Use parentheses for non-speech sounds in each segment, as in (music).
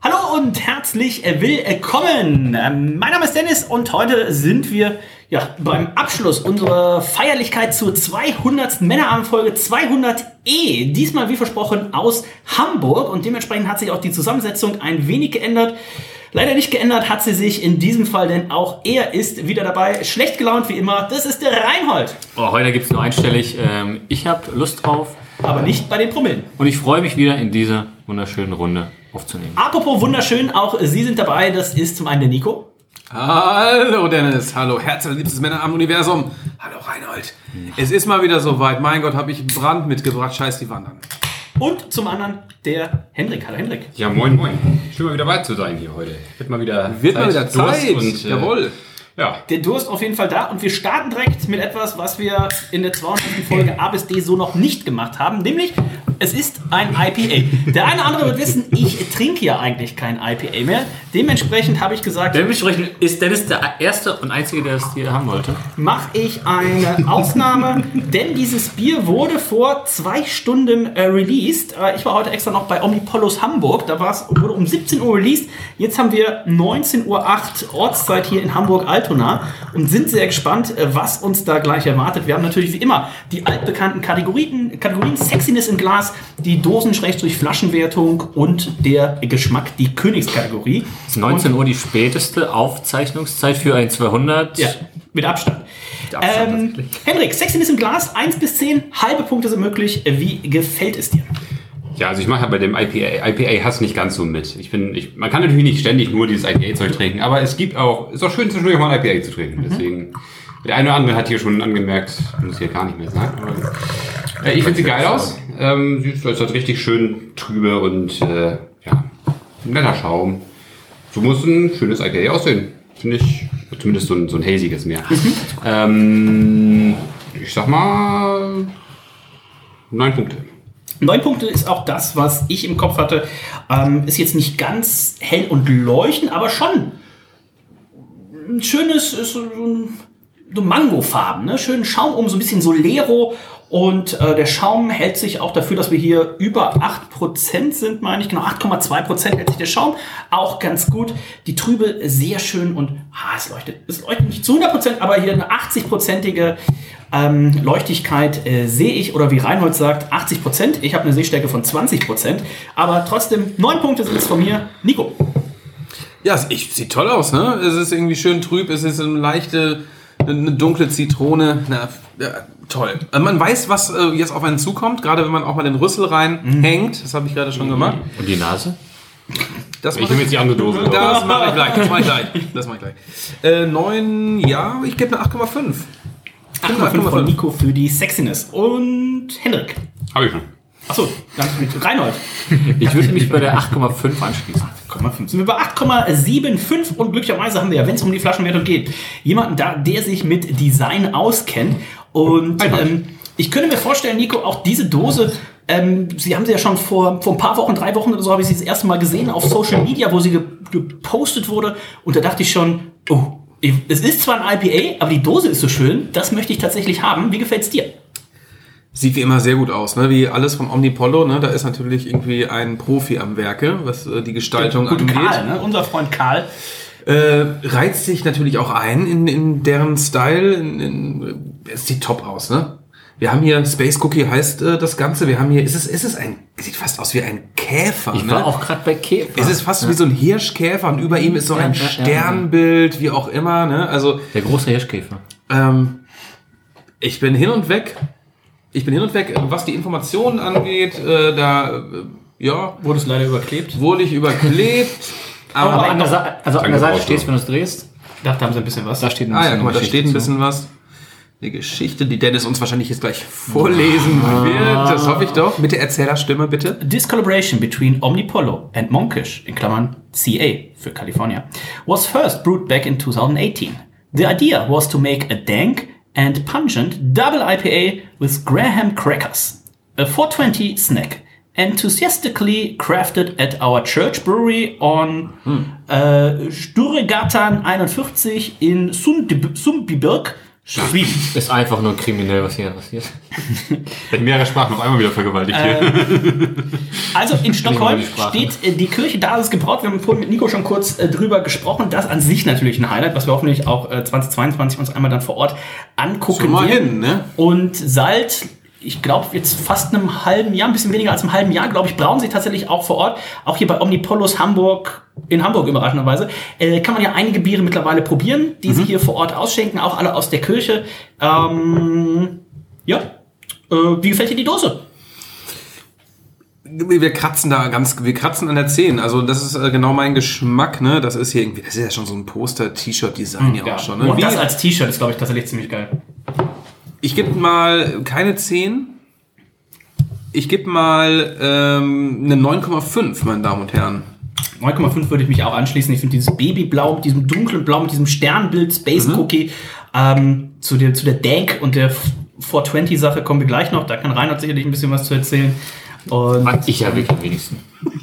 Hallo und herzlich willkommen. Ähm, Mein Name ist Dennis und heute sind wir ja, beim Abschluss unserer Feierlichkeit zur 200. Männerabendfolge 200e. Diesmal wie versprochen aus Hamburg und dementsprechend hat sich auch die Zusammensetzung ein wenig geändert. Leider nicht geändert hat sie sich in diesem Fall, denn auch er ist wieder dabei. Schlecht gelaunt wie immer. Das ist der Reinhold. Oh, heute gibt es nur einstellig. Ähm, ich habe Lust drauf. Aber nicht bei den Promillen. Und ich freue mich wieder in dieser wunderschönen Runde aufzunehmen. Apropos wunderschön, auch Sie sind dabei. Das ist zum einen der Nico. Hallo Dennis, hallo Herz, liebstes Männerabend-Universum. Hallo Reinhold. Es ist mal wieder soweit. Mein Gott, habe ich Brand mitgebracht. Scheiß die Wand an. Und zum anderen der Hendrik. Hallo Hendrik. Ja, moin, moin. Schön mal wieder bei zu sein hier heute. Wird mal wieder Wird mal wieder Zeit. Und, äh, Jawohl. Ja, Der Durst auf jeden Fall da und wir starten direkt mit etwas, was wir in der 200. Folge A bis D so noch nicht gemacht haben, nämlich es ist ein IPA. Der eine oder andere wird wissen, ich trinke ja eigentlich kein IPA mehr. Dementsprechend habe ich gesagt, Dementsprechend ist Dennis der erste und einzige, der es hier haben wollte. mache ich eine Ausnahme, (laughs) denn dieses Bier wurde vor zwei Stunden äh, released. Äh, ich war heute extra noch bei Omnipollos Hamburg, da war's, wurde um 17 Uhr released. Jetzt haben wir 19.08 Uhr Ortszeit hier in Hamburg-Altona und sind sehr gespannt, äh, was uns da gleich erwartet. Wir haben natürlich wie immer die altbekannten Kategorien, Kategorien Sexiness im Glas, die Dosen-Flaschenwertung und der Geschmack, die Königskategorie. Es ist 19 Uhr die späteste Aufzeichnungszeit für ein 200. Ja, mit Abstand. Ähm, Henrik, Sexiness im Glas, 1 bis 10, halbe Punkte sind möglich. Wie gefällt es dir? Ja, also ich mache ja bei dem IPA, IPA Hass nicht ganz so mit. Ich bin, ich, man kann natürlich nicht ständig nur dieses IPA-Zeug trinken, aber es gibt auch, ist auch schön zwischendurch mal ein IPA zu trinken. Deswegen, der eine oder andere hat hier schon angemerkt, muss hier gar nicht mehr sagen. Aber, äh, ich finde sie geil aus. Ähm, sie ist ist halt richtig schön trübe und äh, ja, ein netter Schaum. So muss ein schönes IPA aussehen. Finde ich, zumindest so ein, so ein haziges mehr. ähm, ich sag mal, neun Punkte. Neun Punkte ist auch das, was ich im Kopf hatte. Ähm, ist jetzt nicht ganz hell und leuchtend, aber schon ein schönes, ist so so Mangofarben, ne? Schönen Schaum um, so ein bisschen Solero. Und äh, der Schaum hält sich auch dafür, dass wir hier über 8% sind, meine ich. Genau, 8,2% hält sich der Schaum auch ganz gut. Die Trübe sehr schön und ah, es leuchtet. Es leuchtet nicht zu 100%, aber hier eine 80-prozentige ähm, Leuchtigkeit äh, sehe ich, oder wie Reinhold sagt, 80%. Ich habe eine Sehstärke von 20%. Aber trotzdem, 9 Punkte sind es von mir. Nico. Ja, es ich, sieht toll aus, ne? Es ist irgendwie schön trüb, es ist eine leichte, eine dunkle Zitrone. Na, ja, toll. Also Man weiß, was äh, jetzt auf einen zukommt, gerade wenn man auch mal den Rüssel reinhängt. Das habe ich gerade schon gemacht. Und die Nase? Das Ich nehme jetzt die andere Dose. Das mache ich gleich, das mache ich gleich. Das mache ich gleich. Äh, neun, ja, ich gebe eine 8,5. 8,5 von Nico für die Sexiness. Und Hendrik. Habe ich schon. Achso, Reinhold. (laughs) Ich würde mich bei der 8,5 anschließen. 8,5. Sind wir bei 8,75 und glücklicherweise haben wir ja, wenn es um die Flaschenwertung geht, jemanden da, der sich mit Design auskennt. Und ähm, ich könnte mir vorstellen, Nico, auch diese Dose, ähm, Sie haben sie ja schon vor, vor ein paar Wochen, drei Wochen oder so, habe ich sie das erste Mal gesehen auf Social Media, wo sie ge gepostet wurde. Und da dachte ich schon, oh, es ist zwar ein IPA, aber die Dose ist so schön, das möchte ich tatsächlich haben. Wie gefällt's dir? Sieht wie immer sehr gut aus, ne? Wie alles vom Omnipollo, ne? Da ist natürlich irgendwie ein Profi am Werke, was äh, die Gestaltung Gute angeht. Karl, ne? unser Freund Karl. Äh, reizt sich natürlich auch ein in, in deren Style. In, in, es sieht top aus, ne? Wir haben hier Space Cookie heißt äh, das Ganze. Wir haben hier, ist es, ist es ein, sieht fast aus wie ein Käfer. Ich ne? war auch gerade bei Käfer. Es ist fast wie so ein Hirschkäfer und über ihm ist so Ja, ein ja, ja, Sternbild, wie auch immer. Ne? Also Der große Hirschkäfer. ähm, ich bin hin und weg. Ich bin hin und weg, was die Informationen angeht. Äh, da äh, ja, Wurde es leider überklebt. wurde ich überklebt. (laughs) Aber Aber, an der Sa also an der Seite stehst, wenn du es drehst. Da haben sie ein bisschen was. Da steht ein ah ja, bisschen guck mal, da steht ein zu. bisschen was. Eine Geschichte, die Dennis uns wahrscheinlich jetzt gleich vorlesen wird. Das hoffe ich doch. Mit der Erzählerstimme, bitte. This collaboration between Omnipollo and Monkish, in Klammern CA für California, was first brewed back in 2018. The idea was to make a dank and pungent double IPA with Graham crackers, a 420 snack, enthusiastically crafted at our church brewery on äh, Sturregatan 41 in Sundib- Schweden. Ist einfach nur kriminell, was hier passiert. (laughs) Wird mehrere Sprachen auf einmal wieder vergewaltigt hier. Also in (laughs) Stockholm steht äh, die Kirche, da ist es gebraut. Wir haben vorhin mit Nico schon kurz äh, drüber gesprochen. Das an sich natürlich ein Highlight, was wir hoffentlich auch äh, 2022 uns einmal dann vor Ort angucken Schon mal werden. hin, ne? Und seit, ich glaube, jetzt fast einem halben Jahr, ein bisschen weniger als einem halben Jahr, glaube ich, brauen sie tatsächlich auch vor Ort. Auch hier bei Omnipollos Hamburg, in Hamburg überraschenderweise, äh, kann man ja einige Biere mittlerweile probieren, die Mhm. sie hier vor Ort ausschenken, auch alle aus der Kirche. Ähm, ja, äh, wie gefällt dir die Dose? Wir kratzen da ganz, wir kratzen an der 10. Also das ist äh, genau mein Geschmack, ne? Das ist hier irgendwie, das ist ja schon so ein Poster-T-Shirt-Design ja auch schon. Ne? Und Wie- das als T-Shirt ist, glaube ich, tatsächlich ziemlich geil. Ich gebe mal keine 10. Ich gebe mal ähm, eine 9,5, meine Damen und Herren. 9,5 würde ich mich auch anschließen. Ich finde dieses Babyblau mit diesem dunklen Blau, mit diesem Sternbild, Space Mhm. Cookie, ähm, zu, der, zu der Dank und der 420-Sache kommen wir gleich noch. Da kann Reinhard sicherlich ein bisschen was zu erzählen. Und ich ja wirklich am wenigsten. (laughs)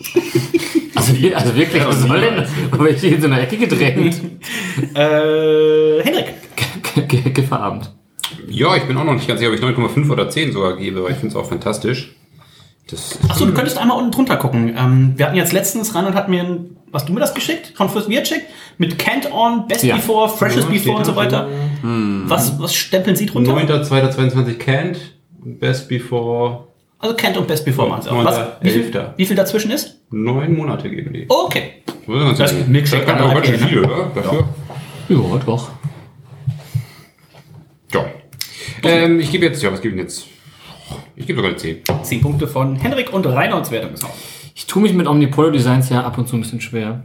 Also, also wirklich, was soll denn das? Aber ich hier in so einer Ecke gedrängt. (laughs) äh, Henrik, Ge- Gifferabend. Ja, ich bin auch noch nicht ganz sicher, ob ich 9,5 oder 10 sogar gebe, aber ich finde es auch fantastisch. Das achso, du könntest einmal unten drunter gucken. Ähm, wir hatten jetzt letztens, Reinhard hat mir, ein, hast du mir das geschickt? Von First Beer Check? Mit Canned On, Best Ja. Before, Freshest Ja, Before und so weiter. Was, was stempeln Sie drunter? 9.2.22 Canned, Best Before Also Canned und Best Before machen Sie auch. Was, wie, viel, 9.11.. wie viel dazwischen ist? neun Monate geben die. Okay. Das Das ist Milkshake Das ganz schön IPA, ne? viel, oder? Dafür? Ja, doch. Ja. Ähm, ich gebe jetzt, ja, was gebe ich denn jetzt? Ich gebe sogar eine 10. 10 Punkte von Henrik und Reinhards Wertung. Ich tue mich mit Omnipolo Designs ja ab und zu ein bisschen schwer.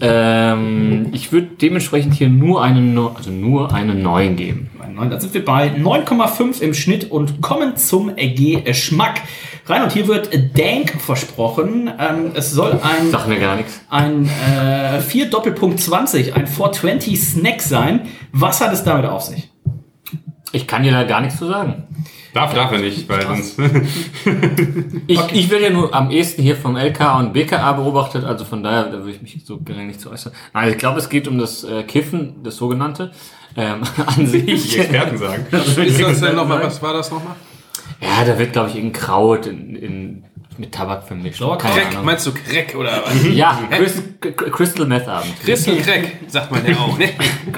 Ähm, ich würde dementsprechend hier nur eine, No- also nur eine 9 geben. Bei neun, Da sind wir bei 9,5 im Schnitt und kommen zum Geschmack. Reinhard, hier wird Dank versprochen. Ähm, es soll ein, Sag mir gar nichts. ein äh, 4 Doppelpunkt 20, ein 420 Snack sein. Was hat es damit auf sich? Ich kann dir da gar nichts zu sagen. Darf, darf er nicht, weil sonst. (laughs) Ich, ich werde ja nur am ehesten hier vom LK und BKA beobachtet, also von daher da würde ich mich so gering nicht zu äußern. Nein, ich glaube, es geht um das äh, Kiffen, das sogenannte, ähm, (laughs) an sich. Die Experten sagen. Ist das denn noch mal, was war das nochmal? Ja, da wird, glaube ich, irgendein Kraut in, in, mit Tabak vermischt. Keine Crack, Ahnung. meinst du Crack oder was? (laughs) Ja, Chris, Crystal Meth Abend. Crystal Crack, sagt man ja auch, ne?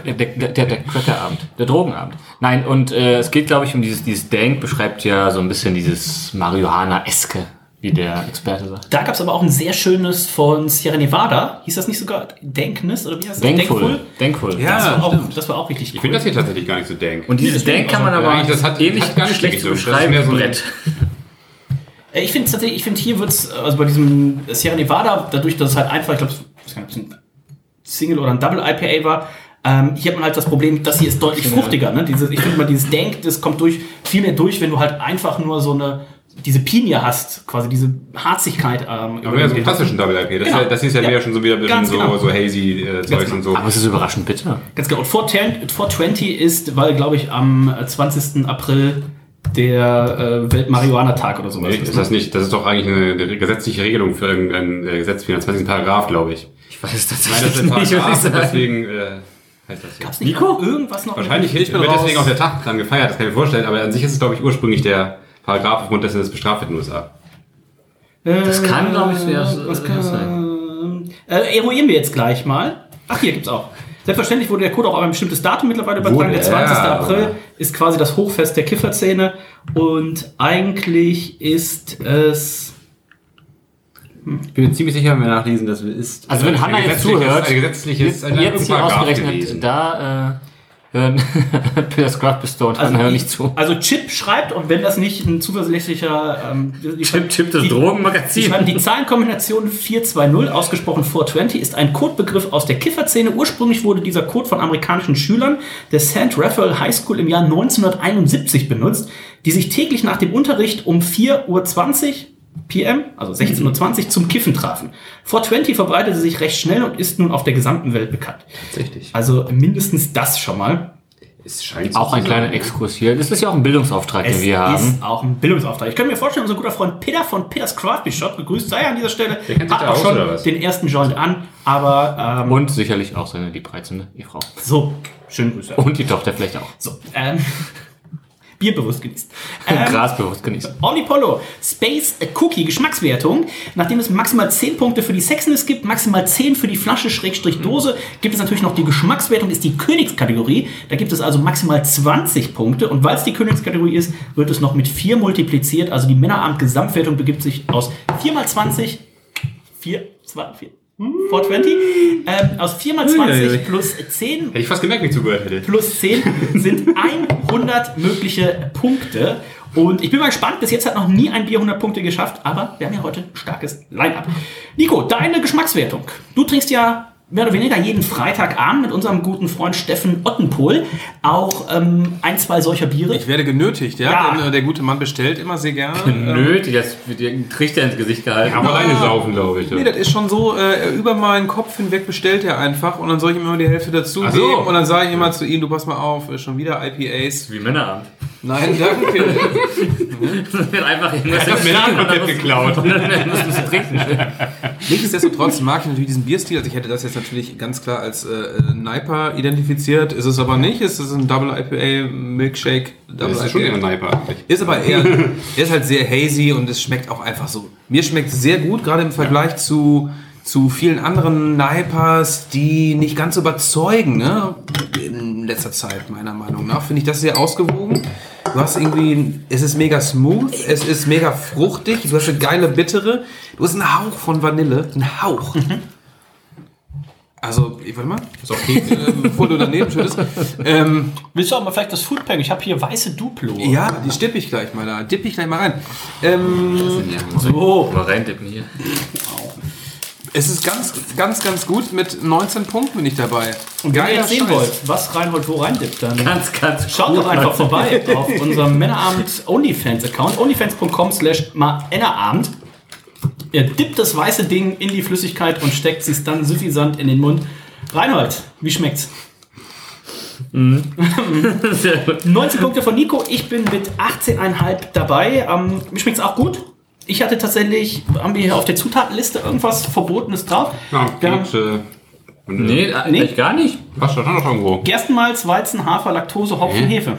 Der, der, der, der Crackerabend, der Drogenabend. Nein, und äh, es geht, glaube ich, um dieses, dieses Dank, beschreibt ja so ein bisschen dieses Marihuana-eske, wie der Experte sagt. Da gab es aber auch ein sehr schönes von Sierra Nevada. Hieß das nicht sogar Denknis oder wie heißt das? Denkful. Denkful. Das, Ja, war auch, das war auch richtig Ich finde das hier tatsächlich gar nicht so dank. Und dieses Dank kann man Ja, aber eigentlich, das hat- ähnlich hat gar nicht schlecht die Richtung. Das ist beschreiben mehr so ein- Brett. (laughs) Äh, Ich finde tatsächlich, ich finde hier wird's, also bei diesem Sierra Nevada, dadurch, dass es halt einfach, ich glaube, es ein Single oder ein Double IPA war, ähm, hier hat man halt das Problem, das hier ist deutlich fruchtiger. Ne? Diese, ich finde mal, dieses Dank, das kommt durch viel mehr durch, wenn du halt einfach nur so eine diese Pinie hast, quasi diese Harzigkeit. Ähm, Aber ja, so einen klassischen Double IP. Das, Genau. ist ja, das ist ja, Ja. mehr schon so wieder ein bisschen so, genau. so hazy äh, Zeugs genau. und so. Aber es ist überraschend bitter. Ganz genau. Und 410, 420 ist, weil, glaube ich, am 20. April der äh, Welt-Marihuana-Tag oder sowas Nee, ist das nicht, das ist doch eigentlich eine, eine gesetzliche Regelung für irgendein äh, Gesetz, 24. Paragraph, glaube ich. Ich weiß es Nein, das ist ein tatsächlich nicht, Paragraph, was ich und sagen. deswegen äh, heißt das ja. Gab's nicht Nico? irgendwas noch? Wahrscheinlich Ich bin wird raus. deswegen auch der Tag dann gefeiert, das kann ich mir vorstellen, aber an sich ist es, glaube ich, ursprünglich der Paragraph, aufgrund dessen es bestraft wird in den USA. Das kann, glaube ich, sehr äh, kann, sein. Äh, eruieren wir jetzt gleich mal. Ach, hier gibt's auch. Selbstverständlich wurde der Code auch auf ein bestimmtes Datum mittlerweile übertragen. Der Wurde, 20. ja. April ist quasi das Hochfest der Kifferszene. Und eigentlich ist es. Ich bin mir ziemlich sicher, wenn wir nachlesen, dass wir ist. Also wenn Hanna jetzt zuhört, ein gesetzliches, jetzt, ein jetzt hier ausgerechnet da hören Peters Craft Store und Also, hören ich- nicht zu. also Chip schreibt, und wenn das nicht ein zuverlässiger ähm, schreiben- Chip, das die- Drogenmagazin. Die schreiben, die Zahlenkombination 420, ausgesprochen 420, ist ein Codebegriff aus der Kifferszene. Ursprünglich wurde dieser Code von amerikanischen Schülern der St. Raphael High School im Jahr 1971 benutzt, die sich täglich nach dem Unterricht um 4.20 Uhr PM, also 16.20 Uhr, zum Kiffen trafen. 420 verbreitete sich recht schnell und ist nun auf der gesamten Welt bekannt. Tatsächlich. Also mindestens das schon mal. Es scheint so Auch ein kleiner Exkurs hier. Das ist ja auch ein Bildungsauftrag, den Es wir haben. ist auch ein Bildungsauftrag. Ich könnte mir vorstellen, unser guter Freund Peter von Peters Crafty Shop, gegrüßt sei an dieser Stelle, Der hat auch aus, schon den ersten Joint an, aber ähm, Und sicherlich auch seine liebreizende Ehefrau. so, schönen Grüße. Und die Tochter vielleicht auch. So, ähm, (laughs) bierbewusst genießt. (laughs) Ähm, Grasbewusst genießen. Omnipollo, Space Cookie, Geschmackswertung. Nachdem es maximal 10 Punkte für die Sexiness gibt, maximal 10 für die Flasche Schrägstrich Dose, gibt es natürlich noch die Geschmackswertung, ist die Königskategorie. Da gibt es also maximal 20 Punkte. Und weil es die Königskategorie ist, wird es noch mit 4 multipliziert. Also die Männeramt-Gesamtwertung begibt sich aus 4 mal 20, 4, 2, 4, 420, ähm, aus 4 mal 20 plus 10 Hätte ich fast gemerkt, wie ich zugehört hätte. plus 10 sind 100 mögliche Punkte. Und ich bin mal gespannt, bis jetzt hat noch nie ein Bier 100 Punkte geschafft, aber wir haben ja heute ein starkes Line-Up. Nico, deine Geschmackswertung. Du trinkst ja mehr oder weniger jeden Freitagabend mit unserem guten Freund Steffen Ottenpohl auch ähm, ein, zwei solcher Biere. Ich werde genötigt, ja. Ja. Denn, äh, der gute Mann bestellt immer sehr gerne. Ähm, Nötig, das wird dir ein Trichter ins Gesicht gehalten. Aber alleine saufen, glaube ich. Nee, das ist schon so, äh, über meinen Kopf hinweg bestellt er einfach und dann soll ich ihm immer die Hälfte dazu Ach so. geben und dann sage ich immer zu ihm, du pass mal auf, schon wieder IPAs. Wie Männerabend. Nein, danke. (laughs) Das wird einfach irgendwas Das Männerabend geklaut. Und (laughs) dann müssen sie trinken. Nichtsdestotrotz mag ich natürlich diesen Bierstil. Also ich hätte das jetzt natürlich ganz klar als äh, äh, Niper identifiziert. Ist es aber nicht. Es ist ein Double IPA Milkshake. Double ist schon eher eigentlich. Ist aber eher, er (laughs) ist halt sehr hazy und es schmeckt auch einfach so. Mir schmeckt es sehr gut, gerade im Vergleich zu, zu vielen anderen Nipers, die nicht ganz überzeugen, ne? In letzter Zeit, meiner Meinung nach, finde ich das sehr ausgewogen. Du hast irgendwie, es ist mega smooth, es ist mega fruchtig, du hast eine geile bittere, du hast einen Hauch von Vanille, einen Hauch. Also, ich- warte mal, ist okay, äh, bevor du daneben schüttest. Ähm, Willst du auch mal vielleicht das Foodpairing? Ich habe hier weiße Duplo. ja, die stippe ich gleich mal da. Dipp ich gleich mal rein. Ähm, So. Mal reindippen hier. es ist ganz, ganz, ganz gut. Mit 19 Punkten bin ich dabei. Und wenn ihr jetzt sehen Scheiß. wollt, was Reinhold wo reindippt, dann Ganz, ganz Schaut gut, doch einfach vorbei auf unserem Männerabend OnlyFans Account, onlyfans.com slash Männerabend. Er dippt das weiße Ding in die Flüssigkeit und steckt es dann suffisant in den Mund. Reinhold, wie schmeckt's? (laughs) Gut. 19 Punkte von Nico, ich bin mit 18,5 dabei. Ähm, mir schmeckt's auch gut. Ich hatte tatsächlich, haben wir hier auf der Zutatenliste irgendwas Verbotenes drauf? Ja, Kekse. Nee, äh, eigentlich gar nicht. Was stand da noch irgendwo? Gerstenmalz, Weizen, Hafer, Laktose, Hopfen, Hä? Hefe.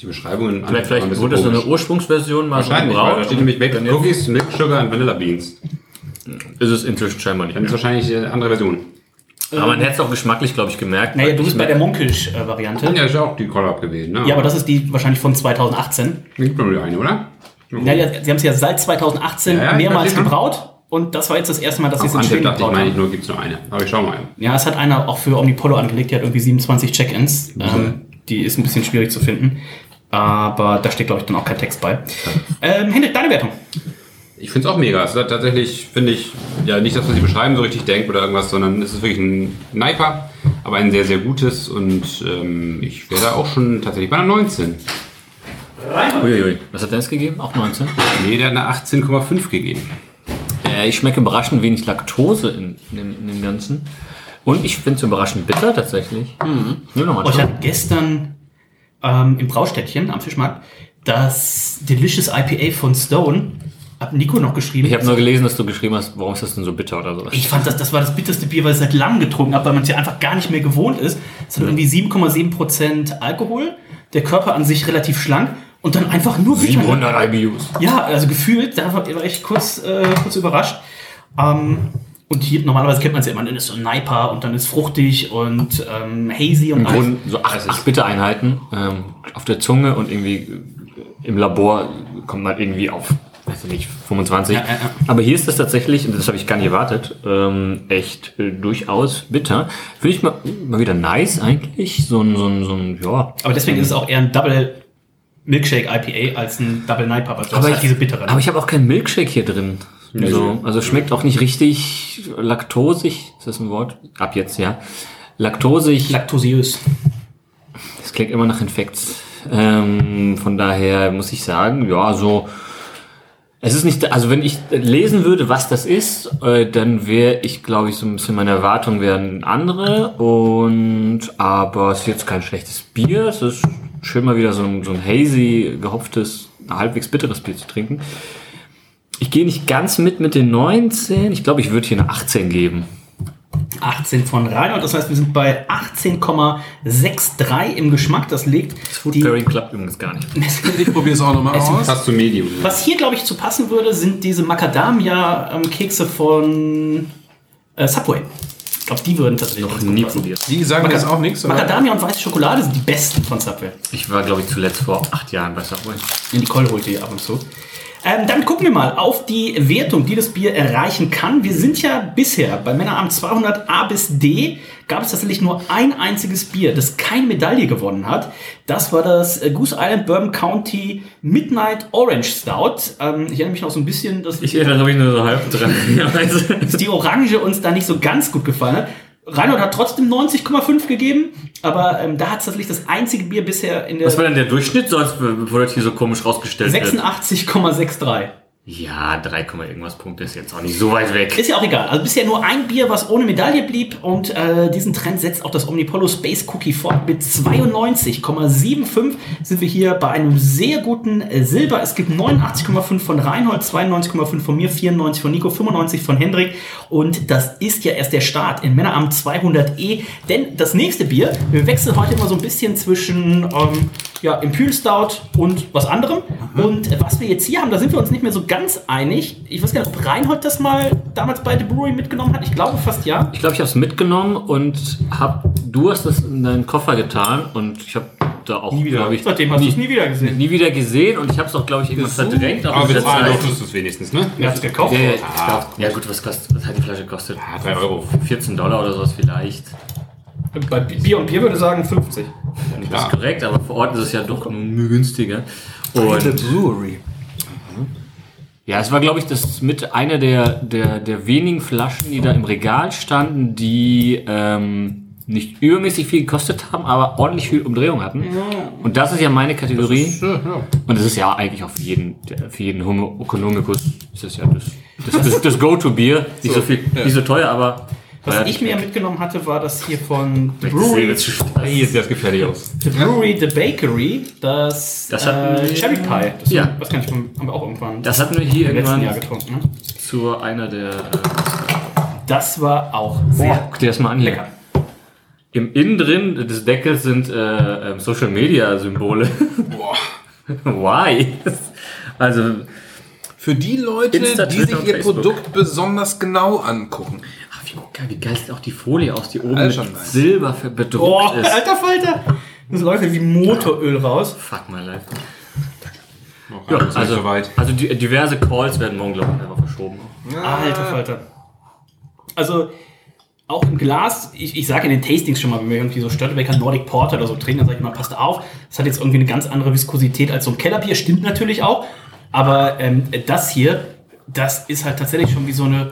Die Beschreibungen Vielleicht, vielleicht wurde so eine Ursprungsversion mal so Wahrscheinlich, weil da gebraut. steht nämlich Baked Cookies, Milk Sugar und Vanilla Beans. ist es inzwischen scheinbar nicht Dann ist wahrscheinlich eine andere Version. Aber man hätte es auch geschmacklich, glaube ich, gemerkt. Naja, du bist bei der Monkisch-Variante. Ja, ist ja auch die Collab gewesen, ne? Ja, aber das ist die wahrscheinlich von 2018. Gibt nur die eine, oder? Ja, ja, sie haben es ja seit 2018 Ja, ja, mehrmals gebraut und das war jetzt das erste Mal, dass sie es in Schweden dachte ich, meine ich haben. nur, gibt es nur eine. Aber ich schau mal. Ja, es hat einer auch für Omnipollo angelegt, die hat irgendwie 27 Check-ins. Ähm, die ist ein bisschen schwierig zu finden. Aber da steht, glaube ich, dann auch kein Text bei. Ähm, Hendrik, deine Wertung. Ich finde es auch mega. Es ist tatsächlich, finde ich, ja nicht, dass man sie beschreiben so richtig denkt oder irgendwas, sondern es ist wirklich ein Sniper, aber ein sehr, sehr gutes und ähm, ich wäre da auch schon tatsächlich bei einer 19. Uiuiui. Was hat Dennis gegeben? Auch 19? Nee, der hat eine 18,5 gegeben. Äh, ich schmecke überraschend wenig Laktose in, in, dem, in dem Ganzen. Und ich finde es überraschend bitter tatsächlich. Mhm. Ich nehme nochmal Oh, ich hatte gestern ähm, im Braustädtchen am Fischmarkt das Delicious IPA von Stone. Hat Nico noch geschrieben. Ich habe nur gelesen, dass du geschrieben hast, warum ist das denn so bitter oder so. Ich fand, das, das war das bitterste Bier, was ich seit langem getrunken habe, weil man es ja einfach gar nicht mehr gewohnt ist. Es hat irgendwie 7,7% Alkohol, der Körper an sich relativ schlank und dann einfach nur bitter. 700 IBUs. Ja, also gefühlt, da war war ich kurz, äh, kurz überrascht. Ähm, und hier, normalerweise kennt man es ja immer, dann ist so ein Niper und dann ist fruchtig und ähm, hazy und Im alles. Grunde so acht, acht Bittereinheiten ähm, auf der Zunge und irgendwie im Labor kommt man irgendwie auf weiß ich nicht, 25. Ja, ja, ja. Aber hier ist das tatsächlich, und das habe ich gar nicht erwartet, ähm, echt äh, durchaus bitter. Finde ich mal, mal wieder nice eigentlich. So ein, so ein, so ein, ja. Aber deswegen ist es auch eher ein Double Milkshake IPA als ein Double Night Papa. Das aber hat ich, diese bittere. aber ich habe auch keinen Milkshake hier drin. So, also schmeckt auch nicht richtig laktosig. Ist das ein Wort? Ab jetzt, ja. Laktosig. Laktosiös. Das klingt immer nach Infekt. Ähm, von daher muss ich sagen, ja, so. Es ist nicht, also wenn ich lesen würde, was das ist, äh, dann wäre ich, glaube ich, so ein bisschen meine Erwartungen wären andere. Und aber es ist jetzt kein schlechtes Bier. Es ist schön mal wieder so ein, so ein hazy, gehopftes, halbwegs bitteres Bier zu trinken. Ich gehe nicht ganz mit mit den 19. Ich glaube, ich würde hier eine 18 geben. 18 von Reinhold. Das heißt, wir sind bei 18,63 im Geschmack. Das legt die, Pairing klappt übrigens gar nicht. (laughs) Ich probiere es auch nochmal aus. Fast zu Medium. Was hier, glaube ich, zu passen würde, sind diese Macadamia-Kekse von äh, Subway. Ich glaube, die würden tatsächlich Noch nie passen. probiert. Die sagen Maca- jetzt auch nichts, oder? Macadamia und weiße Schokolade sind die besten von Subway. Ich war, glaube ich, zuletzt vor acht Jahren bei Subway. Nicole holt die ab und zu. Ähm, dann gucken wir mal auf die Wertung, die das Bier erreichen kann. Wir sind ja bisher bei Männerabend 200 A bis D gab es tatsächlich nur ein einziges Bier, das keine Medaille gewonnen hat. Das war das äh, Goose Island Bourbon County Midnight Orange Stout. Ähm, ich erinnere mich noch so ein bisschen, dass Ich erinnere mich nur so halb dran. (laughs) Dass die Orange uns da nicht so ganz gut gefallen hat. Reinhold hat trotzdem 90,5 gegeben, aber ähm, da hat es tatsächlich das einzige Bier bisher in der was war denn der Durchschnitt, sonst bevor das hier so komisch rausgestellt wird? 86,63. Ja, 3, irgendwas Punkte ist jetzt auch nicht so weit weg. Ist ja auch egal. Also bisher nur ein Bier, was ohne Medaille blieb. Und äh, diesen Trend setzt auch das Omnipollo Space Cookie fort. Mit 92,75 sind wir hier bei einem sehr guten äh, Silber. Es gibt 89,5 von Reinhold, 92,5 von mir, 94 von Nico, 95 von Hendrik. Und das ist ja erst der Start in Männerabend 200e. Denn das nächste Bier, wir wechseln heute immer so ein bisschen zwischen ähm, ja, Imperial Stout und was anderem. Und was wir jetzt hier haben, da sind wir uns nicht mehr so ganz einig. Ich weiß gar nicht, ob Reinhold das mal damals bei The Brewery mitgenommen hat. Ich glaube fast ja. Ich glaube, ich habe es mitgenommen und hab, du hast es in deinen Koffer getan und ich habe da auch, glaube ich, Seitdem hast du es nie wieder gesehen. nie wieder gesehen und ich habe es auch, glaube ich, irgendwas verdrängt. Aber in wir der zahlen durftest du es wenigstens, ne? Er hat es gekauft. Ja, ja, ich glaub, ja gut, was, kostet, was hat die Flasche gekostet? Ah, 3 Euro. 14 Dollar oder sowas vielleicht. Bei Bier und Bier würde ich sagen 50. Das ist korrekt, aber vor Ort ist es ja doch nur günstiger. Und Brewery. Ja, es war, glaube ich, das mit einer der, der, der wenigen Flaschen, die da im Regal standen, die ähm, nicht übermäßig viel gekostet haben, aber ordentlich viel Umdrehung hatten. Und das ist ja meine Kategorie. Und das ist ja eigentlich auch für jeden, für jeden Homo economicus ist das ja das, das, das, das Go-To-Bier. Nicht so, viel, nicht so teuer, aber. Was ich mir weg. mitgenommen hatte, war das hier von The Ich sehe Brewery, schon- Hier sieht das gefährlich aus. The, Brewery, The Bakery, das, Das hatten äh, wir- Cherry Pie. Das Ja. was kann ich, haben wir auch irgendwann Das hatten wir hier irgendwann Jahr getrunken. Ne? zu einer der. Äh, Das war auch sehr guck dir das mal an hier. lecker. Im Innen drin des Deckels sind äh, ähm, Social Media Symbole. (laughs) Why? Also, Für die Leute, Insta, die sich ihr Facebook. Produkt besonders genau angucken. Wie, geil, wie geil sieht auch die Folie aus, die oben Alles mit schon nice. Silber bedruckt Boah, ist. alter Falter! Das läuft ja wie Motoröl raus. Fuck my life. Noch Ja, ja, also, so weit. also diverse Calls werden morgen, glaube ich, einfach verschoben. Alter Falter. Also, auch im Glas, ich, ich sage in den Tastings schon mal, wenn wir irgendwie so Störtebeker Nordic Porter oder so trinken, dann sage ich mal, passt auf, das hat jetzt irgendwie eine ganz andere Viskosität als so ein Kellerbier, stimmt natürlich auch, aber ähm, das hier, das ist halt tatsächlich schon wie so eine,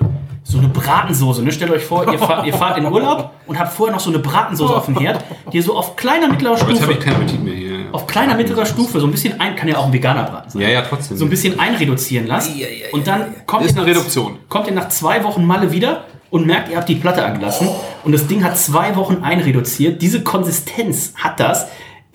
so eine Bratensoße. Ne? Stellt euch vor, ihr fahrt, ihr fahrt in (laughs) Urlaub und habt vorher noch so eine Bratensoße auf dem Herd, die ihr so auf kleiner, mittlerer Aber jetzt habe Stufe, ich keinen Appetit mehr hier. auf kleiner, mittlerer Stufe, so ein bisschen ein, kann ja auch ein veganer Braten sein Ja, ja, trotzdem. so ein bisschen einreduzieren lasst. Und dann kommt Ist ihr, eine nach, Reduktion. kommt ihr nach zwei Wochen Malle wieder und merkt, ihr habt die Platte angelassen. Und das Ding hat zwei Wochen einreduziert. Diese Konsistenz hat das.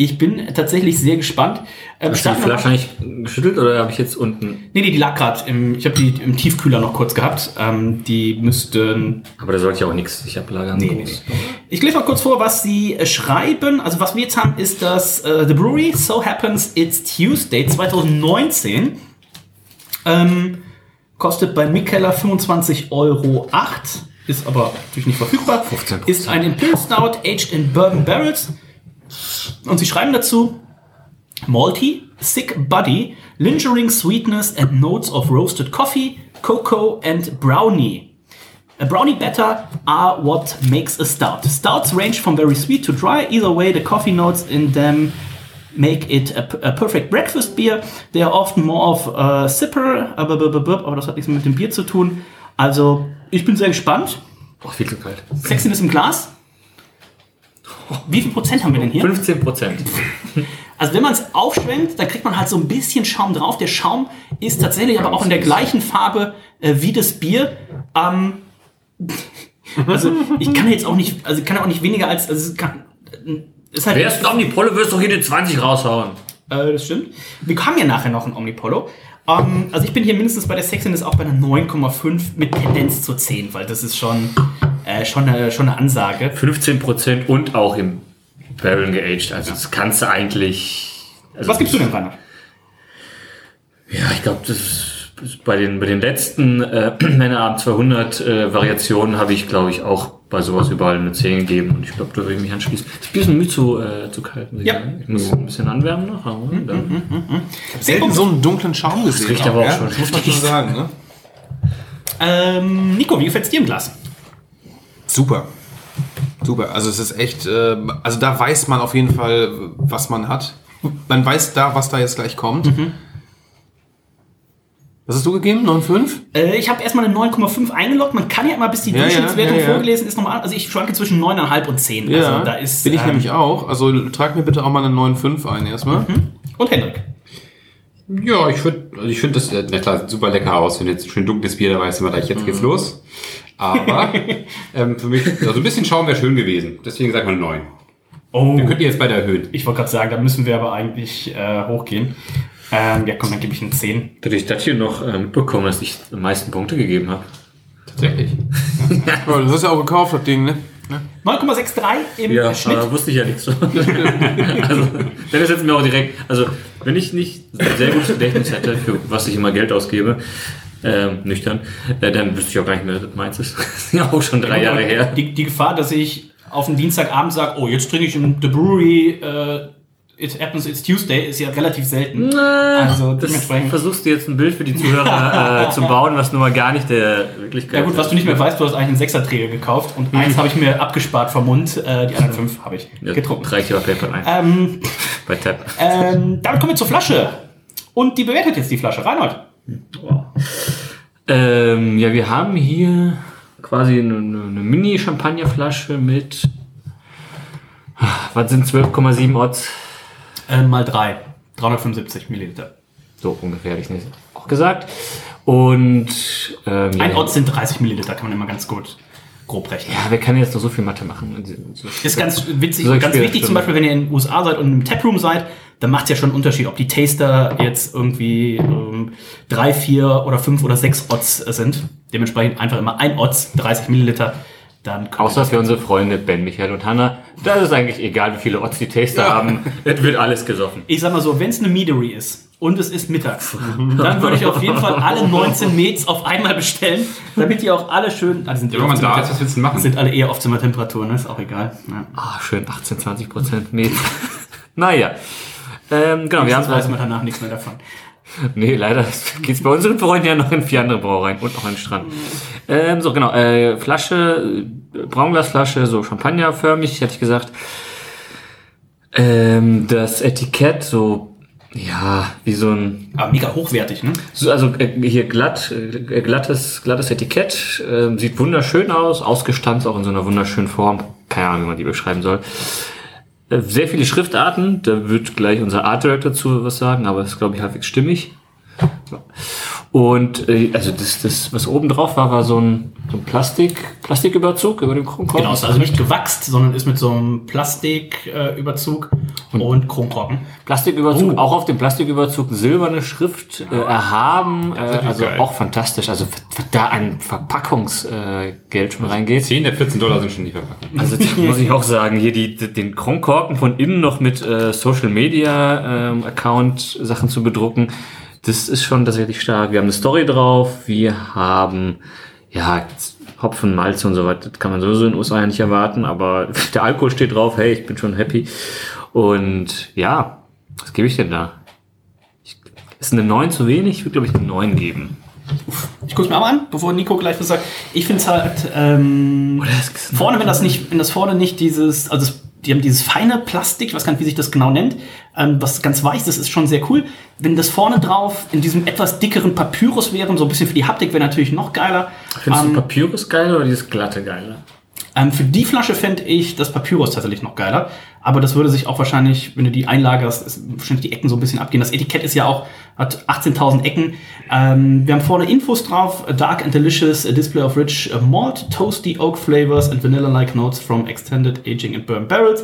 Ich bin tatsächlich sehr gespannt. Ähm, Hast du die Flasche nicht geschüttelt oder habe ich jetzt unten. Nee, nee, die lag gerade ich habe die im Tiefkühler noch kurz gehabt. Ähm, die müssten Aber da sollte ich auch nichts sich ablagern. Nee, nee, nee. Ich lese mal kurz vor, was sie äh, schreiben. Also was wir jetzt haben, ist das äh, The Brewery So Happens It's Tuesday 2019. Ähm, kostet bei Mikkeller 25,08 Euro. Ist aber natürlich nicht verfügbar. 15%. Ist ein Imperial Stout aged in Bourbon Barrels. Und sie schreiben dazu, malty, thick body, lingering sweetness and notes of roasted coffee, cocoa and brownie. A brownie batter are what makes a stout. Stouts range from very sweet to dry. Either way, the coffee notes in them make it a, a perfect breakfast beer. They are often more of a sipper, aber aber das hat nichts mit dem Bier zu tun. Also, ich bin sehr gespannt. Boah, viel zu kalt. Sexiness im Glas. Wie viel Prozent haben wir denn hier? 15 Prozent. Also wenn man es aufschwemmt, dann kriegt man halt so ein bisschen Schaum drauf. Der Schaum ist tatsächlich aber auch in der gleichen Farbe äh, wie das Bier. Ähm, also ich kann jetzt auch nicht, also ich kann auch nicht weniger als, also es kann, ist halt, Wärst ein Omnipolo, wirst du hier die 20 raushauen. äh, das stimmt. Wir haben ja nachher noch ein Omnipolo. Ähm, also ich bin hier mindestens bei der Sexiness auch bei einer 9,5 mit Tendenz zu 10, weil das ist schon, äh, schon, eine, schon eine Ansage. 15 Prozent und auch im Barrel geaged. Also das kannst du eigentlich... Also Was gibst du denn, Reinhard? Ja, ich glaube, das ist bei den, bei den letzten äh, (clears throat) Männerabend 200 äh, Variationen habe ich, glaube ich, auch bei sowas überall eine 10 gegeben. Und ich glaube, da würde ich mich anschließen. Das ist ein Mühe zu, äh, zu kalt. muss ich Ja. sagen. Ich muss ein bisschen anwärmen noch. Aber dann. Selten so einen dunklen Schaum gesehen. riecht aber auch ja? schon. Das muss man schon (laughs) sagen, ne? Ähm, Nico, wie gefällt's dir im Glas? Super. Super. Also es ist echt, äh, also da weiß man auf jeden Fall, was man hat. Man weiß da, was da jetzt gleich kommt. Was hast du gegeben? 9,5? Äh, ich habe erstmal eine 9,5 eingeloggt. Man kann ja immer, bis die Ja, ja, Durchschnittswertung ja, ja. vorgelesen ist, nochmal. Also ich schwanke zwischen 9,5 und 10. also da ist, bin ich ähm, nämlich auch. Also trag mir bitte auch mal eine 9,5 ein erstmal. Und Hendrik. Ja, ich finde, also ich finde das, äh, na klar, sieht super lecker aus. Wenn jetzt ein schön dunkles Bier dabei ist, immer gleich, jetzt geht's los. Aber (laughs) ähm, für mich, also ein bisschen Schaum wäre schön gewesen. Deswegen sagt man 9. Oh, Wir könnten jetzt beide erhöhen. ich wollte gerade sagen, da müssen wir aber eigentlich äh, hochgehen. Ähm, ja, komm, dann gebe ich eine 10. Hätte ich das hier noch äh, mitbekommen, dass ich die meisten Punkte gegeben habe. Tatsächlich. (laughs) Oh, das hast du ja auch gekauft, das Ding, ne? 9,63 im Ja, Schnitt. aber wusste ich ja nicht so. (laughs) also, Dennis hätte mir auch direkt, also wenn ich nicht sehr gutes Gedächtnis hätte, für was ich immer Geld ausgebe, ähm, nüchtern, äh, dann wüsste ich auch gar nicht mehr, das meins ist. (laughs) Das ist ja auch schon drei Jahre her. Die, die Gefahr, dass ich auf den Dienstagabend sage, oh, jetzt trinke ich in The Brewery, äh, It Happens It's Tuesday, ist ja relativ selten. also Das dementsprechend. versuchst du jetzt ein Bild für die Zuhörer (laughs) äh, zu bauen, was nun mal gar nicht der Wirklichkeit Ja gut, was du nicht mehr weißt, du hast eigentlich einen Sechserträger gekauft und eins habe ich mir abgespart vom Mund, äh, die anderen fünf habe ich ja, getrunken. Reicht ja bei PayPal ein. Ähm, bei Tab. ähm, damit kommen wir zur Flasche. Und die bewertet jetzt die Flasche. Reinhold. Ähm, ja, wir haben hier quasi eine, eine Mini-Champagnerflasche mit, was sind 12,7 Odds? Äh, mal drei. 375 Milliliter. So ungefähr, ich nicht auch gesagt. Und ähm, Ein ja, Ort sind 30 Milliliter, kann man immer ganz gut grob rechnen. Ja, wer kann jetzt noch so viel Mathe machen? So- Ist ganz witzig, ganz wichtig zum Beispiel, wenn ihr in den USA seid und im Taproom seid, dann macht es ja schon einen Unterschied, ob die Taster jetzt irgendwie ähm, drei, vier oder fünf oder sechs Odds sind. Dementsprechend einfach immer ein Odds, 30 Milliliter. Dann Außer für unsere Freunde Ben, Michael und Hanna. Da ist es eigentlich egal, wie viele Odds die Taster haben. (laughs) Es wird alles gesoffen. Ich sag mal so, wenn es eine Meadery ist und es ist mittags, (laughs) dann würde ich auf jeden Fall alle 19 Mets auf einmal bestellen, damit die auch alle schön. Ah, die sind, Ja, wenn man da ist, was willst du machen? sind alle eher auf Zimmertemperatur, ne? Ist auch egal. Ja. Ah, schön, 18, 20 Prozent Met. (laughs) naja. Ähm, genau, wir Jetzt weiß haben man danach nichts mehr davon. (laughs) Nee, leider (laughs) geht's bei unseren Freunden ja noch in vier andere Brauereien und noch an den Strand. Ähm, so, genau, äh, Flasche, äh, Braunglasflasche, so champagnerförmig, hätte ich gesagt. Ähm, das Etikett, so, ja, wie so ein, Aber mega hochwertig, ne? so, also äh, hier glatt, äh, glattes, glattes Etikett, äh, sieht wunderschön aus, ausgestanzt auch in so einer wunderschönen Form. Keine Ahnung, wie man die beschreiben soll. Äh, Sehr viele Schriftarten, da wird gleich unser Art Director dazu was sagen, aber ist, glaube ich, halbwegs stimmig. Und äh, also das, das, was oben drauf war, war so ein, so ein Plastik, Plastiküberzug über dem Kronkorken. Genau, ist also nicht gewachst, sondern ist mit so einem Plastiküberzug und Kronkorken. Plastiküberzug, auch auf dem Plastiküberzug silberne Schrift äh, erhaben, äh, also geil. auch fantastisch. Also da an Verpackungsgeld äh, schon reingeht. 10 der 14 Dollar sind schon die Verpackung. Also das muss ich auch sagen, hier die, den Kronkorken von innen noch mit äh, Social Media ähm, Account Sachen zu bedrucken, das ist schon tatsächlich stark. Wir haben eine Story drauf, wir haben ja Hopfen, Malze und so weiter, das kann man sowieso in den USA nicht erwarten, aber (laughs) der Alkohol steht drauf, hey, ich bin schon happy. Und ja, Was gebe ich denn da? Ich, ist eine 9 zu wenig? Ich würde, glaube ich, eine 9 geben. Ich gucke mir mal an, bevor Nico gleich was sagt. Ich finde es halt ähm, vorne, wenn das nicht, wenn das vorne nicht dieses, also das, die haben dieses feine Plastik, ich weiß gar nicht, wie sich das genau nennt, ähm, was ganz weich, das ist schon sehr cool. Wenn das vorne drauf in diesem etwas dickeren Papyrus wäre, so ein bisschen für die Haptik wäre natürlich noch geiler. Findest Ähm, du Papyrus geil oder dieses glatte geiler? Ähm, für die Flasche fände ich das Papyrus tatsächlich noch geiler. Aber das würde sich auch wahrscheinlich, wenn du die einlagerst, ist wahrscheinlich die Ecken so ein bisschen abgehen. Das Etikett ist ja auch, hat 18.000 Ecken. Ähm, wir haben vorne Infos drauf. Dark and delicious, a display of rich uh, malt, toasty oak flavors and vanilla-like notes from extended aging and burned barrels.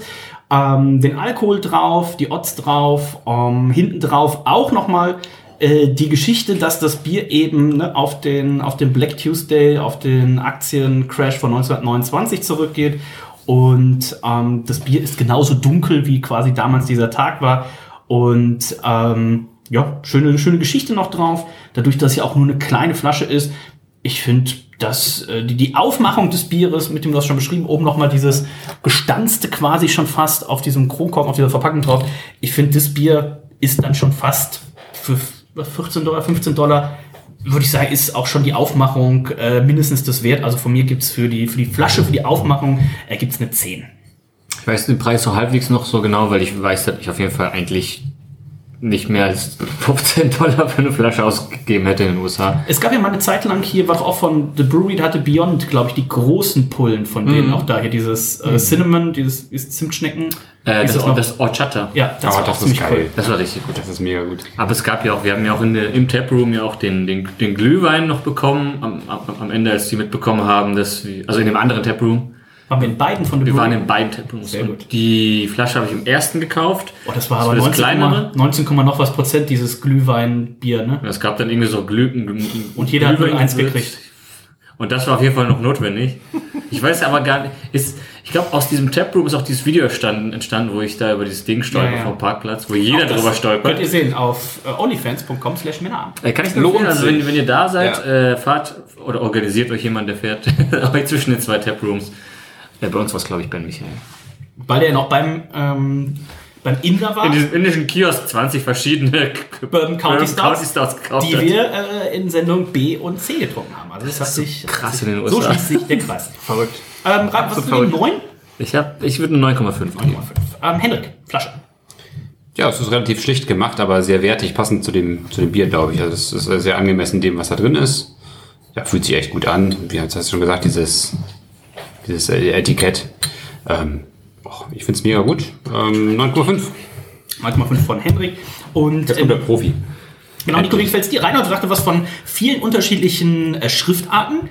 Ähm, den Alkohol drauf, die Odds drauf, ähm, hinten drauf auch nochmal äh, die Geschichte, dass das Bier eben ne, auf, den, auf den Black Tuesday, auf den Aktiencrash von 1929 zurückgeht. Und ähm, das Bier ist genauso dunkel, wie quasi damals dieser Tag war. Und ähm, ja, schöne, schöne Geschichte noch drauf. Dadurch, dass ja auch nur eine kleine Flasche ist. Ich finde, dass äh, die, die Aufmachung des Bieres, mit dem du hast schon beschrieben, oben nochmal dieses gestanzte quasi schon fast auf diesem Kronkorken, auf dieser Verpackung drauf. Ich finde, das Bier ist dann schon fast für 14 Dollar, 15 Dollar, würde ich sagen, ist auch schon die Aufmachung äh, mindestens das wert. Also von mir gibt's für die, für die Flasche, für die Aufmachung, äh, gibt's eine 10. Ich weiß den Preis so halbwegs noch so genau, weil ich weiß, dass ich auf jeden Fall eigentlich nicht mehr als 15 Dollar für eine Flasche ausgegeben hätte in den USA. Es gab ja mal eine Zeit lang hier, war doch auch von The Brewery, da hatte Beyond, glaube ich, die großen Pullen von denen Mhm. auch da. Hier dieses äh, Cinnamon, dieses, dieses Zimtschnecken. Äh, das, noch? das Orchata. Ja, das Oh, war auch das ist geil. cool. Das war richtig gut. Das ist mega gut. Aber es gab ja auch, wir haben ja auch in der, im Taproom ja auch den, den, den Glühwein noch bekommen, am, am, am Ende, als die mitbekommen haben, dass wir, also in dem anderen Taproom, Waren wir in beiden von The wir waren in beiden Taprooms. Sehr gut. die Flasche habe ich im ersten gekauft. Oh, das war Das aber war das 19, kleinere. 19, noch was Prozent, dieses Glühweinbier, ne? Es gab dann irgendwie so Glüh Und jeder hat nur Glühwein eins gekriegt. Und das war auf jeden Fall noch notwendig. Ich weiß aber gar nicht, ist, ich glaube, aus diesem Taproom ist auch dieses Video entstanden, entstanden, wo ich da über dieses Ding stolper Ja, ja. vom Parkplatz, wo jeder Auch drüber stolpert. Könnt ihr sehen auf äh, onlyfans.com slash Männerabend. Äh, kann ich nur empfehlen, also wenn, wenn ihr da seid, Ja. äh, fahrt oder organisiert euch jemand, der fährt (laughs) euch zwischen den zwei Taprooms. Ja, bei uns war es, glaube ich, Ben Michael. Weil der noch beim, ähm, beim Inder war. In diesem indischen Kiosk 20 verschiedene Bourbon County Stouts gekauft die hat. wir äh, in Sendung B und C getrunken haben. Also das, hat sich krass in den So USA. schließt sich der Kreis. (laughs) Verrückt. Ähm, Rat, was für die 9? Ich, hab, ich würde eine 9,5 geben. Ähm, Henrik, Flasche. Ja, es ist relativ schlicht gemacht, aber sehr wertig, passend zu dem, zu dem Bier, glaube ich. Also es ist sehr angemessen dem, was da drin ist. Ja, fühlt sich echt gut an. Wie hast du schon gesagt, dieses, dieses äh, Etikett. Ähm, och, ich finde es mega gut. Ähm, 9,5. Manchmal fünf von Henrik. Und Jetzt kommt der ähm, Profi. genau, Nico, es dir? Reinhold sagte was von vielen unterschiedlichen äh, Schriftarten.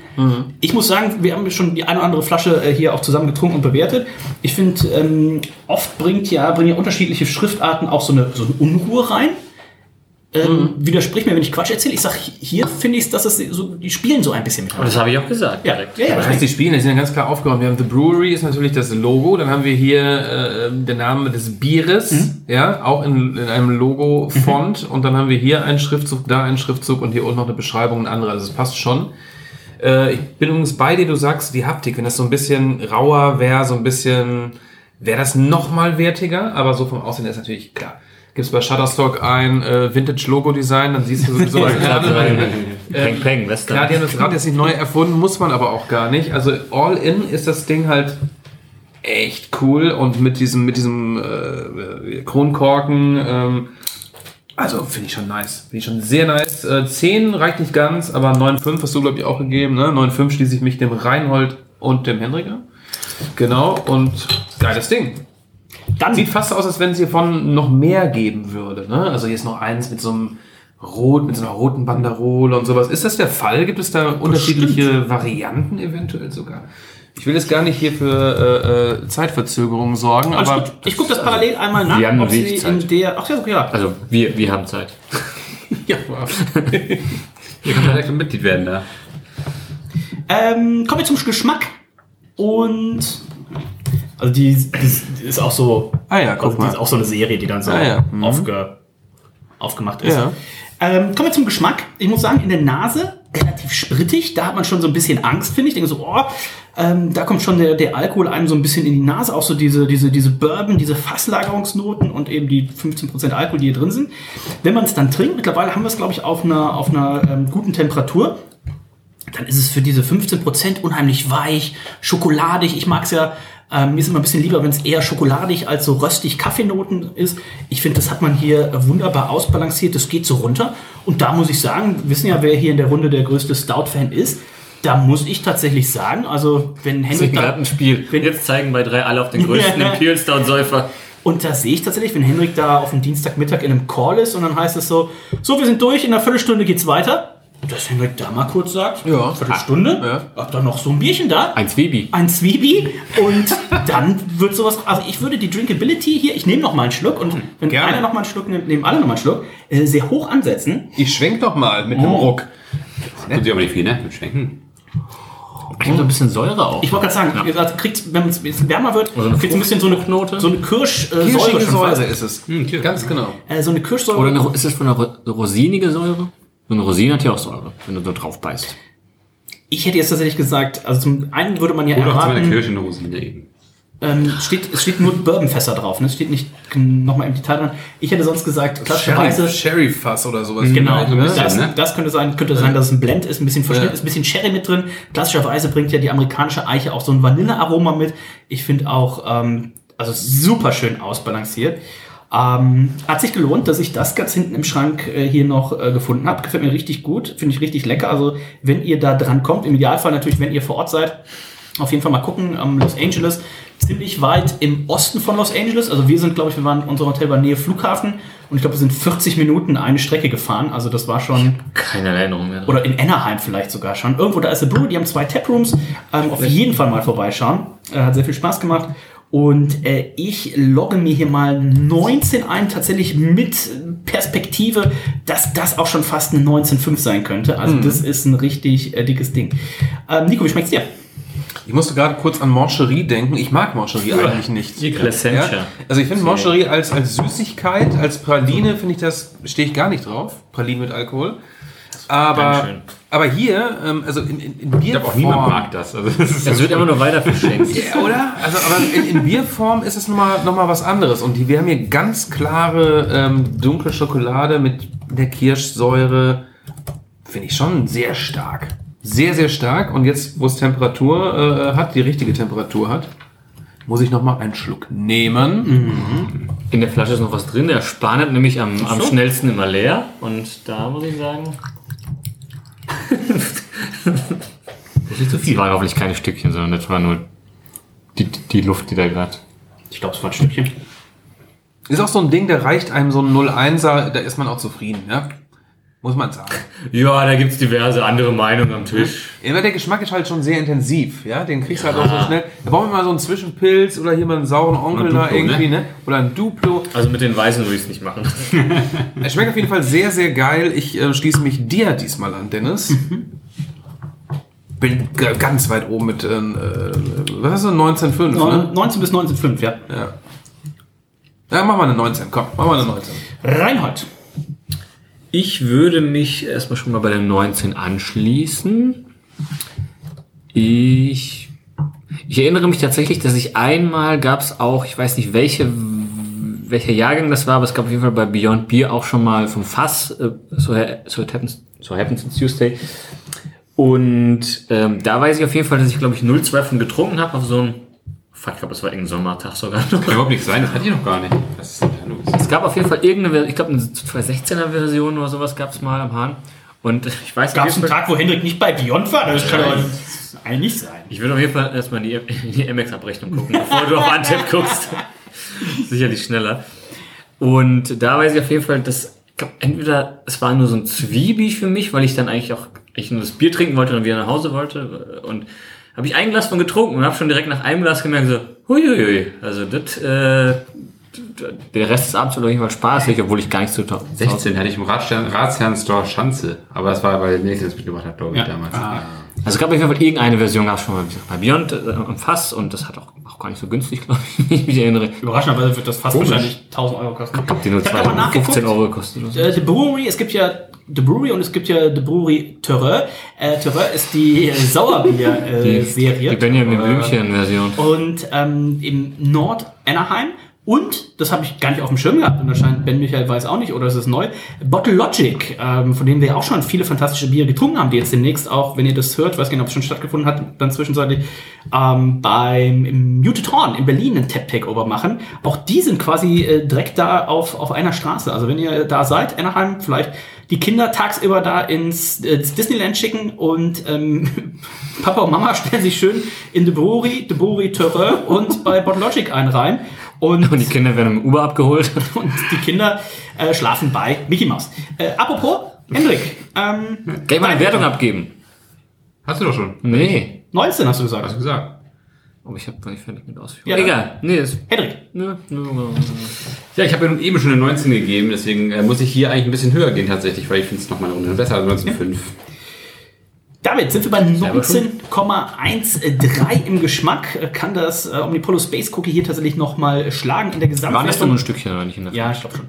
Ich muss sagen, wir haben schon die eine oder andere Flasche äh, hier auch zusammen getrunken und bewertet. Ich finde, ähm, oft bringt ja, bringen ja unterschiedliche Schriftarten auch so eine, so eine Unruhe rein. Ähm, Widersprich mir, wenn ich Quatsch erzähle. Ich sage, hier finde ich, dass es so, die spielen so ein bisschen mit. Das habe ich auch gesagt. Ja, direkt. ja, ja. Was heißt die spielen? Die sind ja ganz klar aufgeräumt. Wir haben The Brewery, ist natürlich das Logo. Dann haben wir hier äh, den Namen des Bieres, ja, auch in, in einem Logo-Font. Und dann haben wir hier einen Schriftzug, da einen Schriftzug und hier unten noch eine Beschreibung, ein anderer. Also es passt schon. Äh, ich bin übrigens bei dir, du sagst, die Haptik, wenn das so ein bisschen rauer wäre, so ein bisschen, wäre das noch mal wertiger. Aber so vom Aussehen ist natürlich klar. Gibst bei Shutterstock ein äh, Vintage-Logo-Design, dann siehst du sowas. Peng, peng, Western. Klar, die haben das Rad jetzt nicht neu erfunden, muss man aber auch gar nicht. Also all in ist das Ding halt echt cool und mit diesem, mit diesem äh, Kronkorken, ähm, also finde ich schon nice. Finde ich schon sehr nice. Äh, 10 reicht nicht ganz, aber 9,5 hast du, glaube ich, auch gegeben. Ne? 9,5 schließe ich mich dem Reinhold und dem Henrik an. Genau, und geiles Ding. Dann Sieht fast aus, als wenn es hiervon noch mehr geben würde. Ne? Also hier ist noch eins mit so einem Rot, mit so einer roten Banderole und sowas. Ist das der Fall? Gibt es da unterschiedliche Varianten eventuell sogar? Ich will jetzt gar nicht hier für äh, äh, Zeitverzögerungen sorgen, Alles aber gut. Ich gucke das parallel einmal nach, Wir haben ob sie Zeit. in der. Ach ja, ja. Also wir, wir haben Zeit. (laughs) ja, (laughs) Ihr könnt direkt ein Mitglied werden da. Ähm, kommen wir zum Geschmack. Und. Also die, die ist auch so. Ah ja, guck also mal. ist auch so eine Serie, die dann so Ah ja, mhm. aufge, aufgemacht ist. Ja. Ähm, kommen wir zum Geschmack. Ich muss sagen, in der Nase relativ sprittig. Da hat man schon so ein bisschen Angst, finde ich. Ich denke so, oh, ähm, da kommt schon der, der Alkohol einem so ein bisschen in die Nase. Auch so diese, diese, diese Bourbon, diese Fasslagerungsnoten und eben die 15% Alkohol, die hier drin sind. Wenn man es dann trinkt, mittlerweile haben wir es, glaube ich, auf einer, auf einer ähm, guten Temperatur dann ist es für diese 15% unheimlich weich, schokoladig. Ich mag es ja, ähm, mir ist immer ein bisschen lieber, wenn es eher schokoladig als so röstig Kaffeenoten ist. Ich finde, das hat man hier wunderbar ausbalanciert. Das geht so runter. Und da muss ich sagen, wir wissen ja, wer hier in der Runde der größte Stout-Fan ist. Da muss ich tatsächlich sagen, also wenn Das ist Henrik gerade da, ein Spiel. Wenn- Jetzt zeigen bei drei alle auf den größten. Imperial (laughs) Stout Säufer. und da sehe ich tatsächlich, wenn Henrik da auf dem Dienstagmittag in einem Call ist und dann heißt es so, so, wir sind durch, in einer Viertelstunde geht's weiter. Dass Henrik da mal kurz sagt, Ja. Viertelstunde, Ja. habt ihr noch so ein Bierchen da? Ein Zwiebel. ein Zwiebel und (laughs) dann wird sowas. Also ich würde die Drinkability hier, ich nehme noch mal einen Schluck und wenn Gerne. einer noch mal einen Schluck nimmt, nehmen alle noch mal einen Schluck, äh, sehr hoch ansetzen. Ich schwenk doch mal mit einem Ruck. Tun sie aber nicht viel, ne? Mit Schwenken. Ich habe so ein bisschen Säure auch. Ich wollte gerade sagen, ihr kriegt, wenn es ein bisschen wärmer wird, eine kriegt ein bisschen so eine Fruchtnote. so eine Kirsch, äh, Kirschige Säure ist es. Ganz genau. Äh, so eine Kirschsäure. Oder eine, ist es von einer Ro- rosinige Säure? So eine Rosine hat ja auch Säure, wenn du so drauf beißt. ich hätte jetzt tatsächlich gesagt, also zum einen würde man ja Oder auch zu meiner erwarten, Kirche eine Rosine eben. ähm, steht, es steht nur Bourbonfässer drauf, ne? es steht nicht nochmal im Detail dran. Ich hätte sonst gesagt, klassischerweise Sherry Fass oder sowas. Genau, vielleicht, ne? das, ne? das könnte sein, könnte sein, dass es ein Blend ist, ein bisschen verschnitten, Ja. ist ein bisschen Sherry mit drin. Klassischerweise bringt ja die amerikanische Eiche auch so ein Vanillearoma mit. Ich finde auch, ähm, also super schön ausbalanciert. Ähm, hat sich gelohnt, dass ich das ganz hinten im Schrank äh, hier noch äh, gefunden habe. Gefällt mir richtig gut, finde ich richtig lecker. Also wenn ihr da dran kommt, im Idealfall natürlich, wenn ihr vor Ort seid, auf jeden Fall mal gucken. Ähm, Los Angeles, ziemlich weit im Osten von Los Angeles. Also wir sind, glaube ich, wir waren, unser Hotel war Nähe Flughafen und ich glaube, wir sind 40 Minuten eine Strecke gefahren. Also das war schon, Keine Erinnerung mehr. oder in Anaheim vielleicht sogar schon. Irgendwo da ist eine Brewery, die haben zwei Taprooms. Ähm, auf jeden Fall mal vorbeischauen. Äh, hat sehr viel Spaß gemacht. Und äh, ich logge mir hier mal 19 ein, tatsächlich mit Perspektive, dass das auch schon fast eine 19,5 sein könnte. Also das ist ein richtig äh, dickes Ding. Ähm, Nico, wie schmeckt's dir? Ich musste gerade kurz an Mancherie denken. Ich mag Mancherie eigentlich nicht. Die Placentia. Ja? Also ich finde Mancherie als, als Süßigkeit, als Praline, finde ich das, stehe ich gar nicht drauf. Praline mit Alkohol. Aber, Dankeschön. aber hier, ähm, also in, in, in Bierform. Ich glaube auch niemand mag das. Also, das ist Es wird immer nur weiter (laughs) verschenkt. Ja, oder? Also, aber in, in Bierform ist es nochmal noch mal was anderes. Und die, wir haben hier ganz klare ähm, dunkle Schokolade mit der Kirschsäure. Finde ich schon sehr stark. Sehr, sehr stark. Und jetzt, wo es Temperatur äh, hat, die richtige Temperatur hat, muss ich nochmal einen Schluck nehmen. In der Flasche ist noch was drin. Der Span nämlich am, am schnellsten immer leer. Und da muss ich sagen. (laughs) das ist zu viel. War hoffentlich keine Stückchen, sondern das war nur die, die Luft, die da gerade. Ich glaube, es war ein Stückchen. Ist auch so ein Ding, der reicht einem so ein 01er, da ist man auch zufrieden, ja? Muss man sagen. Ja, da gibt es diverse andere Meinungen am Tisch. Ja, der Geschmack ist halt schon sehr intensiv, ja? Den kriegst du halt auch so schnell. Da brauchen wir mal so einen Zwischenpilz oder hier mal einen sauren Onkel Oder da Duplo, irgendwie, ne? Oder ein Duplo. Also mit den Weißen würde ich es nicht machen. (laughs) Er schmeckt auf jeden Fall sehr, sehr geil. Ich äh, schließe mich dir diesmal an, Dennis. Bin ganz weit oben mit, äh, äh, was hast du, 19,5, ne? 19 bis 19,5, ja. Ja. Ja, mach mal eine 19, komm, mach mal eine 19. Reinhold. Ich würde mich erstmal schon mal bei der 19 anschließen. Ich, ich erinnere mich tatsächlich, dass ich einmal gab es auch, ich weiß nicht welche, welcher Jahrgang das war, aber es gab auf jeden Fall bei Beyond Beer auch schon mal vom Fass, äh, so, so, it happens, so happens on Tuesday. Und ähm, da weiß ich auf jeden Fall, dass ich glaube ich 0,2 von getrunken habe auf so ein, fuck, ich glaube, es war irgendein Sommertag sogar. kann überhaupt nicht sein, das hat die noch gar nicht. Was ist denn da los? Es gab auf jeden Fall irgendeine, ich glaube eine 2016er Version oder sowas gab es mal am Hahn. Und ich weiß Gab es einen Tag, wo Hendrik nicht bei Beyond war? Das kann doch eigentlich nicht sein. Ich würde auf jeden Fall erstmal die, (laughs) die MX-Abrechnung gucken, bevor du auf Antep guckst. (laughs) Sicherlich schneller. Und da weiß ich auf jeden Fall, dass ich glaub, entweder es war nur so ein Zwiebel für mich, weil ich dann eigentlich auch eigentlich nur das Bier trinken wollte und dann wieder nach Hause wollte. Und habe ich ein Glas von getrunken und habe schon direkt nach einem Glas gemerkt, so, huiuiui, also das, äh, der Rest des Abends war auf jeden Fall spaßig, obwohl ich gar nicht so to- 16 hatte ich im Ratsherrn-Store Schanze. Aber das war, weil Nathan das mitgebracht hat, glaube ich, Ja. damals. Also es gab auf jeden Fall irgendeine Version, gab es schon mal wie bei Beyond äh, am Fass und das hat auch, auch gar nicht so günstig, (laughs) glaube ich, wenn ich mich erinnere. Überraschenderweise wird das fast Komisch. wahrscheinlich 1000 Euro kosten. Nur Ich hab aber 215 nachgeguckt. Euro gekostet? Äh, The Brewery, es gibt ja The Brewery und es gibt ja The Brewery Terreur. Äh, Terreur ist die Die, Sauerbier-Serie. die Benjamin Blümchen-Version. und ähm, im Nord Anaheim. Und, das habe ich gar nicht auf dem Schirm gehabt, und anscheinend Ben Michael weiß auch nicht, oder es ist neu, Bottle Logic, ähm, von denen wir ja auch schon viele fantastische Biere getrunken haben, die jetzt demnächst auch, wenn ihr das hört, weiß gar nicht, ob es schon stattgefunden hat, dann zwischenzeitlich ähm, beim im Muted Horn in Berlin einen Tap Takeover machen. Auch die sind quasi äh, direkt da auf, auf einer Straße. Also wenn ihr da seid, Anaheim, vielleicht die Kinder tagsüber da ins, ins Disneyland schicken und ähm, (laughs) Papa und Mama stellen sich schön in The Brewery Terreur und bei Bottle Logic ein rein. Und, Und die Kinder werden im Uber abgeholt. (laughs) und die Kinder äh, schlafen bei Mickey Mouse. Äh, apropos, Hendrik, ähm, Kann ich mal eine Wertung abgeben? Hast du doch schon. Nee. 19 hast du gesagt. Hast du gesagt. Aber ich habe noch nicht fertig mit Ausführungen. Ja, Egal. Nee, ist, Hendrik. Ja, ich habe ja nun eben schon eine 19 gegeben, deswegen äh, muss ich hier eigentlich ein bisschen höher gehen tatsächlich, weil ich finde es nochmal eine Runde besser als 19,5. Damit sind wir bei 19,13 im Geschmack. Kann das äh, Omnipolo Space Cookie hier tatsächlich nochmal schlagen in der Waren das nur Gesamtwertung? ein Stückchen oder nicht in der Ja, ich glaube schon.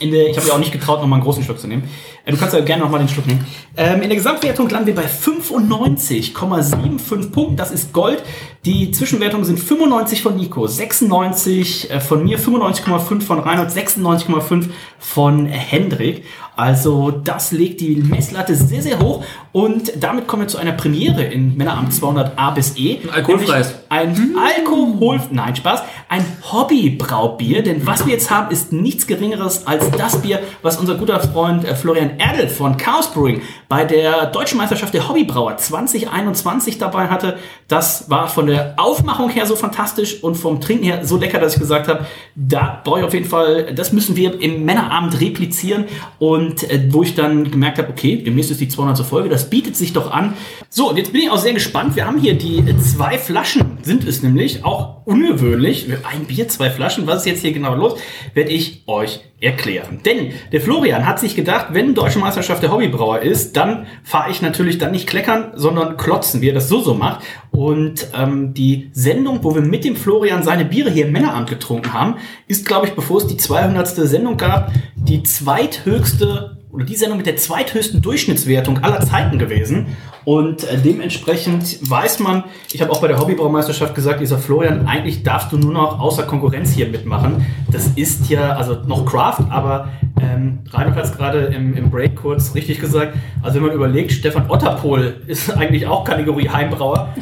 Der, ich habe ja auch nicht getraut, nochmal einen großen Schluck zu nehmen. Äh, Du kannst ja gerne nochmal den Schluck nehmen. Ähm, in der Gesamtwertung landen wir bei 95,75 Punkten. Das ist Gold. Die Zwischenwertungen sind 95 von Nico, 96 äh, von mir, 95,5 von Reinhold, 96,5 von Hendrik. Also das legt die Messlatte sehr, sehr hoch. Und damit kommen wir zu einer Premiere in Männeramt 200 A bis E. Ein alkoholfreies. Ein Alkohol, nein, Spaß, ein Hobbybraubier, denn was wir jetzt haben, ist nichts geringeres als das Bier, was unser guter Freund äh, Florian Erdl von Chaos Brewing bei der Deutschen Meisterschaft der Hobbybrauer 2021 dabei hatte. Das war von der Aufmachung her so fantastisch und vom Trinken her so lecker, dass ich gesagt habe, da brauche ich auf jeden Fall, das müssen wir im Männerabend replizieren und äh, wo ich dann gemerkt habe, okay, demnächst ist die 200. Folge, das bietet sich doch an. So, und jetzt bin ich auch sehr gespannt. Wir haben hier die äh, zwei Flaschen, sind es nämlich, auch ungewöhnlich. Ein Bier, zwei Flaschen, was ist jetzt hier genau los, werde ich euch erklären. Denn der Florian hat sich gedacht, wenn Deutsche Meisterschaft der Hobbybrauer ist, dann fahre ich natürlich dann nicht kleckern, sondern klotzen, wie er das so so macht. Und ähm, die Sendung, wo wir mit dem Florian seine Biere hier im Männeramt getrunken haben, ist, glaube ich, bevor es die 200. Sendung gab, die zweithöchste oder die Sendung mit der zweithöchsten Durchschnittswertung aller Zeiten gewesen. Und äh, dementsprechend weiß man, ich habe auch bei der Hobbybraumeisterschaft gesagt, dieser Florian, eigentlich darfst du nur noch außer Konkurrenz hier mitmachen. Das ist ja, also noch Craft, aber ähm, Reinhold hat es gerade im, im Break kurz richtig gesagt. Also wenn man überlegt, Stefan Otterpohl ist (laughs) eigentlich auch Kategorie Heimbrauer. (laughs)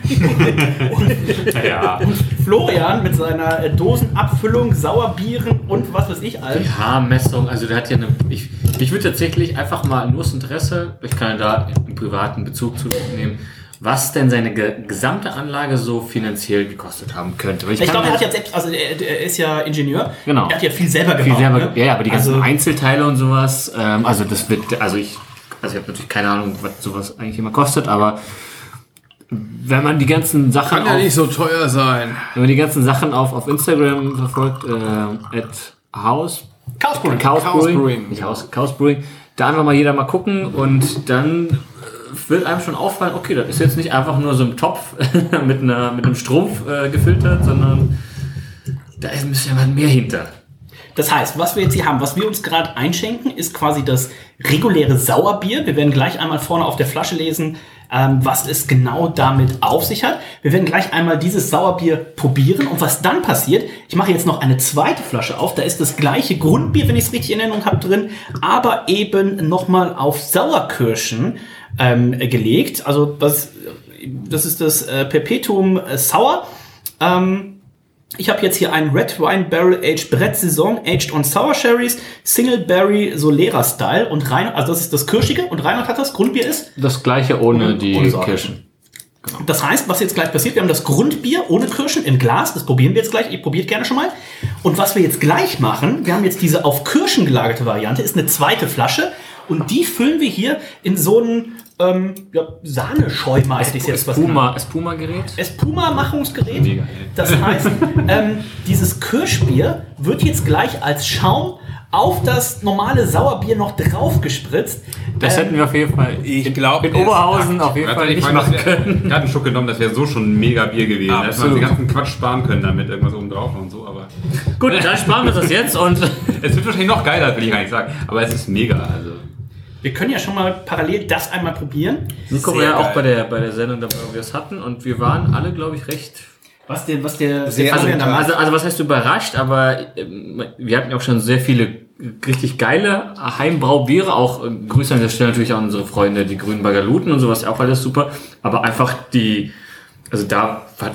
Ja. Florian mit seiner äh, Dosenabfüllung, Sauerbieren und was weiß ich allem. Haarmessung, also der hat ja eine. Ich, ich würde tatsächlich einfach mal nur aus Interesse, ich kann ja da einen privaten Bezug zu nehmen, was denn seine ge gesamte Anlage so finanziell gekostet haben könnte. Ich kann glaube, er hat ja selbst, also er, ist ja Ingenieur. Genau. Er hat ja viel selber viel gebaut. selber, ne? ja, ja, aber die ganzen Also- Einzelteile und sowas, ähm, also das wird, also ich, also ich habe natürlich keine Ahnung, was sowas eigentlich immer kostet, aber wenn man die ganzen Sachen Kann ja auf, nicht so teuer sein. wenn man die ganzen Sachen auf, auf Instagram verfolgt, äh, at House, Chaos Brewing. Chaos Brewing, nicht Chaos, Chaos Brewing, da einfach mal jeder mal gucken und dann äh, wird einem schon auffallen, okay, das ist jetzt nicht einfach nur so ein Topf (laughs) mit, einer, mit einem Strumpf äh, gefiltert, sondern da ist ein bisschen was mehr hinter. Das heißt, was wir jetzt hier haben, was wir uns gerade einschenken, ist quasi das reguläre Sauerbier. Wir werden gleich einmal vorne auf der Flasche lesen, ähm, was es genau damit auf sich hat. Wir werden gleich einmal dieses Sauerbier probieren und was dann passiert, ich mache jetzt noch eine zweite Flasche auf, da ist das gleiche Grundbier, wenn ich es richtig in Erinnerung habe, drin, aber eben nochmal auf Sauerkirschen ähm, gelegt. Also was, das ist das äh, Perpetuum äh, Sour. Ähm, ich habe jetzt hier einen Red Wine Barrel Aged Brett Saison Aged on Sour Sherries Single Berry Solera Style und rein, also das ist das Kirschige und Reinhard hat das Grundbier ist. Das gleiche ohne, die ohne. Kirschen. Das heißt, was jetzt gleich passiert, wir haben das Grundbier ohne Kirschen im Glas, das probieren wir jetzt gleich, ihr probiert gerne schon mal. Und was wir jetzt gleich machen, wir haben jetzt diese auf Kirschen gelagerte Variante, ist eine zweite Flasche Und die füllen wir hier in so einen ähm, ja, Sahneschäumer, hätte ich jetzt was Espuma, Espuma-Gerät. Espuma-Machungsgerät. Das heißt, ähm, dieses Kirschbier wird jetzt gleich als Schaum auf das normale Sauerbier noch drauf gespritzt. Das Ähm, hätten wir auf jeden Fall Ich in, glaub, in Oberhausen auf jeden Fall ich nicht meine, machen können. Ich hatte einen Schluck genommen, das wäre so schon ein mega Bier gewesen. Da hätte man den ganzen Quatsch sparen können damit, irgendwas oben drauf und so, aber. Gut, dann sparen wir das jetzt und (laughs) Es wird wahrscheinlich noch geiler, will ich gar nicht sagen. Aber es ist mega, also. Wir können ja schon mal parallel das einmal probieren. Nico war ja auch bei der, bei der Sendung dabei, wo wir es hatten und wir waren alle, glaube ich, recht Was der, was der, Sehr Also, also, also was heißt überrascht, aber ähm, wir hatten ja auch schon sehr viele richtig geile Heimbraubiere, auch äh, Grüße an der Stelle natürlich an unsere Freunde, die grünen Bagaluten und sowas, auch alles super, aber einfach die, also da war-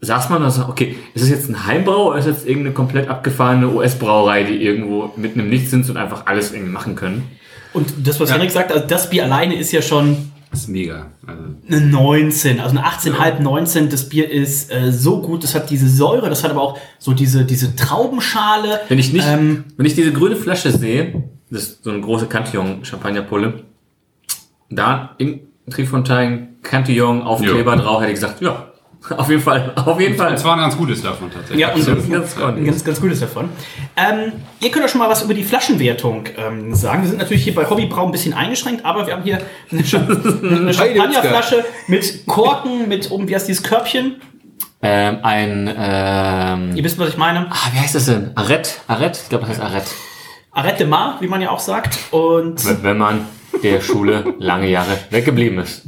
saß man und so, okay, ist es jetzt ein Heimbrau oder ist es jetzt irgendeine komplett abgefahrene US-Brauerei, die irgendwo mitten im Nichts sind und einfach alles irgendwie machen können? Und das, was Henrik sagt, also das Bier alleine ist ja schon Das ist mega. Also, eine 19, also eine 18,5, 19. Das Bier ist äh, so gut, das hat diese Säure, das hat aber auch so diese, diese Traubenschale. Wenn ich nicht, Ähm, wenn ich diese grüne Flasche sehe, das ist so eine große Cantillon Champagnerpulle, da in Trifontaine Cantillon Aufkleber drauf, hätte ich gesagt, ja, (laughs) auf jeden Fall, auf jeden Fall. es war ein ganz gutes davon tatsächlich. Ja, und ganz ein ordentlich. ganz, ganz Gutes davon. Ähm, ihr könnt euch schon mal was über die Flaschenwertung ähm, sagen. Wir sind natürlich hier bei Hobbybrau ein bisschen eingeschränkt, aber wir haben hier eine, Cha (laughs) eine Champagnerflasche mit Korken, mit oben, wie heißt dieses Körbchen? Ähm, ein, ähm, Ihr wisst, was ich meine. ah, wie heißt das denn? Arrête, Arrête? Ich glaube, das heißt Arrête. Arrête de Mar, wie man ja auch sagt. Und, Wenn man der Schule lange Jahre weggeblieben ist.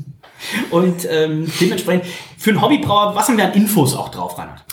Und ähm, dementsprechend für einen Hobbybrauer, was haben wir an Infos auch drauf, Reinhard?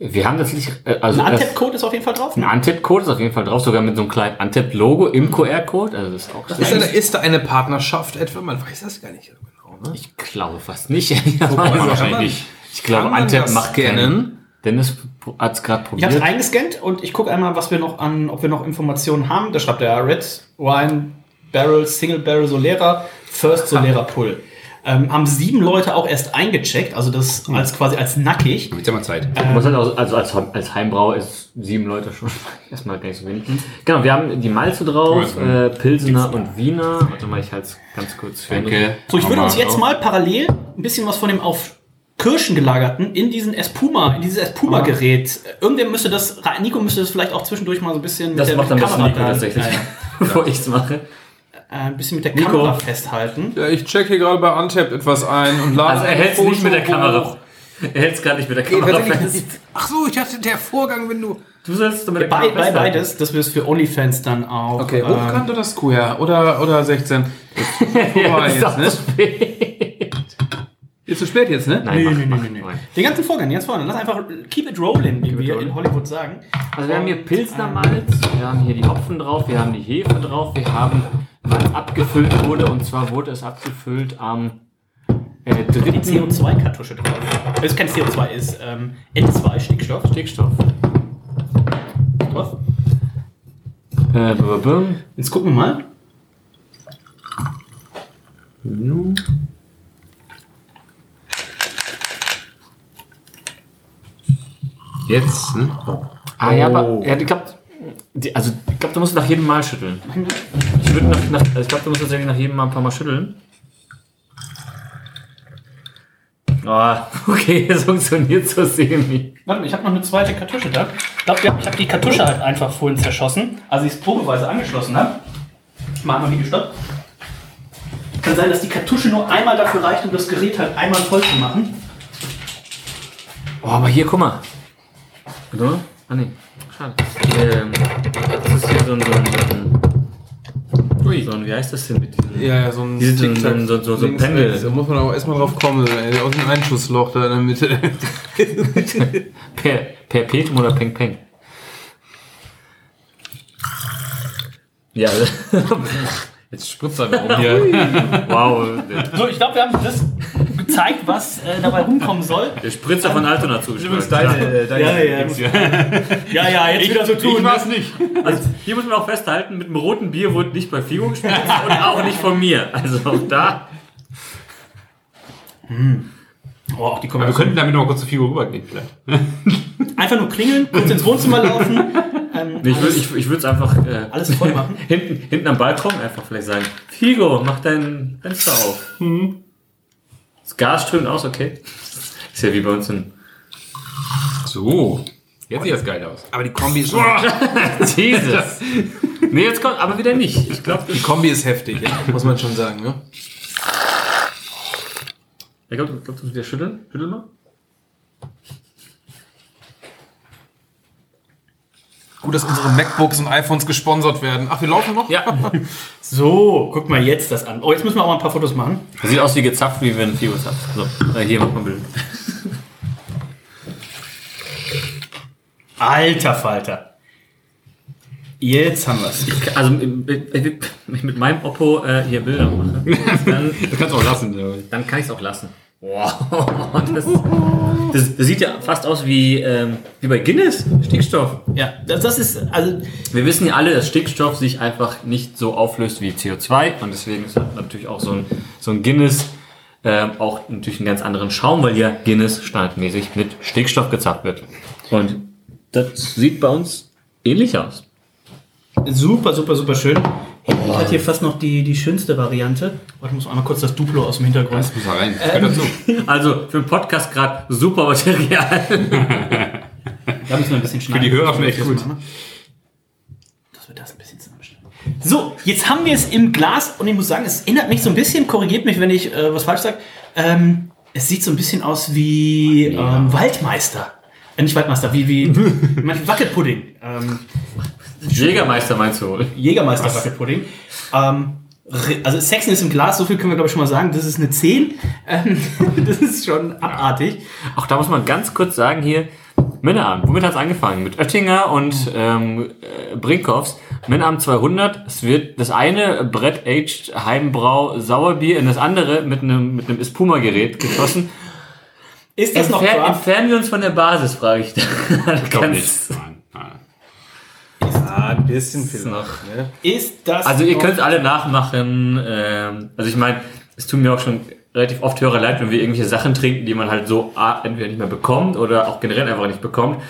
Wir haben tatsächlich, äh, also Ein das- Antep-Code ist auf jeden Fall drauf. ein Antep-Code ist auf jeden Fall drauf, sogar mit so einem kleinen Antep-Logo im QR-Code. Also das ist auch Ist da, ist da eine Partnerschaft etwa? Man weiß das gar nicht so genau. Ne? Ich glaube fast nicht. (laughs) wahrscheinlich nicht. Ich glaube, Antep das macht keinen. Dennis hat es gerade Ich probiert. habe es eingescannt und ich gucke einmal, was wir noch an, ob wir noch Informationen haben. Da schreibt er Red Wine Barrel Single Barrel Solera First Solera Pull. Ähm, haben sieben Leute auch erst eingecheckt, also das als quasi als nackig. Jetzt haben wir Zeit. Ich muss halt auch, also als, als Heimbrauer ist sieben Leute schon (laughs) erstmal gar nicht so wenig. Genau, wir haben die Malze drauf, äh, Pilsener und Wiener. Warte mal, ich halte es ganz kurz für Danke. So, ich würde uns jetzt mal parallel ein bisschen was von dem auf Kirschen gelagerten in diesen Espuma, in dieses Espuma-Gerät. Irgendwer müsste das, Nico müsste das vielleicht auch zwischendurch mal so ein bisschen Das macht am besten Nico tatsächlich, Ja, ja. (laughs) bevor ich es mache. Äh, ein bisschen mit der Nico. Kamera festhalten. Ja, ich check hier gerade bei Antep etwas ein und lade Also er hält es nicht mit der Kamera. hoch. Er hält es gerade nicht mit der Kamera tatsächlich. fest. Ach so, ich dachte, der Vorgang, wenn du... Du sollst mit der Bei, bei festhalten. beides, dass wir es für OnlyFans dann auch. Okay, ähm, hochkant oder Square? Oder, oder 16? (laughs) Ja, ist jetzt, ne? zu spät. Ist zu spät jetzt, ne? Nein, Nee, mach, nee, nee, mach, nee, nee. Den ganzen Vorgang, jetzt vorne. Lass einfach keep it rolling, wie wir rolling. in Hollywood sagen. Also wir haben hier Pilsner Malz, wir haben hier die Hopfen drauf, wir haben die Hefe drauf, wir haben, was abgefüllt wurde, und zwar wurde es abgefüllt am äh, Die dritten CO2-Kartusche drauf. Das ist kein CO2, ist ähm, N2 Stickstoff. Stickstoff. drauf. Äh. Jetzt gucken wir mal. Jetzt, ne? Ah ja, aber ja, ich glaube, also ich glaube, du musst nach jedem Mal schütteln. Ich nach, nach, also ich glaube, du musst tatsächlich nach jedem Mal ein paar Mal schütteln. Ah, (laughs) okay, es funktioniert so semi. Warte mal, ich habe noch eine zweite Kartusche da. Ich glaube, ich habe die Kartusche halt einfach vorhin zerschossen, als ich es probeweise angeschlossen habe. Mal einmal wie gestoppt. Kann sein, dass die Kartusche nur einmal dafür reicht, um das Gerät halt einmal voll zu machen. Oh, aber hier, guck mal. Oder? Ah, nee. Schade. Ähm, das ist hier so ein, so ein, so ein, Ui. so ein wie heißt das denn mit diesem? Ja, ja, so ein Diese- so ein- Tic-Tac. so- so- so links, Pendel. Da muss man auch erstmal drauf kommen, ey, aus dem Einschussloch da in der Mitte. (laughs) Per, Perpetuum oder Peng Peng? Ja, (laughs) Jetzt spritzt er da rum hier. wow. So, ich glaube, wir haben das gezeigt, was äh, dabei rumkommen soll. Der Spritzer von Altona zugeschrieben. deine, Ja, ja. Ja, ja, jetzt wieder so tun. war's nicht. Also, hier muss man auch festhalten, mit dem roten Bier wurde nicht bei Figo gespritzt und auch nicht von mir. Also auch da. Oh, auch die Wir könnten damit noch mal kurz zur Figur rübergehen vielleicht. Einfach nur klingeln, kurz ins Wohnzimmer laufen. Ähm, Nee, ich würde ich, ich würd's einfach äh, alles voll machen. (laughs) hinten, hinten am Balkon einfach vielleicht sagen, Figo, mach dein Fenster auf. Mhm. Das Gas strömt aus, okay. Ist ja wie bei uns in So. Jetzt sieht das geil aus. Aber die Kombi ist schon, (laughs) Jesus. nee, jetzt kommt aber wieder nicht. Ich glaube, die Kombi ist heftig, ja, muss man schon sagen. Ne? ich glaub, glaub, du musst wieder schütteln. Schüttel mal. Gut, dass unsere MacBooks und iPhones gesponsert werden. Ach, wir laufen noch? Ja. (laughs) So, guck mal jetzt das an. Oh, jetzt müssen wir auch mal ein paar Fotos machen. Das sieht aus wie gezapft, wie wenn Figo zapft. So, äh, hier mach mal ein Bild. (laughs) Alter Falter. Jetzt haben wir es. Also, wenn ich mit meinem Oppo äh, hier Bilder mache, (laughs) dann, Das kannst du auch lassen. dann kann ich es auch lassen. Wow. (laughs) Das, das, das sieht ja fast aus wie, ähm, wie bei Guinness, Stickstoff. Ja, das, das ist, also, Wir wissen ja alle, dass Stickstoff sich einfach nicht so auflöst wie CO2 und deswegen ist natürlich auch so ein, so ein Guinness ähm, auch natürlich einen ganz anderen Schaum, weil ja Guinness standardmäßig mit Stickstoff gezapft wird. Und das sieht bei uns ähnlich aus. Super, super, super schön. Ich hatte hier fast noch die, die schönste Variante. Warte, ich muss einmal kurz das Duplo aus dem Hintergrund. Das muss da rein. Dazu. (laughs) Also für den Podcast gerade super Material. Da müssen wir ein bisschen schneiden. die Hörer Das gut. machen? Dass wir das ein bisschen zusammenstellen. So, jetzt haben wir es im Glas und ich muss sagen, es erinnert mich so ein bisschen, korrigiert mich, wenn ich äh, was falsch sage. Ähm, es sieht so ein bisschen aus wie ähm, Waldmeister. Äh, nicht Waldmeister, wie, wie (laughs) Wackelpudding. Ähm, Jägermeister meinst du? Jägermeister Wackelpudding. Ähm, also Sexen ist im Glas, so viel können wir glaube ich schon mal sagen. Das ist eine 10. Ähm, (laughs) das ist schon abartig. Auch da muss man ganz kurz sagen hier, Männerabend, womit hat es angefangen? Mit Oettinger und ähm, äh, Brinkhoffs. Männerabend 200, es wird das eine Brett Aged Heimbrau Sauerbier in das andere mit einem mit einem Espuma-Gerät geschossen. Ist das noch Entfer klar? entfernen wir uns von der Basis, frage ich. Ich glaube nicht. Ah, ein bisschen Ist noch. Ne? Ist das Also ihr könnt alle nachmachen. Ähm, also ich meine, es tut mir auch schon relativ oft Hörer leid, wenn wir irgendwelche Sachen trinken, die man halt so entweder nicht mehr bekommt oder auch generell einfach nicht bekommt.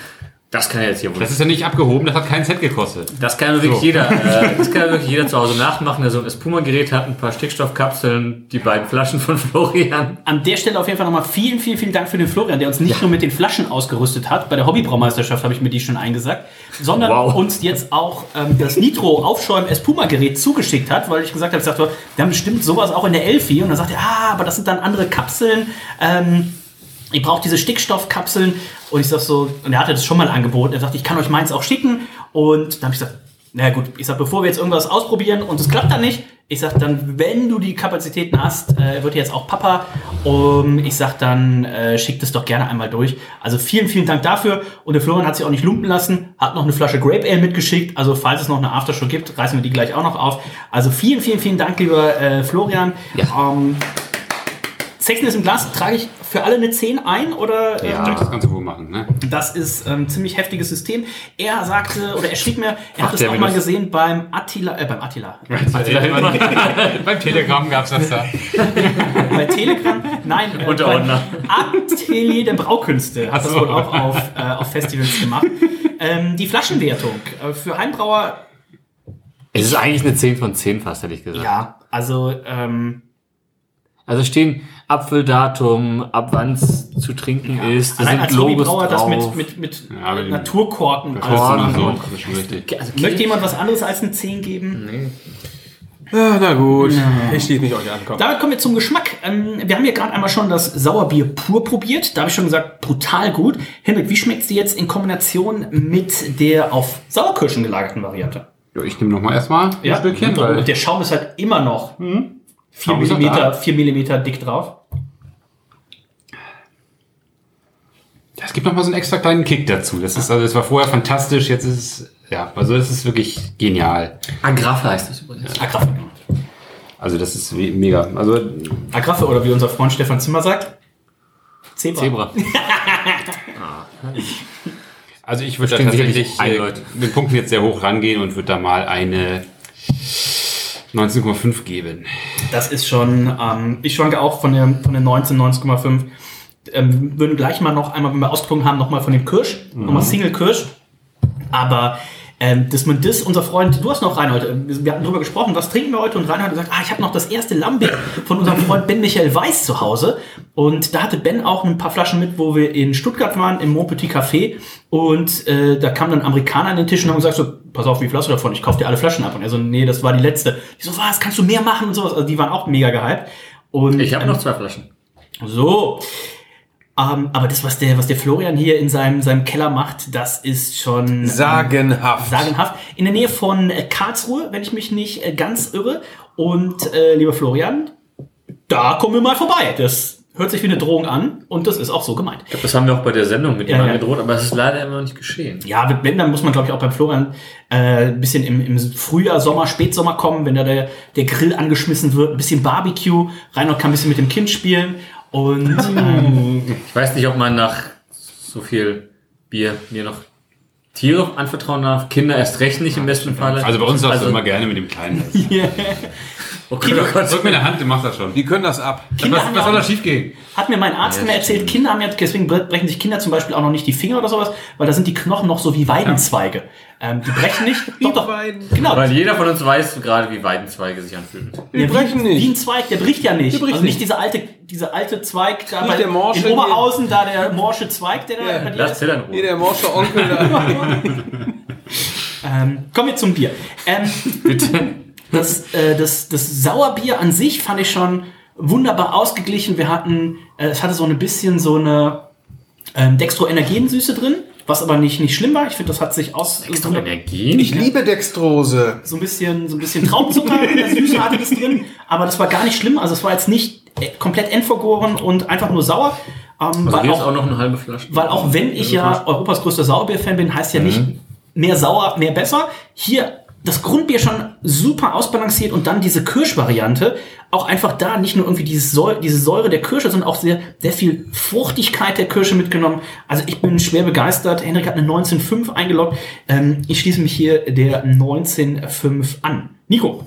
Das kann ja jetzt hier wohl. Das ist ja nicht abgehoben, das hat keinen Cent gekostet. Das kann ja wirklich So. jeder. Äh, (laughs) das kann ja wirklich jeder zu Hause nachmachen, der so ein Espuma-Gerät hat, ein paar Stickstoffkapseln, die beiden Flaschen von (laughs) Florian. An der Stelle auf jeden Fall nochmal vielen, vielen, vielen Dank für den Florian, der uns nicht nur mit den Flaschen ausgerüstet hat. Bei der Hobbybraumeisterschaft habe ich mir die schon eingesagt, sondern Wow. uns jetzt auch ähm, das Nitro Aufschäumen Espuma-Gerät zugeschickt hat, weil ich gesagt habe, ich sagte, wir haben bestimmt sowas auch in der Elfi. Und dann sagt er, ah, aber das sind dann andere Kapseln. Ähm, ihr braucht diese Stickstoffkapseln. Und ich sag so, und er hatte das schon mal angeboten. Er sagt, ich kann euch meins auch schicken. Und dann habe ich gesagt, na gut, ich sag, bevor wir jetzt irgendwas ausprobieren und es klappt dann nicht, ich sag dann, wenn du die Kapazitäten hast, äh, wird jetzt auch Papa. Um, ich sag dann, äh, schick das doch gerne einmal durch. Also vielen, vielen Dank dafür. Und der Florian hat sich auch nicht lumpen lassen, hat noch eine Flasche Grape Ale mitgeschickt. Also falls es noch eine Aftershow gibt, reißen wir die gleich auch noch auf. Also vielen, vielen, vielen Dank, lieber äh, Florian. Ja. Ähm, Sexiness im Glas trage ich für alle eine 10 ein oder ähm, Ja. Das kannst du wohl machen, ne? das ist ähm, ein ziemlich heftiges System. Er sagte, oder er schrieb mir, er hat es auch mal das. gesehen beim Attila, äh, beim Attila, (laughs) Beim Telegram gab's das da. (laughs) bei Telegram, nein, äh, beim Ordner. Atelier der Braukünste hat das so. wohl auch auf, äh, auf Festivals gemacht. Ähm, die Flaschenwertung äh, für Heimbrauer, Es ist eigentlich eine 10 von 10 fast, hätte ich gesagt. ja, also ähm, Also stehen Apfeldatum, ab wann es zu trinken ist. Da allein sind als Logos Hobbybrauer das drauf. mit, mit, mit Ja, Naturkorken Das alles so, das ist schon richtig. Also, Möchte jemand was anderes als eine 10 geben? Ah, na gut, ich schließe mich euch an. Komm. Damit kommen wir zum Geschmack. Ähm, wir haben hier gerade einmal schon das Sauerbier pur probiert. Da habe ich schon gesagt, brutal gut. Henrik, wie schmeckt es dir jetzt in Kombination mit der auf Sauerkirschen gelagerten Variante? Ja, ich nehme nochmal erstmal ein Stückchen, weil Und der Schaum ist halt immer noch 4 Schaum ist noch mm, da. 4 Millimeter dick drauf. Ja, es gibt noch mal so einen extra kleinen Kick dazu. Das ist also, es war vorher fantastisch, jetzt ist es, ja, also das ist wirklich genial. Agraffe heißt das übrigens. Agraffe. Also das ist wie- mega. Also Agraffe oder wie unser Freund Stefan Zimmer sagt. Zebra. Zebra. (laughs) Also ich würde da tatsächlich ein äh, mit den Punkten jetzt sehr hoch rangehen und würde da mal eine 19,5 geben. Das ist schon, ähm, ich schwanke auch von der, von der 19, 19,5. Ähm, würden gleich mal noch einmal, wenn wir ausgetrunken haben, nochmal von dem Kirsch, nochmal Single Kirsch. Aber Ähm, dass man das, unser Freund, du hast noch Reinhold, äh, wir hatten drüber gesprochen, was trinken wir heute? Und Reinhold hat gesagt, ah, ich habe noch das erste Lambic von unserem Freund Ben Michael Weiß zu Hause. Und da hatte Ben auch ein paar Flaschen mit, wo wir in Stuttgart waren, im Mon Petit Café. Und äh, da kam dann ein Amerikaner an den Tisch und haben gesagt so, pass auf, wie viel hast du davon? Ich kauf dir alle Flaschen ab. Und er so, nee, das war die letzte. Ich so, was, kannst du mehr machen und sowas? Also die waren auch mega gehypt. Und, Ich habe ähm, noch zwei Flaschen. so. Ähm, aber das, was der, was der Florian hier in seinem, seinem Keller macht, das ist schon ähm, Sagenhaft. sagenhaft. In der Nähe von äh, Karlsruhe, wenn ich mich nicht äh, ganz irre. Und äh, lieber Florian, da kommen wir mal vorbei. Das hört sich wie eine Drohung an und das ist auch so gemeint. Das haben wir auch bei der Sendung mit ihm Ja, ja. angedroht, aber es ist leider immer noch nicht geschehen. Ja, wenn, dann muss man, glaube ich, auch beim Florian äh, ein bisschen im, im Frühjahr, Sommer, Spätsommer kommen, wenn da der, der Grill angeschmissen wird, ein bisschen Barbecue, Reinhold kann ein bisschen mit dem Kind spielen und ähm, (laughs) Ich weiß nicht, ob man nach so viel Bier mir noch Tiere anvertrauen darf. Kinder erst recht nicht im besten Falle. Also bei uns darfst Also- du immer gerne mit dem Kleinen. Gott, oh Gott. Drück mir eine Hand, du machst das schon. Die können das ab. Kinder Was, haben was ja soll da schief gehen? Hat mir mein Arzt immer erzählt, Kinder haben ja, deswegen bre- brechen sich Kinder zum Beispiel auch noch nicht die Finger oder sowas, weil da sind die Knochen noch so wie Weidenzweige. Ähm, die brechen nicht. (laughs) doch, doch. Genau. Weil jeder von uns weiß gerade, wie Weidenzweige sich anfühlen. Die brechen Wie ein nicht. Zweig, der bricht ja nicht. Der bricht also nicht nicht. dieser alte, dieser alte Zweig da Nicht bei, der Morsche, in Oberhausen, da der morsche Zweig, der da Ja. bei dir Lass ist. Hier der morsche Onkel da. (laughs) Ähm, kommen wir zum Bier. Ähm, (laughs) Bitte. das, äh, das, das Sauerbier an sich fand ich schon wunderbar ausgeglichen. Wir hatten, äh, es hatte so ein bisschen so eine ähm, Dextroenergensüße drin, was aber nicht, nicht schlimm war. Ich finde, das hat sich aus... Extra Energien? Ich liebe Dextrose. so ein bisschen, so ein bisschen Traubenzucker in der Süße hatte das drin, aber das war gar nicht schlimm. Also es war jetzt nicht äh, komplett entvergoren und einfach nur sauer. Ähm, Also weil, auch, auch noch eine halbe Flasche. weil auch wenn ich ja Europas größter Sauerbier-Fan bin, heißt ja nicht mehr sauer, mehr besser. Hier das Grundbier schon super ausbalanciert und dann diese Kirschvariante. Auch einfach da nicht nur irgendwie dieses Säure, diese Säure der Kirsche, sondern auch sehr, sehr viel Fruchtigkeit der Kirsche mitgenommen. Also ich bin schwer begeistert. Henrik hat eine 19.5 eingeloggt. Ähm, ich schließe mich hier der 19.5 an. Nico.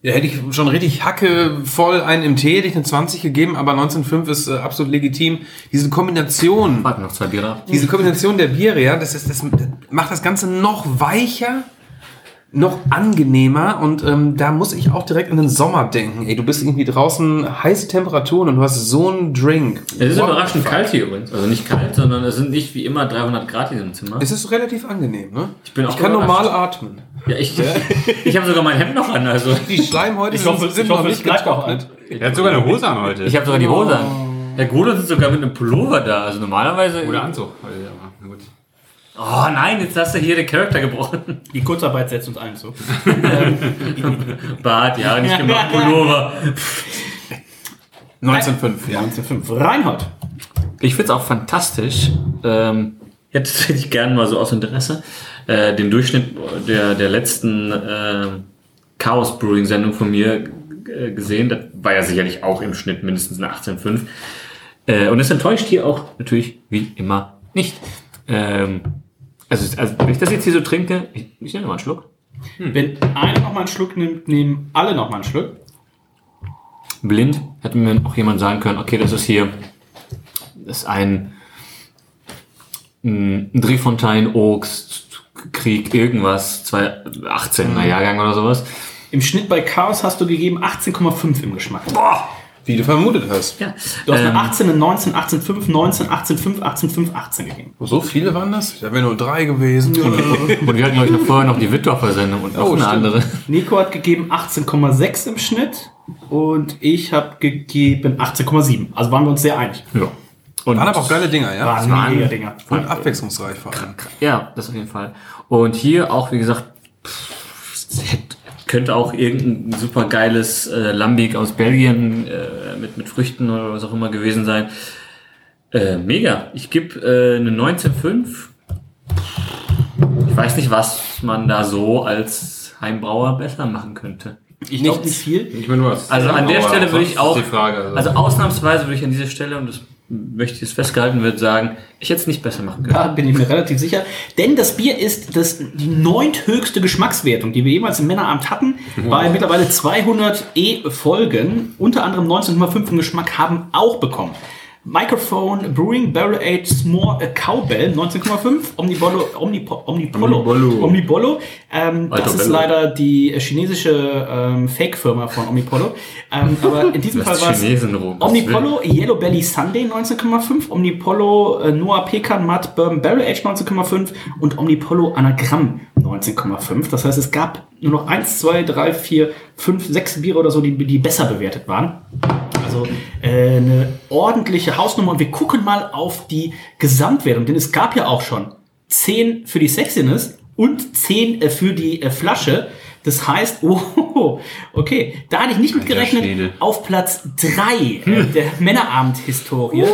Ja, hätte ich schon richtig Hacke voll einen im Tee, hätte ich eine 20 gegeben, aber 19,5 ist äh, absolut legitim. Diese Kombination, Warte noch zwei Bier diese Kombination der Biere, ja, das, ist, das macht das Ganze noch weicher, noch angenehmer und ähm, da muss ich auch direkt an den Sommer denken. Ey, du bist irgendwie draußen heiße Temperaturen und du hast so einen Drink. Es ist What überraschend kalt hier übrigens. Also nicht kalt, sondern es sind nicht wie immer 300 Grad hier im Zimmer. Es ist relativ angenehm, ne? Ich, bin auch kann überrascht. normal atmen. Ja, ich, (laughs) ich habe sogar mein Hemd noch an. Also Die Schleimhäute Ich hoffe, sind ich noch nicht getrocknet. Er hat sogar eine Hose an heute. ich habe sogar die Hose an. Der Gruder sitzt sogar mit einem Pullover da. Also normalerweise. Oder Anzug. Also. Oh nein, jetzt hast du hier den Charakter gebrochen. Die Kurzarbeit setzt uns allen zu. (laughs) Bart, ja, nicht gemacht. Pullover. 19,5, ja. 19.5. Reinhold. Ich find's auch fantastisch. Ähm, jetzt hätte ich gerne mal so aus Interesse äh, den Durchschnitt der, der letzten äh, Chaos Brewing Sendung von mir äh, gesehen. Das war ja sicherlich auch im Schnitt mindestens eine 18,5. Äh, und es enttäuscht hier auch natürlich wie immer nicht. Ähm, also, also, wenn ich das jetzt hier so trinke, ich, ich nehme mal einen Schluck. Wenn einer noch mal einen Schluck nimmt, nehmen alle noch mal einen Schluck. blind hätte mir auch jemand sagen können, okay, das ist hier das ist ein, ein Drehfontein, Oaks, Krieg, irgendwas, 2018er Jahrgang oder sowas. Im Schnitt bei Chaos hast du gegeben 18,5 im Geschmack. Boah! Wie du vermutet hast. Ja. Du hast Ähm, eine 18, eine 19, 18,5, 19, 18,5, 18,5, 18 gegeben. So viele waren das? Da wäre nur drei gewesen. Und wir hatten, glaube ich, noch vorher noch die Wittdorfer Sendung und noch Oh, eine stimmt. andere. Nico hat gegeben 18,6 im Schnitt und ich habe gegeben 18,7. Also waren wir uns sehr einig. Ja. Und Waren aber auch geile Dinger, ja? Waren waren- mega Dinger. Und abwechslungsreich vor allem. Ja, das auf jeden Fall. Und hier auch, wie gesagt, pff, könnte auch irgendein super geiles äh, Lambic aus Belgien äh, mit, mit Früchten oder was auch immer gewesen sein. Äh, mega. Ich gebe äh, eine 19,5. Ich weiß nicht, was man da so als Heimbrauer besser machen könnte. Ich glaube nicht viel. Ich meine, hast. Also an der Stelle würde ich auch, Frage, also ausnahmsweise würde ich an dieser Stelle, und das möchte ich jetzt festgehalten wird, sagen, ich hätte es nicht besser machen können. Da bin ich mir relativ sicher. Denn das Bier ist das, die neunthöchste Geschmackswertung, die wir jemals im Männeramt hatten. Bei mittlerweile 200 E-Folgen. Unter anderem 19,5 im Geschmack haben auch bekommen. Microphone Brewing Barrel Aged S'more äh, Cowbell 19,5 Omnibolo, Omnipo, Omnipolo. Omnibolo. Omnibolo. Ähm, das ist leider die äh, chinesische ähm, Fake-Firma von Omnipolo. Ähm, aber in diesem (laughs) Fall war es. Omnipolo Yellow Belly Sunday 19,5, Omnipolo äh, Noah Pecan Matt Bourbon Barrel Age 19,5 und Omnipolo Anagramm 19,5. Das heißt, es gab nur noch 1, 2, 3, 4, 5, 6 Biere oder so, die, die besser bewertet waren. Also äh, eine ordentliche Hausnummer und wir gucken mal auf die Gesamtwertung, denn es gab ja auch schon 10 für die Sexiness und 10 äh, für die äh, Flasche. Das heißt, (laughs) oh, okay, da hatte ich nicht mit gerechnet. Auf Platz 3 äh, der Männerabend-Historie.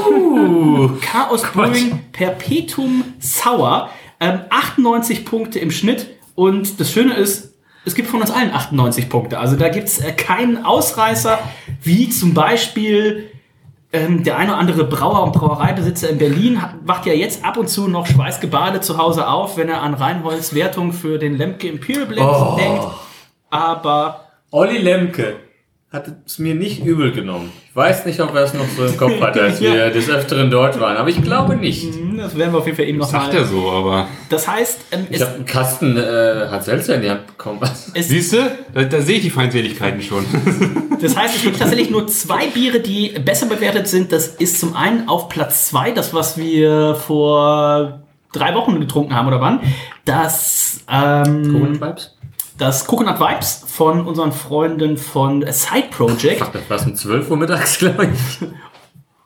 Chaos Brewing Perpetuum Sour. Ähm, 98 Punkte im Schnitt. Und das Schöne ist, es gibt von uns allen 98 Punkte. Also da gibt's äh, keinen Ausreißer, wie zum Beispiel ähm, der eine oder andere Brauer und Brauereibesitzer in Berlin hat, wacht ja jetzt ab und zu noch schweißgebadet zu Hause auf, wenn er an Reinholds Wertung für den Lemke Imperial Blend Oh. denkt. Aber Olli Lemke hat es mir nicht übel genommen. Ich weiß nicht, ob er es noch so im Kopf hatte, (laughs) als wir des Öfteren dort waren, aber ich glaube nicht. Das werden wir auf jeden Fall eben noch Sagt mal. er so, aber. Das heißt, ähm, Ich es, habe einen Kasten äh, hat Seltzer in die Hand bekommen. (laughs) Siehst du? Da, da sehe ich die Feindseligkeiten schon. (laughs) Das heißt, es gibt tatsächlich nur zwei Biere, die besser bewertet sind. Das ist zum einen auf Platz zwei, das, was wir vor drei Wochen getrunken haben, oder wann? Das, ähm, Coconut Vibes? das Coconut Vibes von unseren Freunden von Side Project. Ach, das war um 12 Uhr mittags, (laughs) glaube ich.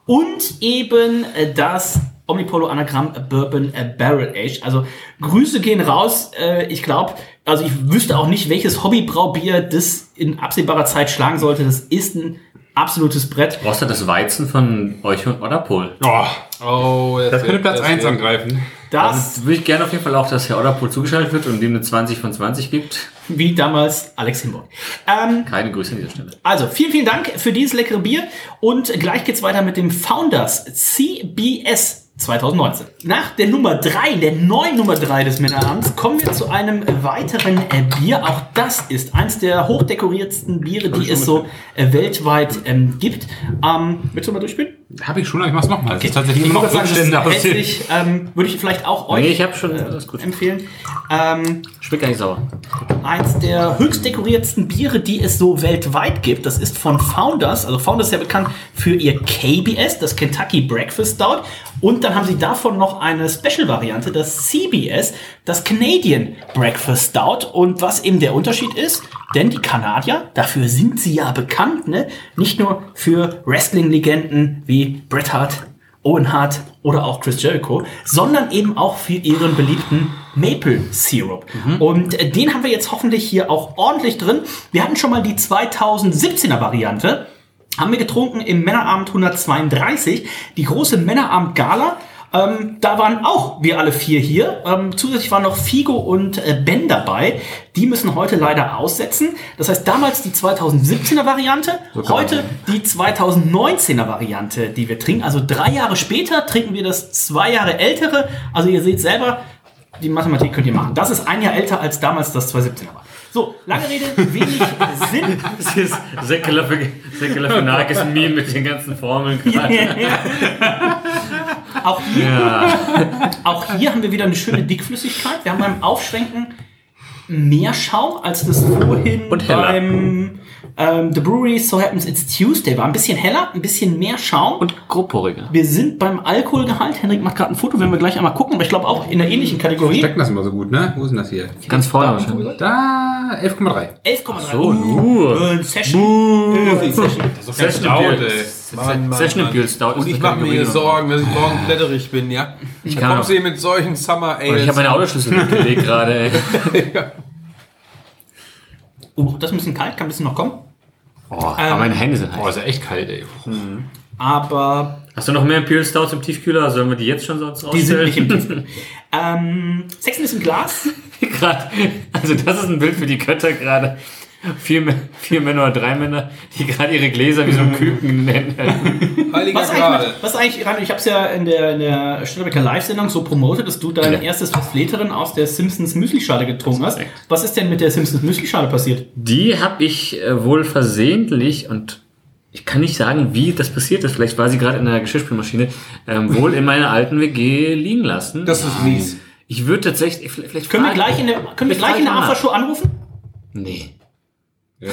Und eben äh, das Omnipolo Anagramm Bourbon Barrel Age. Also Grüße gehen raus. Äh, ich glaube, also ich wüsste auch nicht, welches Hobbybraubier das in absehbarer Zeit schlagen sollte. Das ist ein absolutes Brett. Brauchst du das Weizen von euch und Odderpol? Oh, Oh, das könnte Platz 1 angreifen. Das, Damit würde ich gerne auf jeden Fall auch, dass Herr Odderpol zugeschaltet wird und dem eine 20 von 20 gibt. wie damals Alex Himborg. Ähm, Keine Grüße an dieser Stelle. also, vielen, vielen Dank für dieses leckere Bier. Und gleich geht's weiter mit dem Founders CBS 2019. Nach der Nummer 3, der neuen Nummer 3 des Männerabends, kommen wir zu einem weiteren äh, Bier. Auch das ist eins der hochdekoriertsten Biere, die es so äh, weltweit ähm, gibt. Ähm, willst du mal durchspielen? Habe ich schon, aber ich mach's nochmal. Das ist tatsächlich Ich immer noch das Rückstände aussehen. hässlich, ähm, würde ich vielleicht auch euch Nee, ich habe schon, alles gut. empfehlen. Ähm, Schmeckt gar nicht sauer. eins der höchst dekoriertsten Biere, die es so weltweit gibt. Das ist von Founders. Also Founders ist ja bekannt für ihr KBS, das Kentucky Breakfast Stout. Und dann haben sie davon noch eine Special-Variante, das CBS, das Canadian Breakfast Stout. Und was eben der Unterschied ist, denn die Kanadier, dafür sind sie ja bekannt, ne? nicht nur für Wrestling-Legenden wie Bret Hart, Owen Hart oder auch Chris Jericho, sondern eben auch für ihren beliebten Maple Syrup. Und äh, den haben wir jetzt hoffentlich hier auch ordentlich drin. Wir hatten schon mal die 2017er Variante. Haben wir getrunken im Männerabend 132, die große Männerabend Gala. Ähm, da waren auch wir alle vier hier. Ähm, zusätzlich waren noch Figo und äh, Ben dabei. Die müssen heute leider aussetzen. Das heißt, damals die 2017er Variante, heute die 2019er Variante, die wir trinken. Also drei Jahre später trinken wir das zwei Jahre ältere. Also ihr seht selber, die Mathematik könnt ihr machen. Das ist ein Jahr älter als damals das 2017er war. So, lange Rede, wenig Sinn. Das ist Säckeler für Nagels Meme mit den ganzen Formeln gerade. Auch hier, auch hier haben wir wieder eine schöne Dickflüssigkeit. Wir haben beim Aufschwenken mehr Schaum als das vorhin Und heller. beim ähm, The Brewery So Happens It's Tuesday war. Ein bisschen heller, ein bisschen mehr Schaum. Und grobporiger. wir sind beim Alkoholgehalt. Henrik macht gerade ein Foto, werden wir gleich einmal gucken. Aber ich glaube auch in einer ähnlichen Kategorie. Stecken das immer so gut, ne? Wo ist denn das hier? Ganz vorne wahrscheinlich. Da, 11,3. 11,3. So, nur. Äh, Session. Äh, Session. Session Stout, Imperial- ey. Mann, Mann, Session Stout ist Und ich mache mir. Sorgen, dass ich morgen blätterig bin, ja? Ich kann kommst du mit solchen Summer Und ich Ales. habe meine Autoschlüssel mitgelegt gerade, ey. (laughs) Oh, das ist ein bisschen kalt, kann ein bisschen noch kommen. Oh, aber meine Hände sind Boah, heiß. ist ja echt kalt, ey. Aber Hast du noch mehr Imperial Stouts im Tiefkühler? Sollen wir die jetzt schon sonst die sind nicht im Tiefkühl. (laughs) ähm, Sexen ist im Glas. Grad, also das ist ein Bild für die Götter gerade. Vier, vier Männer oder drei Männer, die gerade ihre Gläser wie so ein Küken (laughs) halten. Heiliger Was eigentlich, Gral. mit, was eigentlich, Rano, ich habe es ja in der, in der Störbecker Live-Sendung so promotet, dass du dein erstes Fleterin aus der Simpsons Müslischale getrunken hast. Was ist denn mit der Simpsons Müslischale passiert? Die habe ich äh, wohl versehentlich und ich kann nicht sagen, wie das passiert ist. Vielleicht war sie gerade in der Geschirrspülmaschine, ähm, wohl in meiner alten WG liegen lassen. Das ist mies. Ich würde tatsächlich, vielleicht Können wir gleich in der, können wir vielleicht gleich in der Aftershow anrufen? Nee. Ja,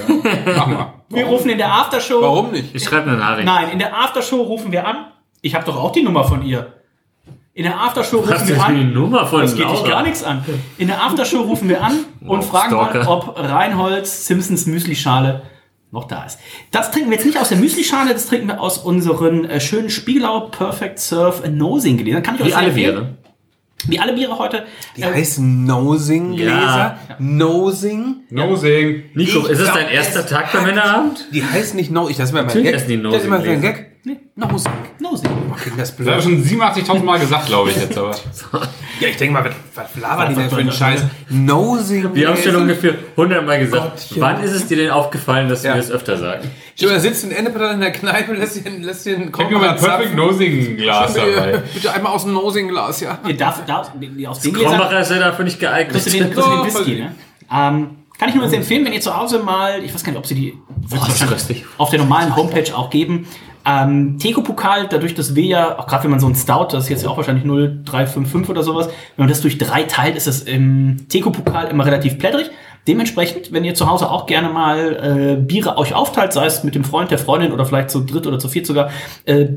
mach mal. Wir rufen in der Aftershow. Warum nicht? Ich schreibe eine Nachricht. Nein, in der Aftershow rufen wir an. Ich habe doch auch die Nummer von ihr. In der Aftershow rufen Hast du wir die an. Nummer von Das geht dich gar nichts an. In der Aftershow rufen wir an (laughs) und Wow, fragen mal, Stalker. ob Reinholds Simpsons Müslischale noch da ist. Das trinken wir jetzt nicht aus der Müslischale, das trinken wir aus unseren äh, schönen Spiegelau Perfect Surf Nosing Gläsern. Kann ich euch Wie alle empfehlen. Wie alle Biere heute. Die Äh, heißen Nosing-Gläser. Ja. Nosing. Nosing. Nico, Ich ist es dein erster es Tag beim Männerabend? Die heißen nicht No. Ich, das ist immer mein Gag. Das ist immer sein Nosing-Gläser. Gag. Nee, Nosing. Nosing. Okay, das Das habe ich blöd. schon 87.000 Mal gesagt, glaube ich jetzt, aber. (laughs) Ja, ich denke mal, was, labern die denn für einen Scheiß? Nosing. Wir haben schon ungefähr 100 Mal gesagt. Gottchen. Wann ist es dir denn aufgefallen, dass Ja. wir es öfter sagen? Stell dir, da sitzt ein Endepetal in der Kneipe und lässt den, lässt den Ich habe mein Perfect Nosing Glas dabei. Bitte einmal aus dem Nosing-Glas, ja. Ihr darf, darf, aus den Gläsern Krombacher ist ja dafür nicht geeignet. kriegst du den, kriegst du den Whisky, ne? Ähm, kann ich nur empfehlen, wenn ihr zu Hause mal, ich weiß gar nicht, ob sie die Boah, es ist auf der normalen Homepage auch geben. Ähm, Teko-Pokal, dadurch, dass wir ja, auch gerade wenn man so ein Stout, das ist jetzt ja auch wahrscheinlich 0355 oder sowas, wenn man das durch drei teilt, ist es im Teko-Pokal immer relativ plättrig. Dementsprechend, wenn ihr zu Hause auch gerne mal äh, Biere euch aufteilt, sei es mit dem Freund, der Freundin oder vielleicht zu dritt oder zu viert sogar, äh,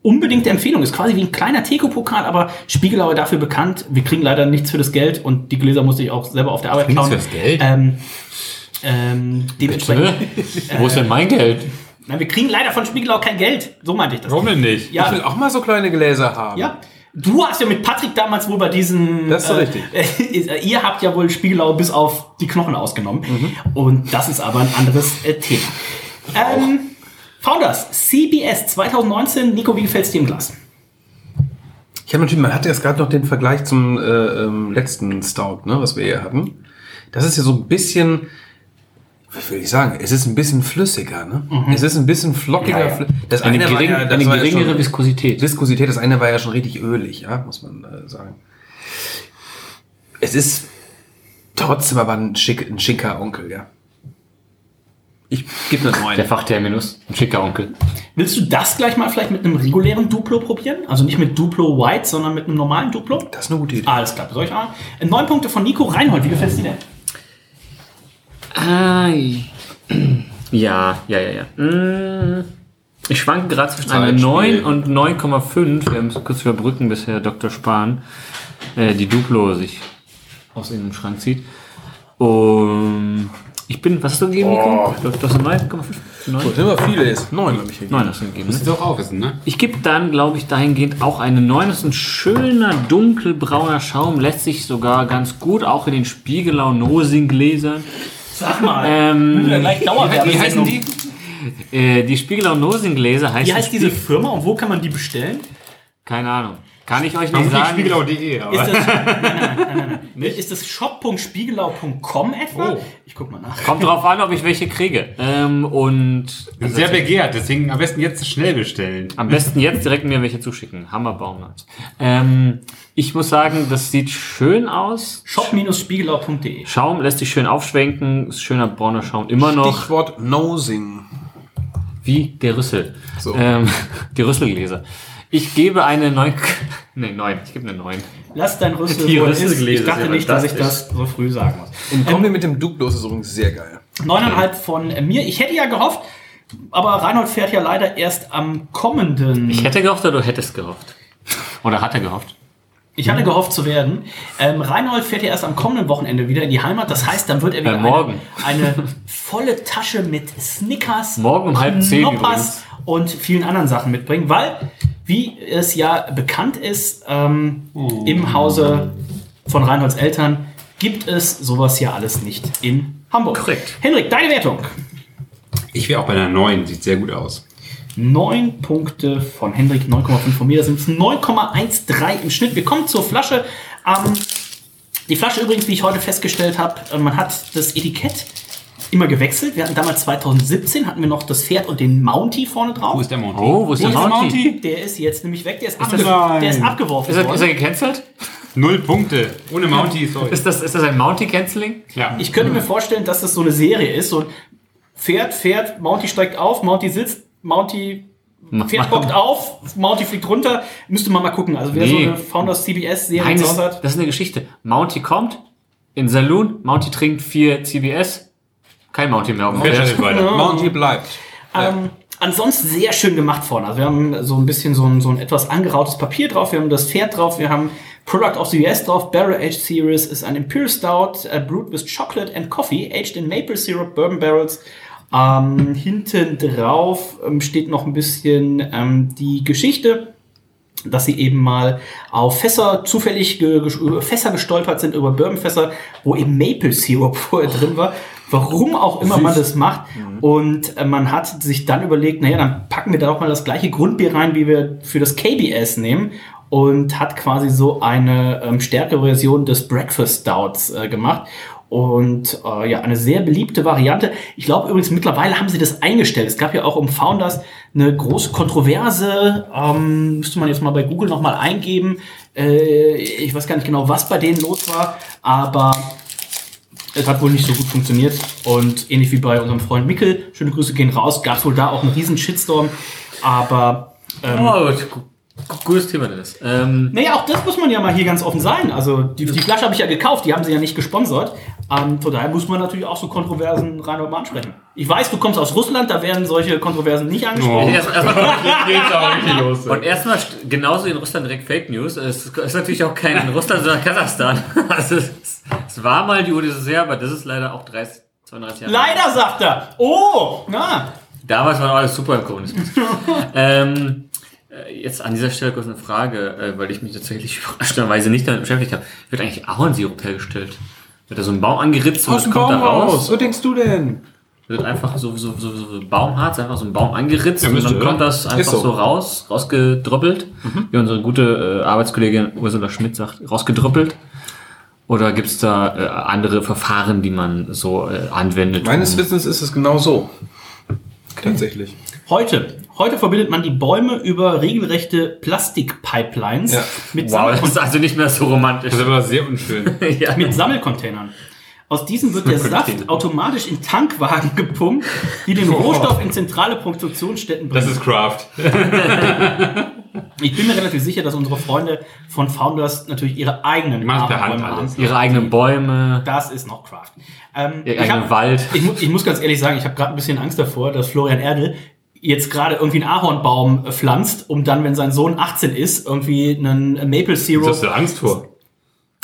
unbedingte Empfehlung. Ist quasi wie ein kleiner Teko-Pokal, aber Spiegelauer dafür bekannt. Wir kriegen leider nichts für das Geld und die Gläser musste ich auch selber auf der Arbeit Nichts klauen. fürs Geld? Ähm, ähm, dementsprechend. Wo ist denn mein Geld? Nein, wir kriegen leider von Spiegelau kein Geld. So meinte ich das. Warum denn nicht? Ich Ja, will auch mal so kleine Gläser haben. ja. Du hast ja mit Patrick damals wohl bei diesen. Das ist so richtig. Äh, (laughs) ihr habt ja wohl Spiegelau bis auf die Knochen ausgenommen. Mhm. Und das ist aber ein anderes äh, Thema. Ähm, Founders, CBS 2019. Nico, wie gefällt's dir im Glas? Ich habe natürlich, man hatte jetzt gerade noch den Vergleich zum äh, ähm, letzten Stout, ne, was wir hier hatten. Das ist ja so ein bisschen, was will ich sagen, es ist ein bisschen flüssiger, ne? Es ist ein bisschen flockiger. Ja, ja. Das Eine, eine war gering, ja- das eine geringere schon- Viskosität. Viskosität, das eine war ja schon richtig ölig, ja, muss man äh, sagen. Es ist trotzdem aber ein, schick, ein schicker Onkel, ja. Ich gebe eine Der 9. Fachterminus. Ein schicker Onkel. Willst du das gleich mal vielleicht mit einem regulären Duplo probieren? Also nicht mit Duplo White, sondern mit einem normalen Duplo? Das ist eine gute Idee. Alles klar, soll ich mal? Neun Punkte von Nico Reinhold, wie gefällt's dir denn? Ja, ja, ja, ja. Mm, Ich schwanke gerade zwischen einer Zeitspiel. 9 und 9,5. Wir müssen kurz überbrücken, bis Herr Dr. Spahn äh, die Duplo sich aus dem Schrank zieht. Und ich bin, was hast du gegeben, Nico? Du, du hast eine 9,5? 9? Gut, immer viele ist. 9 habe ich hier. 9 hast du gegeben. Musst Ne? auch auch wissen, ne? Ich gebe dann, glaube ich, dahingehend auch eine 9. Das ist ein schöner, dunkelbrauner Schaum, lässt sich sogar ganz gut auch in den Spiegelau-Nosing-Gläsern. Sag mal. Ähm, Ja, gleich Dauerwerbesendung. Wie heißen die? äh, die Spiegelau-Nosing-Gläser heißt Wie heißt diese Firma und wo kann man die bestellen? Keine Ahnung. Kann ich euch nicht sagen. spiegelau.de, Ist aber. das, nein, nein, nein, nein, nein. (laughs) Ist das shop.spiegelau.com etwa? Oh. Ich guck mal nach. Kommt drauf an, ob ich welche kriege. Ähm, und sehr begehrt, deswegen am besten jetzt schnell bestellen. am besten jetzt direkt mir welche zuschicken. Hammerbaum. Ähm, ich muss sagen, das sieht schön aus. shop-spiegelau.de Schaum lässt sich schön aufschwenken. Ist schöner brauner Schaum immer noch. Stichwort Nosing. Wie der Rüssel. So. Ähm, (laughs) die Rüsselgläser. Ich gebe eine 9. (laughs) Nee, 9. Ich gebe eine 9. Lass dein Rüssel, Die wo er ist. Ich dachte nicht, dass ich das so früh sagen muss. Im Kombi mit dem Duplo ist übrigens sehr geil. Neuneinhalb von mir. Ich hätte ja gehofft, aber Reinhold fährt ja leider erst am kommenden. Ich hätte gehofft oder du hättest gehofft. Oder hat er gehofft? Ich hatte gehofft zu werden. Ähm, Reinhold fährt ja erst am kommenden Wochenende wieder in die Heimat. Das heißt, dann wird er wieder Äh, morgen. Eine, eine volle Tasche mit Snickers, Morgen um halb zehn Knoppers und vielen anderen Sachen mitbringen, weil, wie es ja bekannt ist, ähm, im Hause von Reinholds Eltern gibt es sowas ja alles nicht in Hamburg. Korrekt. Henrik, deine Wertung. Ich wäre auch bei einer 9, sieht sehr gut aus. 9 Punkte von Hendrik, 9,5 von mir. Das sind 9,13 im Schnitt. Wir kommen zur Flasche. Ähm, die Flasche übrigens, wie ich heute festgestellt habe, äh, man hat das Etikett immer gewechselt. Wir hatten damals 2017 hatten wir noch das Pferd und den Mountie vorne drauf. Wo ist der Monty? Oh, wo ist der der, Mountie? der ist jetzt nämlich weg. Der ist, das- abge Nein. der ist abgeworfen Ist er, ist er gecancelt? Null Punkte. Ohne Mounty, sorry. Ist das, ist das ein Mountie-Canceling? Ja. Ich könnte mir vorstellen, dass das so eine Serie ist. So ein Pferd, Pferd, Mountie steigt auf, Mountie sitzt, Mounty fährt bockt auf, Mounty fliegt runter. Müsste man mal gucken. Also wer Nee. so eine Founders CBS-Serie das, hat. das ist eine Geschichte. Mounty kommt in den Saloon, Mounty trinkt vier CBS, kein Mounty mehr auf dem Fährt Pferd. nicht weiter. Mounty bleibt. Ähm, ansonsten sehr schön gemacht vorne. Also wir haben so ein bisschen so ein, so ein etwas angerautes Papier drauf, wir haben das Pferd drauf, wir haben Product of the US drauf, Barrel Aged Series ist ein Imperial Stout, uh, brewed with chocolate and coffee, aged in maple syrup, bourbon barrels. Ähm, hinten drauf ähm, steht noch ein bisschen ähm, die Geschichte dass sie eben mal auf Fässer zufällig ge über Fässer gestolpert sind, über Bourbonfässer, wo eben Maple Syrup (laughs) vorher drin war. Warum auch immer man das macht. Und äh, man hat sich dann überlegt, naja, dann packen wir da auch mal das gleiche Grundbier rein, wie wir für das KBS nehmen. Und hat quasi so eine ähm, stärkere Version des Breakfast Stouts äh, gemacht. Und äh, ja, eine sehr beliebte Variante. Ich glaube übrigens, mittlerweile haben sie das eingestellt. Es gab ja auch um Founders eine große Kontroverse. Ähm, müsste man jetzt mal bei Google nochmal eingeben. Äh, ich weiß gar nicht genau, was bei denen los war, aber es hat wohl nicht so gut funktioniert. Und ähnlich wie bei unserem Freund Mickel, schöne Grüße gehen raus, gab es wohl da auch einen riesen Shitstorm. Aber ähm, Oh, gu- gu- gutes Thema, Dennis. Ähm, naja, auch das muss man ja mal hier ganz offen sein. Also die, die Flasche habe ich ja gekauft, die haben sie ja nicht gesponsert. Ähm, von daher muss man natürlich auch so Kontroversen rein mal ansprechen. Ich weiß, du kommst aus Russland, da werden solche Kontroversen nicht angesprochen. erst- erstmal (laughs) los. Und erstmal st- genauso in Russland direkt Fake News. Es ist natürlich auch kein (laughs) Russland, sondern Kasachstan. (laughs) Also es, es war mal die UdSSR, aber das ist leider auch 30, 32 Jahre. Leider, sagt er. Oh, na. Damals war alles super im Kommunismus. ähm, äh, jetzt an dieser Stelle kurz eine Frage, äh, weil ich mich tatsächlich überraschenderweise nicht damit beschäftigt habe. Wird eigentlich Ahornsirup hergestellt? Wird da so ein Baum angeritzt und es kommt Baum da raus? raus. Was denkst du denn? Wird einfach so, so, so, so Baumharz, einfach so ein Baum angeritzt Ja, und dann kommt das einfach Ist so. so. raus, rausgedrüppelt. Wie unsere gute äh, Arbeitskollegin Ursula Schmidt sagt, rausgedrüppelt. Oder gibt's da äh, andere Verfahren, die man so äh, anwendet? Meines um- Wissens ist es genau so. Tatsächlich. Heute. Heute verbindet man die Bäume über regelrechte Plastikpipelines Ja. mit, Wow, das ist also nicht mehr so romantisch. Das ist aber sehr unschön. (laughs) ja. mit Sammelcontainern. Aus diesen wird der Saft automatisch in Tankwagen gepumpt, die den Rohstoff in zentrale Produktionsstätten bringen. Das ist Craft. (laughs) ich bin mir relativ sicher, dass unsere Freunde von Founders natürlich ihre eigenen machen es per Hand Ahornbäume alles. haben. Ihre eigenen Bäume, Das ist noch Craft. Ähm, ihr ich, eigenen hab, Wald. ich, ich muss ganz ehrlich sagen, ich habe gerade ein bisschen Angst davor, dass Florian Erdl jetzt gerade irgendwie einen Ahornbaum äh, pflanzt, um dann, wenn sein Sohn 18 ist, irgendwie einen Maple Was Syrup. hast du Angst vor?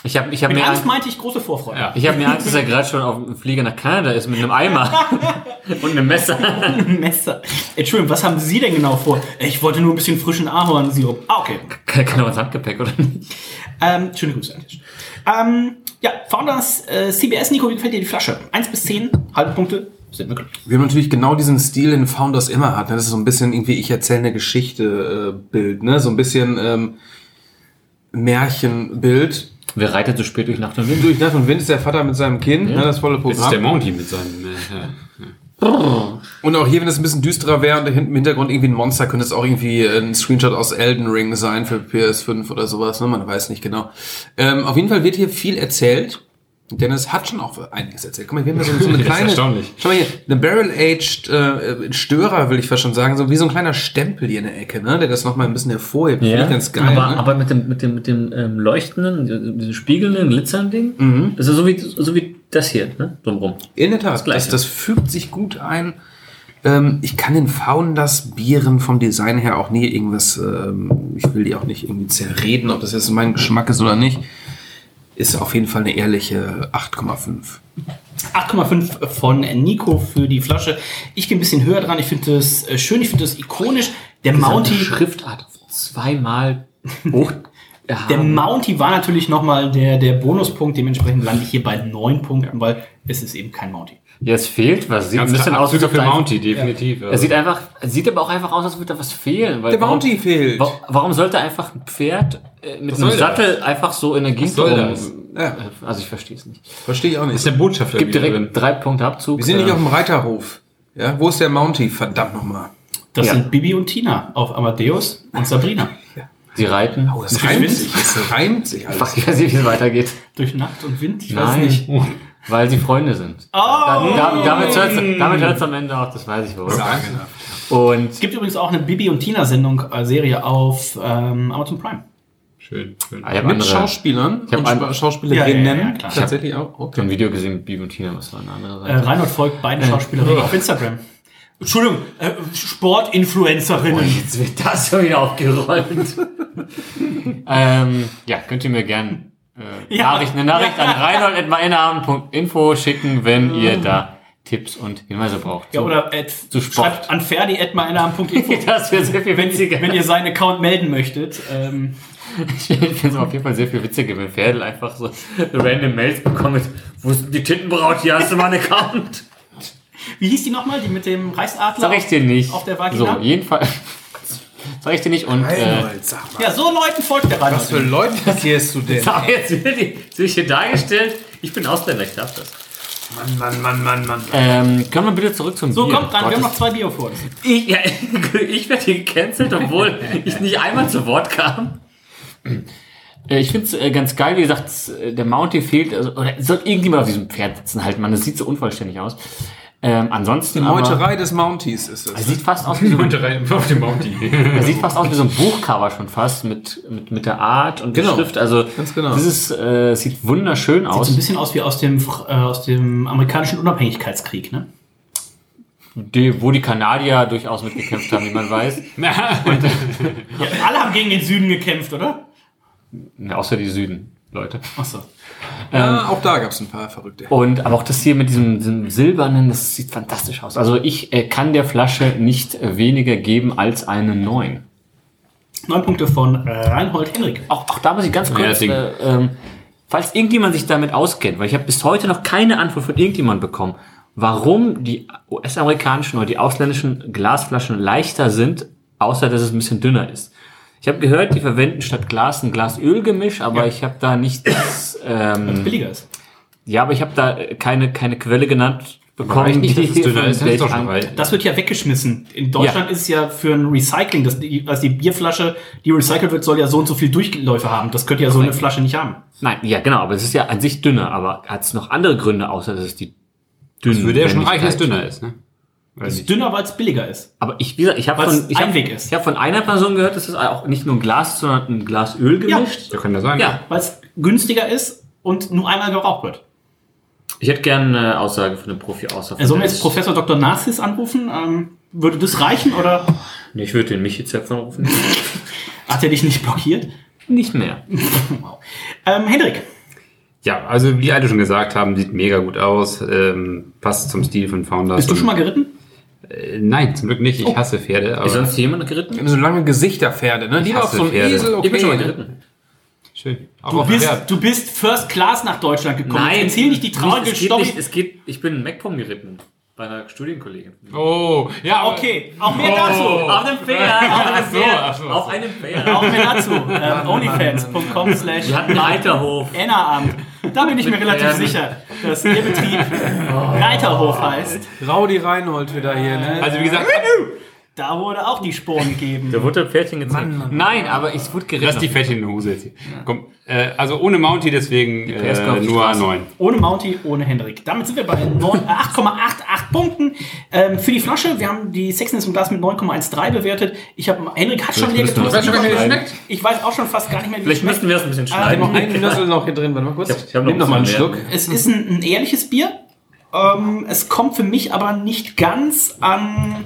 Ich habe ich hab Mit mir Angst Angst, meinte ich große Vorfreude. Ja. ich hab mir Angst, dass er gerade schon auf dem Flieger nach Kanada ist mit einem Eimer (laughs) und einem Messer. Ein Messer. Entschuldigung, was haben Sie denn genau vor? Ich wollte nur ein bisschen frischen Ahornsirup. Ah, okay. Kann kann er ins Handgepäck, oder nicht? Ähm, schöne Grüße an dich. Ähm, ja, Founders äh, CBS, Nico, wie gefällt dir die Flasche? 1 bis 10, halbe Punkte, sind wir glücklich. Wir haben natürlich genau diesen Stil, den Founders immer hat. ne? Das ist so ein bisschen irgendwie, ich erzähle eine Geschichte äh, Bild, ne? So ein bisschen ähm, Märchenbild. Wer reitet so spät durch Nacht und Wind? Durch Nacht und Wind ist der Vater mit seinem Kind, ne? Das volle Das ist der Programm. Monty mit seinem. Äh, ja. Und auch hier, wenn es ein bisschen düsterer wäre und im Hintergrund irgendwie ein Monster, könnte es auch irgendwie ein Screenshot aus Elden Ring sein für PS5 oder sowas, ne? Man weiß nicht genau. Ähm, auf jeden Fall wird hier viel erzählt. Dennis hat schon auch einiges erzählt. Guck mal, wir haben so, so eine (laughs) Das ist kleine. erstaunlich. Schau mal hier, eine Barrel-Aged äh, Störer, will ich fast schon sagen, so wie so ein kleiner Stempel hier in der Ecke, ne? Der das nochmal ein bisschen hervorhebt. Finde ich ganz geil. aber, ne? aber mit dem, mit dem, mit dem ähm, leuchtenden, diesem spiegelnden, glitzernden Ding, Mhm. das ist so wie, so wie das hier, ne? Drumrum. In der Tat, das, Gleiche. das, fügt sich gut ein. Ähm, ich kann den Founders Bieren vom Design her auch nie irgendwas, ähm, ich will die auch nicht irgendwie zerreden, ob das jetzt mein Geschmack ist oder nicht. Ist auf jeden Fall eine ehrliche 8,5. 8,5 von Nico für die Flasche. Ich gehe ein bisschen höher dran. Ich finde das äh, schön, ich finde das ikonisch. Der Mounty, Die Schriftart zweimal hoch. Ja, (laughs) der Mounty war natürlich nochmal der, der Bonuspunkt. Dementsprechend lande ich hier bei 9 Punkten, weil es ist eben kein Mounty. ja, es fehlt was. Sieht Ganz ein bisschen aus ob für Mounty, definitiv. Es sieht einfach, sieht aber auch einfach aus, als würde da was fehlen. Weil Der warum- Mounty fehlt. wa- Warum sollte einfach ein Pferd äh, mit einem Sattel einfach so in der Gegend das? Ja. Also ich verstehe es nicht. Verstehe ich auch ist nicht. der Botschafter Gibt wieder direkt drin. drei Punkte Abzug. Wir sind nicht äh, auf dem Reiterhof. Ja, wo ist der Mounty? Verdammt nochmal. Das Ja. sind Bibi und Tina auf Amadeus und Sabrina. (laughs) Sie reiten. Oh, das reimt sich. Das reimt sich alles. Ich weiß nicht, wie es weitergeht. Durch Nacht und Wind, ich weiß Nein, nicht. (laughs) weil sie Freunde sind. Oh! Da, da, damit hört es am Ende auf, das weiß ich wohl. Und Es gibt übrigens auch eine Bibi und Tina Sendung, äh, Serie auf ähm, Amazon Prime. Schön, schön. Ah, ich habe Mit andere- Schauspielern Ich hab und ein- Sp- Schauspielerinnen. Ja, ja, ja, klar. Tatsächlich auch. Ich habe Okay. ein Video gesehen mit Bibi und Tina, was war eine andere Äh, Seite. Reinhold folgt beiden Schauspielerinnen auf Instagram. Entschuldigung, äh, Sportinfluencerinnen. Jetzt wird das schon wieder aufgerollt. (laughs) ähm, ja, könnt ihr mir gern äh, Ja. Nachricht, eine Nachricht an reinhold.meinnamen.info schicken, wenn ihr da Tipps und Hinweise braucht. Ja, oder at, Zu Sport. schreibt an ferdi.meinnamen.info, (laughs) das wäre sehr viel witziger. wenn ihr seinen Account melden möchtet. Ähm, Ich finde es auf jeden Fall sehr viel witziger, wenn Pferdel einfach so random Mails bekommen mit, wo ist denn die Tittenbraut? Hier hast du mal einen Account. wie hieß die nochmal, die mit dem Reichsadler? Sag ich dir nicht. Auf der Vagina? So, jedenfalls. Sag ich dir nicht. Und äh, Reinhold, sag mal. Ja, so Leuten folgt der Reinhold. Was für Leute passierst du denn? (laughs) aber jetzt wird die sich hier dargestellt. Ich bin Ausländer, ich darf das. Mann, Mann, Mann, Mann, Mann. Ähm, können wir bitte zurück zum So, Bier? kommt dran, wir haben noch zwei Bier vor uns. ich, ja, (laughs) ich werde hier gecancelt, obwohl ich nicht einmal zu Wort kam. Äh, Ich finde es äh, ganz geil, wie gesagt, äh, der Mountie fehlt, also, oder es soll irgendjemand auf diesem Pferd sitzen halt, man, das sieht so unvollständig aus. Ähm, ansonsten Die aber, Meuterei des Mounties ist er es. sieht fast aus wie so, ein- (laughs) auf dem Mounty. (laughs) er sieht fast aus wie so ein Buchcover schon fast, mit, mit, mit der Art und Genau, der Schrift, also ganz genau. dieses äh, sieht wunderschön Sieht aus. so ein bisschen aus wie aus dem, äh, aus dem amerikanischen Unabhängigkeitskrieg, ne? die, wo die Kanadier durchaus mitgekämpft haben, wie man weiß. (laughs) Ja, alle haben gegen den Süden gekämpft, oder? Ja, außer die Süden-Leute. Achso. Ja, auch da gab es ein paar Verrückte. Und aber auch das hier mit diesem, diesem silbernen, das sieht fantastisch aus. Also ich äh, kann der Flasche nicht äh, weniger geben als eine 9. Neun Punkte von äh, Reinhold Henrik. Auch, auch da muss ich ganz Ja, kurz, Ding. äh, ähm, falls irgendjemand sich damit auskennt, weil ich habe bis heute noch keine Antwort von irgendjemand bekommen, warum die US-amerikanischen oder die ausländischen Glasflaschen leichter sind, außer dass es ein bisschen dünner ist. Ich habe gehört, die verwenden statt Glas ein Glas-Öl-Gemisch, aber ich habe da nichts... Ähm, Billiger ist. ja, aber ich habe da keine, keine Quelle genannt bekommen, nicht, dass ist, das ist weit. Das wird ja weggeschmissen. In Deutschland ist es ja für ein Recycling, das, die, also die Bierflasche, die recycelt wird, soll ja so und so viel Durchläufe haben. Das könnte ja so eine Flasche nicht haben. Nein, ja genau, aber es ist ja an sich dünner, aber hat es noch andere Gründe, außer dass es die dünne Das würde ja schon reichen, dass es dünner ist, ne? Weiß Es ist nicht. dünner, weil es billiger ist. Aber ich, wie gesagt, ich habe von, ich hab, Einweg ist. ich hab von einer Person gehört, dass es auch nicht nur ein Glas, sondern ein Glas Öl gemischt. Ja, kann das sein. Ja, Weil es günstiger ist und nur einmal geraucht wird. ich hätte gerne eine Aussage von einem Profi außer von Sollen wir jetzt Professor Dr. Narcis anrufen? Ähm, würde das reichen oder Nee, ich würde den Michi jetzt anrufen. (laughs) hat er dich nicht blockiert? nicht mehr. (laughs) Ähm, Hendrik, Ja, also wie alle schon gesagt haben, sieht mega gut aus, ähm, passt zum Stil von Founders. bist du schon mal geritten? Äh, nein, zum Glück nicht. Ich hasse Pferde. Aber Ist sonst jemand geritten? So lange Gesichterpferde, ne? Lieber auf so einem Pferde. Esel, okay. Ich bin schon mal geritten. schön. Du bist, du bist First Class nach Deutschland gekommen. Jetzt Erzähl nicht die traurige es geht Story. Nicht, es geht, ich bin MacPom geritten. Bei einer Studienkollegin. Oh, ja, Okay, auch mehr dazu. Auf einem Pferd, auf so, so. Auf einem Pferd. Auch mehr dazu. Ähm, Onlyfans.com slash Reiterhof. Enneramt. Da bin ich mir relativ sicher, dass Ihr Betrieb Reiterhof heißt. Raudi Reinhold wieder hier, ne? Also wie gesagt, Da wurde auch die Sporen gegeben. Da wurde ein Pferdchen gezeigt. Nein, aber ich wurde geritten. lass die Fädchen in der Hose jetzt hier. Komm, äh, also ohne Mounty, deswegen äh, nur Straße. 9. Ohne Mounty, ohne Hendrik. Damit sind wir bei 9 äh, 8,88 Punkten ähm, für die Flasche. Wir haben die Sexiness im Glas mit 9,13 bewertet. Ich habe Hendrik hat schon leer getrunken. schneiden. schmeckt? Ich weiß auch schon fast gar nicht mehr, wie es Vielleicht müssen wir es ein bisschen Ich habe noch schneiden. einen Nüssel noch hier drin. Warte mal kurz. Ich hab- ich hab noch Nimm noch mal einen ein bisschen Schluck. mehr. Es ist ein, ein ehrliches Bier. Ähm, es kommt für mich aber nicht ganz an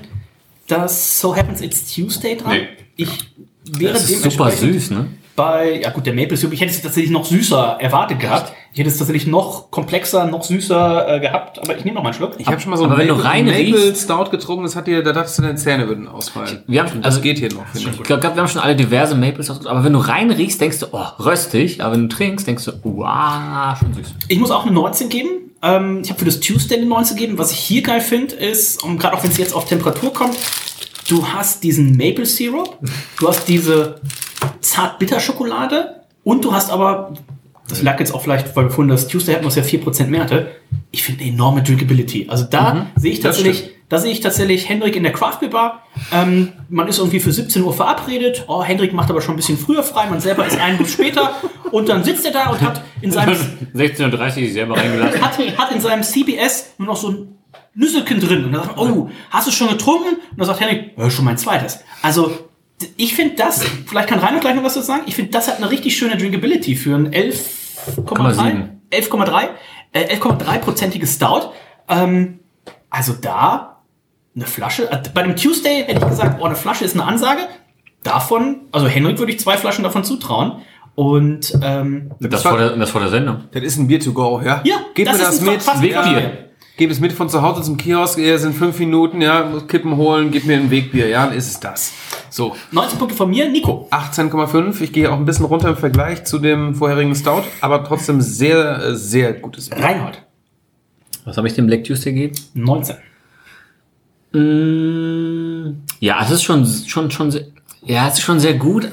das So Happens It's Tuesday dran. Nee. Ich wäre Das ist super süß, ne? bei, ja gut, der Maple Syrup, ich hätte es tatsächlich noch süßer erwartet gehabt. Ich hätte es tatsächlich noch komplexer, noch süßer äh, gehabt, aber ich nehme noch mal einen Schluck. Ich habe schon mal so Aber einen wenn du rein Maple riechst- Stout getrunken, das hat dir, da dachtest du, deine Zähne würden ausfallen. Wir haben schon, das also, geht hier noch, finde ich. ich glaube, wir haben schon alle diverse Maples, ausgesucht, aber wenn du rein riechst, denkst du, oh, röstig, aber wenn du trinkst, denkst du, wow, schon süß. Ich muss auch eine 19 geben. Ähm, ich habe für das Tuesday eine 19 gegeben. Was ich hier geil finde, ist, und gerade auch wenn es jetzt auf Temperatur kommt, du hast diesen Maple Syrup, du hast diese Zart-Bitter-Schokolade und du hast aber, das lag jetzt auch vielleicht, weil wir vorhin das Tuesday hatten, was ja 4% mehr hatte, ich finde eine enorme Drinkability. Also da sehe ich tatsächlich, da sehe ich tatsächlich Hendrik in der Craft Beer Bar. Ähm, man ist irgendwie für 17 Uhr verabredet. Oh, Hendrik macht aber schon ein bisschen früher frei. Man selber ist einen Bus später. Und dann sitzt er da und hat in seinem (laughs) 16.30 Uhr selber reingelassen. hat, hat in seinem CBS nur noch so ein Nüsselchen drin. Und dann sagt man, oh, hast du schon getrunken? Und dann sagt Henrik, ja, schon mein zweites. Also, ich finde das, vielleicht kann Rainer gleich noch was dazu sagen, ich finde, das hat eine richtig schöne Drinkability für ein 11,3 11,3 äh, 11,3-prozentiges Stout. Ähm, also da eine Flasche, äh, bei dem Tuesday hätte ich gesagt, oh, eine Flasche ist eine Ansage. Davon, also Henrik würde ich zwei Flaschen davon zutrauen. Und ähm, Das vor der, das vor der Sendung. Das ist ein Bier to go, ja? Ja, Gebt das mir ist das ein mit. fast Wegbier. Gebt es mit von zu Hause zum Kiosk. Es sind fünf Minuten, ja. Muss Kippen holen, gib mir ein Wegbier. Ja, dann ist es das. So. 19 Punkte von mir, Nico. 18,5. Ich gehe auch ein bisschen runter im Vergleich zu dem vorherigen Stout, aber trotzdem sehr, sehr gutes Bier. Reinhold. Was habe ich dem Black Tuesday gegeben? 19. Mm, Ja, es ist schon, schon, schon, sehr, ja, es ist schon sehr gut.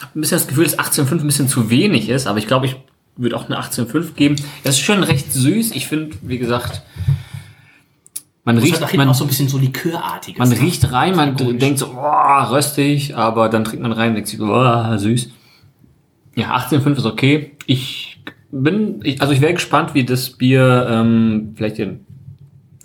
Hab ein bisschen das Gefühl, dass 18,5 ein bisschen zu wenig ist, aber ich glaube, ich würde auch eine 18,5 geben. Es ist schon recht süß. Ich finde, wie gesagt, man hat riecht, hinten man, auch so ein bisschen so Likörartiges. man ne? riecht rein, man denkt so, oh, röstig, aber dann trinkt man rein und denkt sich, oh, süß. Ja, 18,5 ist okay. Ich bin, ich, also ich wäre gespannt, wie das Bier ähm, vielleicht in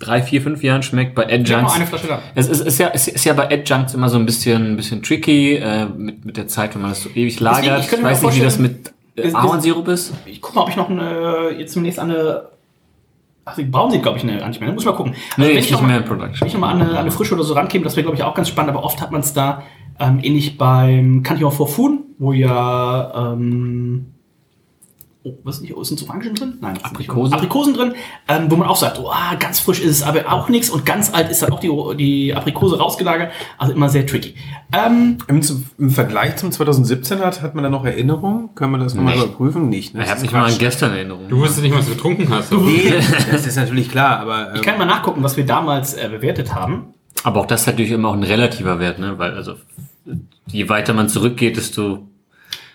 drei, vier, fünf Jahren schmeckt bei Ich Adjuncts. eine Flasche da. Es ist, ist, ja, es ist ja bei Adjuncts immer so ein bisschen, ein bisschen tricky äh, mit, mit der Zeit, wenn man das so ewig lagert. ich Ich, mir weiß nicht, wie das mit äh, Ahornsirup ist. Ich guck mal, ob ich noch eine, jetzt zunächst eine, ach, die brauchen sie, glaube ich, gar nicht mehr. Muss ich mal gucken. Also, Nee, wenn ich nicht mehr mal- in Production. Wenn ich nochmal an eine, eine Frische oder so rankäme, das wäre, glaube ich, auch ganz spannend, aber oft hat man es da, ähm, ähnlich beim Country of Forfun, wo ja, ähm, was ist nicht, oh, sind Orangen drin? Nein, Aprikosen. Aprikosen drin, ähm, wo man auch sagt, oh, ah, ganz frisch ist es aber auch nichts und ganz alt ist dann auch die, die Aprikose rausgelagert, also immer sehr tricky. Ähm, Im, Im Vergleich zum 2017 hat, hat man da noch Erinnerungen? Können wir das nochmal überprüfen? Nicht. Ne? Ich habe ist nicht mal an gestern Erinnerung. Du wusstest nicht, was du getrunken hast. Nee, das ist natürlich klar, aber ähm, ich kann mal nachgucken, was wir damals äh, bewertet haben. Aber auch das ist natürlich immer auch ein relativer Wert, ne? Weil also je weiter man zurückgeht, desto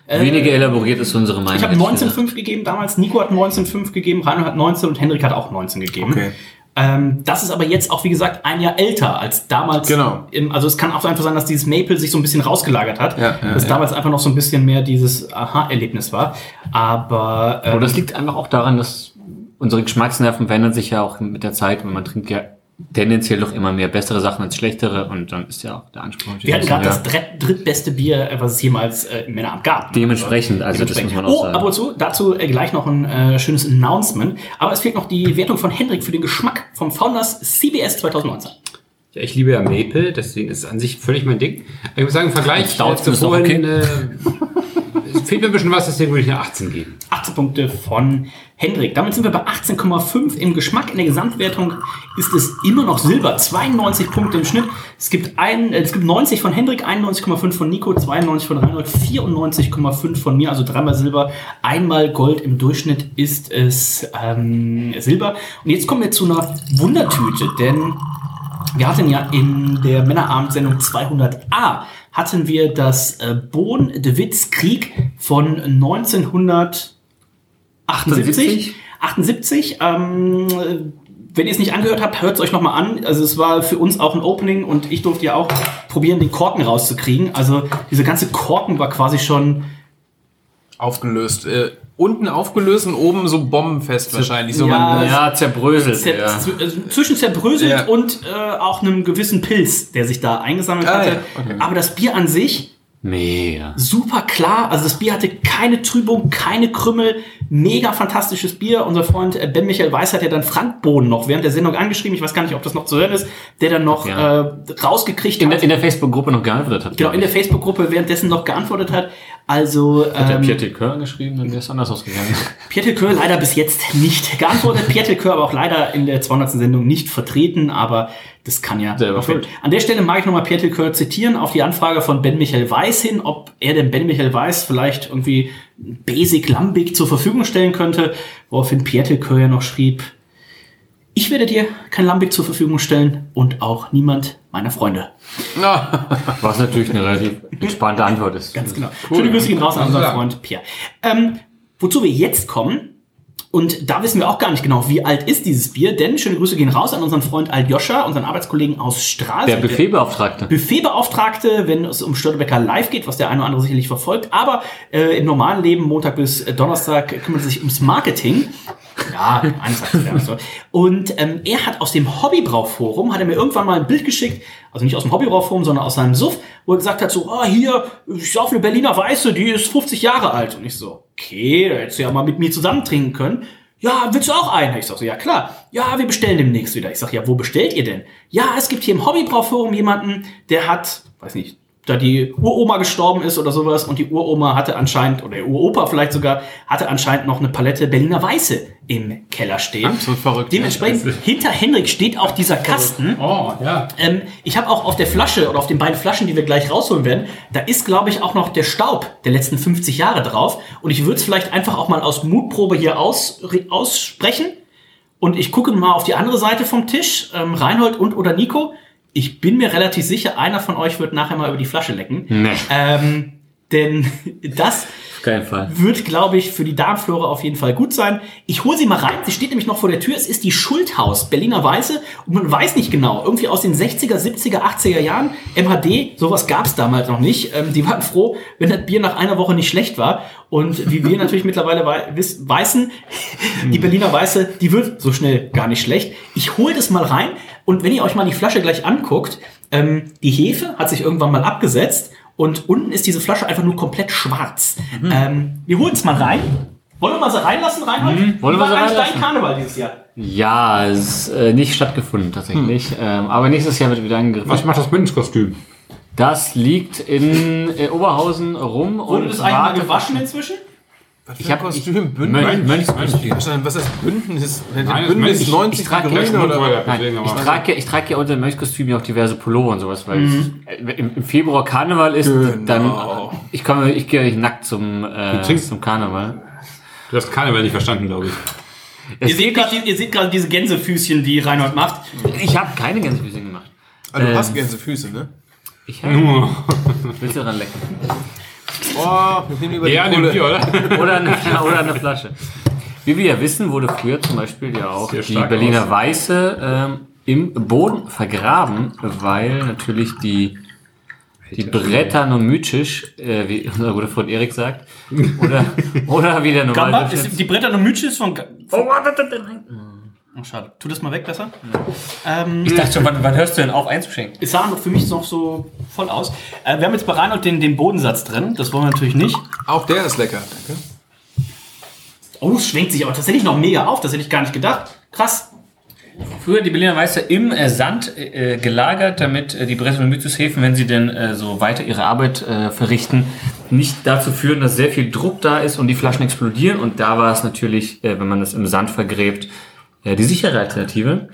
weniger elaboriert ist unsere Meinung. Ich habe ehrlich gesagt. 19,5 gegeben damals, Nico hat 19,5 gegeben, Rainer hat 19 und Hendrik hat auch 19 gegeben. Okay. Ähm, das ist aber jetzt auch, wie gesagt, ein Jahr älter als damals. Genau. Im, also es kann auch einfach sein, dass dieses Maple sich so ein bisschen rausgelagert hat. Ja, ja, dass ja. damals einfach noch so ein bisschen mehr dieses Aha-Erlebnis war. Aber, ähm, Aber das liegt einfach auch daran, dass unsere Geschmacksnerven verändern sich ja auch mit der Zeit und man trinkt ja tendenziell doch immer mehr bessere Sachen als schlechtere und dann ist ja auch der Anspruch natürlich wir hatten gerade das drittbeste Bier, äh, was es jemals äh, im Männeramt gab. Dementsprechend, also das muss man auch oh, sagen. ab und zu, dazu äh, gleich noch ein äh, schönes Announcement. Aber es fehlt noch die Wertung von Hendrik für den Geschmack vom Founders CBS 2019. Ja, ich liebe ja Maple, deswegen ist es an sich völlig mein Ding. Ich muss sagen, im Vergleich Stout zu vorhin, äh, es (laughs) fehlt mir ein bisschen was, deswegen würde ich eine 18 geben. 18 Punkte von Hendrik. Damit sind wir bei 18,5 im Geschmack. In der Gesamtwertung ist es immer noch Silber. 92 Punkte im Schnitt. Es gibt, ein, äh, es gibt 90 von Hendrik, 91,5 von Nico, 92 von Reinhold, 94,5 von mir. Also dreimal Silber, einmal Gold. Im Durchschnitt ist es ähm, Silber. Und jetzt kommen wir zu einer Wundertüte, denn wir hatten ja in der Männerabendsendung 200a hatten wir das äh, Bohn de Witz Krieg von 1978. 78. Ähm, äh, wenn ihr es nicht angehört habt, hört es euch nochmal an. Also es war für uns auch ein Opening und ich durfte ja auch probieren, den Korken rauszukriegen. Also diese ganze Korken war quasi schon aufgelöst. Äh, unten aufgelöst und oben so bombenfest wahrscheinlich. So Ja, man, ja, zerbröselt. zer ja. also zwischen zerbröselt Ja. und äh, auch einem gewissen Pilz, der sich da eingesammelt Ah, hatte. ja, okay. Aber das Bier an sich Mega. super klar. Also das Bier hatte keine Trübung, keine Krümmel. Mega fantastisches Bier. Unser Freund äh, Ben Michael Weiß hat ja dann Frank Bohn noch während der Sendung angeschrieben. Ich weiß gar nicht, ob das noch zu hören ist. Der dann noch Ja. äh, rausgekriegt In hat. der, in der Facebook-Gruppe noch geantwortet hat. genau, in der Facebook-Gruppe währenddessen noch geantwortet hat. Also Hat der ähm, Pierre Tilker geschrieben, dann wäre es anders ausgegangen. (laughs) Pierre Tilkör leider bis jetzt nicht geantwortet. Pierre Tilkör aber auch leider in der 200. Sendung nicht vertreten, aber das kann ja Selber schuld. An der Stelle mag ich nochmal Pierre Tilkör zitieren auf die Anfrage von Ben Michael Weiß hin, ob er denn Ben Michael Weiß vielleicht irgendwie Basic Lambic zur Verfügung stellen könnte, woraufhin Pierre Tilkör ja noch schrieb, ich werde dir kein Lambic zur Verfügung stellen und auch niemand meiner Freunde. (laughs) Was natürlich eine relativ entspannte Antwort ist. Ganz genau. Schöne Grüße gehen raus an unseren. Freund Pierre. Ähm, wozu wir jetzt kommen, Und da wissen wir auch gar nicht genau, wie alt ist dieses Bier, denn schöne Grüße gehen raus an unseren Freund Aljoscha, unseren Arbeitskollegen aus Stralsund. Der Buffetbeauftragte. Buffetbeauftragte, wenn es um Störtebecker live geht, was der eine oder andere sicherlich verfolgt. Aber äh, im normalen Leben, Montag bis Donnerstag, kümmert er sich ums Marketing. Ja, ja, so. Und ähm, er hat aus dem Hobbybrauchforum, hat er mir irgendwann mal ein Bild geschickt, also nicht aus dem Hobbybrauchforum, sondern aus seinem Suff, wo er gesagt hat, so, ah, hier, ich sauf eine Berliner Weiße, die ist 50 Jahre alt. Und ich so, okay, da hättest du ja mal mit mir zusammen trinken können. Ja, willst du auch einen? Ich sag so, ja klar. Ja, wir bestellen demnächst wieder. Ich sag, ja, wo bestellt ihr denn? Ja, es gibt hier im Hobbybrauchforum jemanden, der hat, weiß nicht, da die Uroma gestorben ist oder sowas und die Uroma hatte anscheinend, oder der Uropa vielleicht sogar, hatte anscheinend noch eine Palette Berliner Weiße im Keller stehen. Absolut verrückt. Dementsprechend, hinter Henrik steht auch dieser Kasten. Oh, ja. Ähm, ich habe auch auf der Flasche oder auf den beiden Flaschen, die wir gleich rausholen werden, da ist, glaube ich, auch noch der Staub der letzten 50 Jahre drauf. Und ich würde es vielleicht einfach auch mal aus Mutprobe hier aus, aussprechen. Und ich gucke mal auf die andere Seite vom Tisch, ähm, Reinhold und oder Nico. Ich bin mir relativ sicher, einer von euch wird nachher mal über die Flasche lecken. Nee. Ähm, denn (laughs) das wird, glaube ich, für die Darmflora auf jeden Fall gut sein. Ich hole sie mal rein. Sie steht nämlich noch vor der Tür. Es ist die Schulthaus Berliner Weiße. Und man weiß nicht genau. Irgendwie aus den 60er, 70er, 80er Jahren. MHD, sowas gab es damals noch nicht. Ähm, die waren froh, wenn das Bier nach einer Woche nicht schlecht war. Und wie wir (laughs) natürlich mittlerweile wei wiss- weißen, (laughs) die Berliner Weiße, die wird so schnell gar nicht schlecht. Ich hole das mal rein. Und wenn ihr euch mal die Flasche gleich anguckt, ähm, die Hefe hat sich irgendwann mal abgesetzt. Und unten ist diese Flasche einfach nur komplett schwarz. Ähm, wir holen es mal rein. Wollen wir mal so reinlassen, Reinhold? Mhm. Wollen wir war sie eigentlich reinlassen? dein Karneval dieses Jahr? Ja, es ist äh, nicht stattgefunden tatsächlich. Ähm, aber nächstes Jahr wird wieder angegriffen. Was macht das Bündniskostüm? Das liegt in äh, Oberhausen rum Wurde und das eigentlich mal gewaschen inzwischen? Was Ich hab- Kostüm, Bündnis. Mönch- Mönchskostüm. Verstanden, Was ist Bündnis? Nein, Bündnis ich- 90 ich trage Grüne ja- oder? Nein, ich trage, ja- ich trage ja unter dem Mönchskostüm ja auch diverse Pullover und sowas, weil Mhm. es, äh, im, im Februar Karneval ist, Genau. dann ich komme, ich gehe nicht nackt zum, äh, zum Karneval. Du hast Karneval nicht verstanden, glaube ich. Ihr seht, gerade, die- ihr seht gerade diese Gänsefüßchen, die Reinhold macht. ich habe keine Gänsefüßchen gemacht. Ah, du Ähm. hast Gänsefüße, ne? Ich hab, willst du dran lecken? Oh, wir über Ja, die Kohle. Bier, oder? (laughs) Oder eine, oder eine Flasche. Wie wir ja wissen, wurde früher zum Beispiel ja auch Sehr die Berliner aus. Weiße ähm, im Boden vergraben, weil natürlich die, die Bretanomyces, äh, wie unser guter Freund Erik sagt, oder, oder wie der Gamba, normale ist, die Bretter und Mythe ist von. Ga- Oh, schade. Tu das mal weg besser. Ähm, Ich dachte schon, wann, wann hörst du denn auf einzuschenken? es sah noch für mich noch so voll aus. Äh, wir haben jetzt bei Reinhold den, den Bodensatz drin. Das wollen wir natürlich nicht. Auch der ist lecker, danke. Oh, es schwenkt sich aber tatsächlich noch mega auf. Das hätte ich gar nicht gedacht. Krass. Früher die Berliner Weiße im äh, Sand äh, gelagert, damit äh, die Bretanomyces-Häfen, wenn sie denn äh, so weiter ihre Arbeit äh, verrichten, nicht dazu führen, dass sehr viel Druck da ist und die Flaschen explodieren. Und da war es natürlich, äh, wenn man das im Sand vergräbt, äh, die sichere Alternative.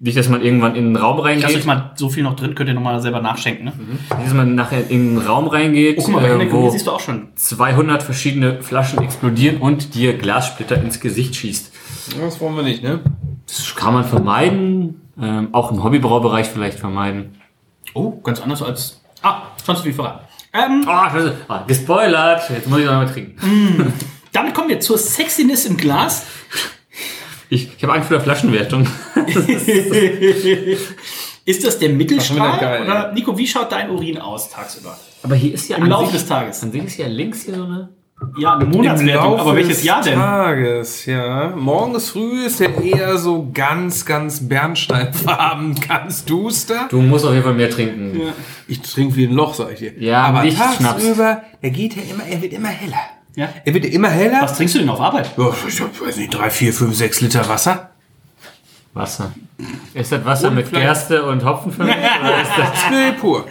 Nicht, dass man irgendwann in einen Raum Ich lasse euch reingeht, mal so viel noch drin, könnt ihr nochmal selber nachschenken. Ne? nicht, dass man nachher in einen Raum reingeht, Oh, guck mal, äh, wo siehst du auch schon. 200 verschiedene Flaschen explodieren und dir Glassplitter ins Gesicht schießt. Das wollen wir nicht, ne? Das kann man vermeiden, ähm, auch im Hobbybraubereich vielleicht vermeiden. Oh, ganz anders als. Ah, zu viel verraten. Ähm, Oh, Scheiße. Ah, gespoilert. Jetzt muss ich noch mal trinken. damit kommen wir zur Sexiness im Glas. Ich, ich habe Angst vor der Flaschenwertung. (laughs) Ist das der Mittelstrahl? geil, oder Nico, wie schaut dein Urin aus tagsüber? Aber hier ist ja Im Laufe des Tages. An sich ist ja links hier so eine. Ja, eine Monatswertung, aber welches Jahr denn? Tages, ja. Morgens früh ist er eher so ganz, ganz bernsteinfarben, ganz duster. Du musst auf jeden Fall mehr trinken. Ich trinke wie ein Loch, sag ich dir. Ja, aber nicht tagsüber, er geht ja immer, er wird immer heller. Ja. Er wird immer heller. Was trinkst du denn auf Arbeit? Ja, ich hab, weiß nicht, drei, vier, fünf, sechs Liter Wasser. Wasser. Ist das Wasser Und mit vielleicht- Gerste und Hopfen vermischt? (laughs) oder ist das (laughs) Nee, pur.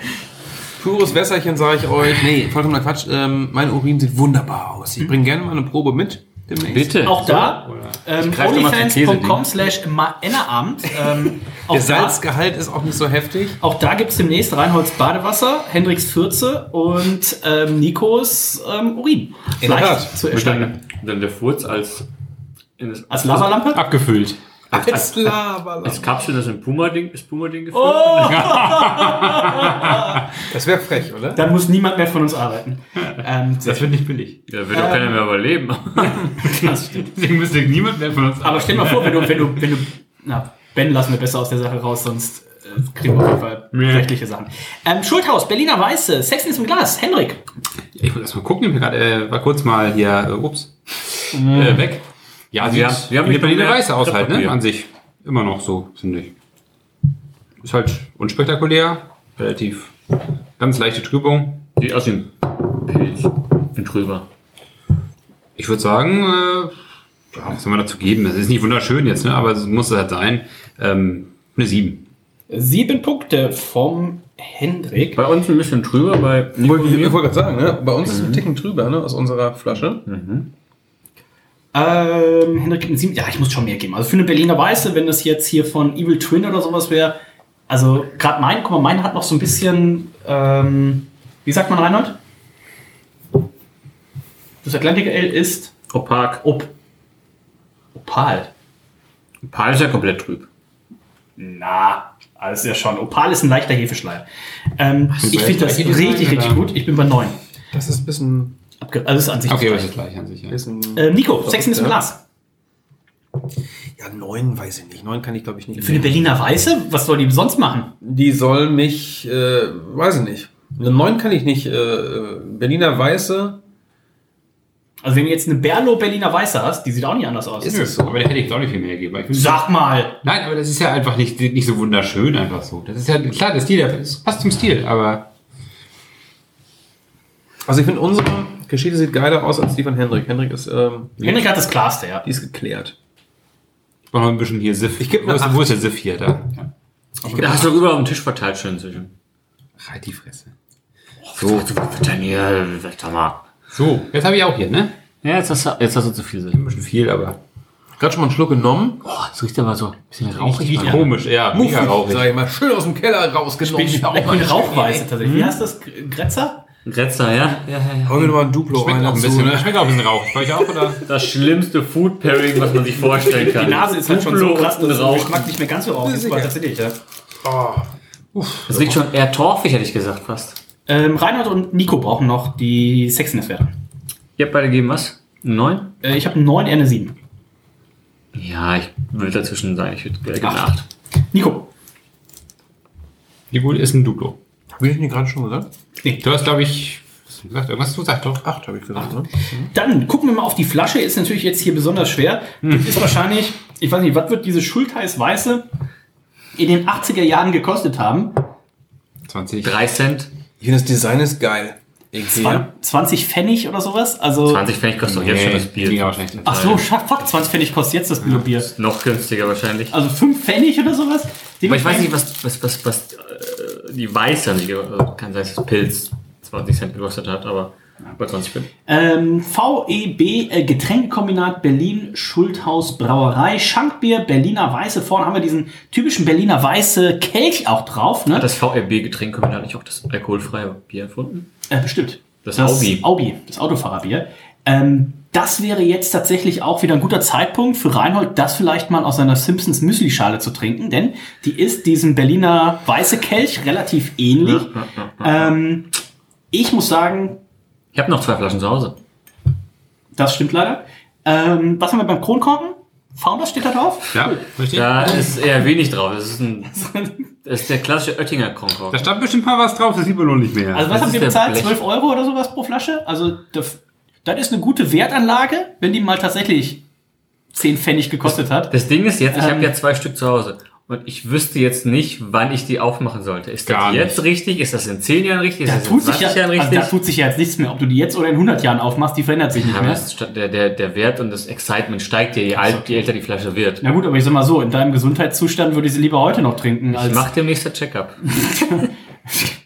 Pures Wässerchen, sage ich euch. Nee, vollkommener Quatsch. Ähm, mein Urin sieht wunderbar aus. Ich bringe gerne mal eine Probe mit. Demnächst. Bitte. Auch da, ähm, mal für onlyfans.com slash Ennerabend. Ähm, (laughs) auch, Der da, Salzgehalt ist auch nicht so heftig. auch da gibt es demnächst Reinholds Badewasser, Hendricks Fürze und ähm, Nikos ähm, Urin. In Tat. zu Mit ersteigern. dann, dann der Furz als. in das- Als Lavalampe? Abgefüllt. Als Lava. Als Kapsel das ein Puma-Ding, ist Puma-Ding gefüllt? Oh! (laughs) Das wäre frech, oder? Dann muss niemand mehr von uns arbeiten. Ähm, Das wird nicht billig. Da wird doch keiner mehr überleben. (laughs) das stimmt. Deswegen müsste niemand mehr von uns Aber stell dir mal vor, wenn du, wenn du, wenn du, na, Ben lassen wir besser aus der Sache raus, sonst äh, kriegen wir auf jeden Fall rechtliche Sachen. Ähm, Schulthaus, Berliner Weiße, Sexen ist im Glas, Henrik. Ich muss erst mal gucken, ich bin gerade, äh, war kurz mal hier, äh, ups, äh, weg. Ja, Wir sieht haben- wir haben nicht Berliner Weiße aus halt, ne? An sich. Immer noch so, finde ich. Ist halt unspektakulär, relativ, ganz leichte Trübung. Sieht aus wie ein Pilz. Ein Trüber. Ich würde sagen, äh, ja, was soll man dazu geben? Es ist nicht wunderschön jetzt, ne? aber es muss halt sein. Ähm, eine 7. Sieben Punkte vom Hendrik. Bei uns ein bisschen trüber, bei Ich wollte gerade sagen, ne? bei uns ist es ein Ticken drüber ne? aus unserer Flasche. Ähm, Hendrik gibt eine sieben. Ja, ich muss schon mehr geben. Also für eine Berliner Weiße, wenn das jetzt hier von Evil Twin oder sowas wäre, also gerade mein, guck mal, mein hat noch so ein bisschen, ähm, wie sagt man, Reinhold? Das Atlantic Ale ist Opak. op Opal. Opal ist ja komplett trüb. Na, alles ja schon. Opal ist ein leichter Hefeschleier. Ähm, ich finde das richtig, richtig gut. Ich bin bei 9. Das ist ein bisschen. Abge also ist an sich Okay, das es ist gleich an sich. Ja. äh, Nico, Sexen ist ja. Glas. ja, neun weiß ich nicht. Neun kann ich glaube ich nicht. Für eine Berliner Weiße, was soll die sonst machen? Die soll mich, äh, weiß ich nicht. Eine neun kann ich nicht. Äh, äh, Berliner Weiße Also wenn du jetzt eine Berlo Berliner Weiße hast, die sieht auch nicht anders aus. ist es so. Aber da hätte ich auch nicht viel mehr gegeben. Sag mal. Nein, aber das ist ja einfach nicht, nicht so wunderschön, einfach so. Das ist ja, klar, der Stil, das passt zum Stil, aber Also ich finde unsere Geschichte sieht geiler aus als die von Hendrik. Hendrik ist, ähm, Henrik hat das klarste, ja. die ist geklärt. ich brauche noch ein bisschen hier Siff. Ich geb wo, wo ist der Siff hier? Da. Da hast du überall auf dem Tisch verteilt schön zwischen. Halt die Fresse. So, Daniel, sag mal. So, jetzt habe ich auch hier, ne? Ja, jetzt hast du, jetzt hast du zu viel. Ein bisschen viel, aber. Gerade schon mal einen Schluck genommen. Boah, das riecht aber so ein bisschen rauchig. riecht komisch, ja. Mega rauchig. sag ich mal, schön aus dem Keller rausgenommen. Ich bin eine Rauchweiße (laughs) tatsächlich. Wie heißt das? Gretzer? Gretzer, ja? Ja, ja, ja. Hau mir nochmal ein Duplo Schmeckt rein auch ein bisschen, ne? schmeckt auch ein bisschen rauchig. Bei euch auch, oder? Das schlimmste Food Pairing, was man sich vorstellen kann. Die Nase ist halt schon so krass, und dass der Rauch. Geschmack nicht mehr ganz so rauchig ist. Aber Tatsächlich, ja. Das riecht schon eher torfig, hätte ich gesagt, fast. Ähm, Reinhard und Nico brauchen noch die Sexiness-Werte. Ihr habt beide gegeben was? 9? Äh, ich habe eine 9, er eine 7. Ja, ich würde dazwischen sein. Ich würde gerne eine Acht. 8. Nico. Wie gut ist ein Duplo? Habe ich nicht gerade schon gesagt? Du hast, glaube ich, was hast du gesagt? Irgendwas du sagst doch. Acht habe ich gesagt, ne? Dann gucken wir mal auf die Flasche. Ist natürlich jetzt hier besonders schwer. Ist wahrscheinlich, ich weiß nicht, was wird diese Schultheiß Weiße in den 80er Jahren gekostet haben? 20. 3 Cent. Ich finde, das Design ist geil. Irgendwie. Zwan- 20 Pfennig oder sowas? Also, 20 Pfennig kostet doch jetzt schon das Bier. Ach so, fuck, 20 Pfennig kostet jetzt das Billo-Bier. Noch günstiger wahrscheinlich. Also 5 Pfennig oder sowas? Aber ich weiß nicht, was, was, was, was äh, die Weiße nicht, also kann sein, dass das Pilz 20 Cent gekostet hat, aber bei 20 Cent. Ähm, VEB äh, Getränkekombinat Berlin Schulthaus Brauerei Schankbier Berliner Weiße. Vorne haben wir diesen typischen Berliner Weiße Kelch auch drauf. Ne? Hat das VRB-Getränkekombinat nicht auch das alkoholfreie Bier erfunden? Äh, bestimmt. Das Aubi. Aubi, das Autofahrerbier. Ähm, das wäre jetzt tatsächlich auch wieder ein guter Zeitpunkt für Reinhold, das vielleicht mal aus seiner Simpsons Müsli-Schale zu trinken, denn die ist diesem Berliner Weiße Kelch relativ ähnlich. Ähm, ich muss sagen, Ich habe noch zwei Flaschen zu Hause. das stimmt leider. Ähm, was haben wir beim Kronkorken? Founders steht da drauf? Ja, richtig? Da ist eher wenig drauf. Das ist, ein, (laughs) das ist der klassische Oettinger Kronkorken. Da stand bestimmt mal was drauf, das sieht man noch nicht mehr. Also was Das haben wir bezahlt? Blech. 12 Euro oder sowas pro Flasche? Also das, das ist eine gute Wertanlage, wenn die mal tatsächlich 10 Pfennig gekostet hat. Das Ding ist jetzt, ich Ähm. habe ja zwei Stück zu Hause. Und ich wüsste jetzt nicht, wann ich die aufmachen sollte. Ist das jetzt richtig? Ist das in 10 Jahren richtig? Ist Da das in tut, sich 20 ja, Jahren also richtig? da tut sich ja jetzt nichts mehr. Ob du die jetzt oder in 100 Jahren aufmachst, die verändert sich nicht aber mehr. der, der, der Wert und das Excitement steigt ja, je, alt, je älter die Flasche wird. Na gut, aber ich sag mal so, in deinem Gesundheitszustand würde ich sie lieber heute noch trinken Ich als mach demnächst ein Check-up. (laughs) (laughs)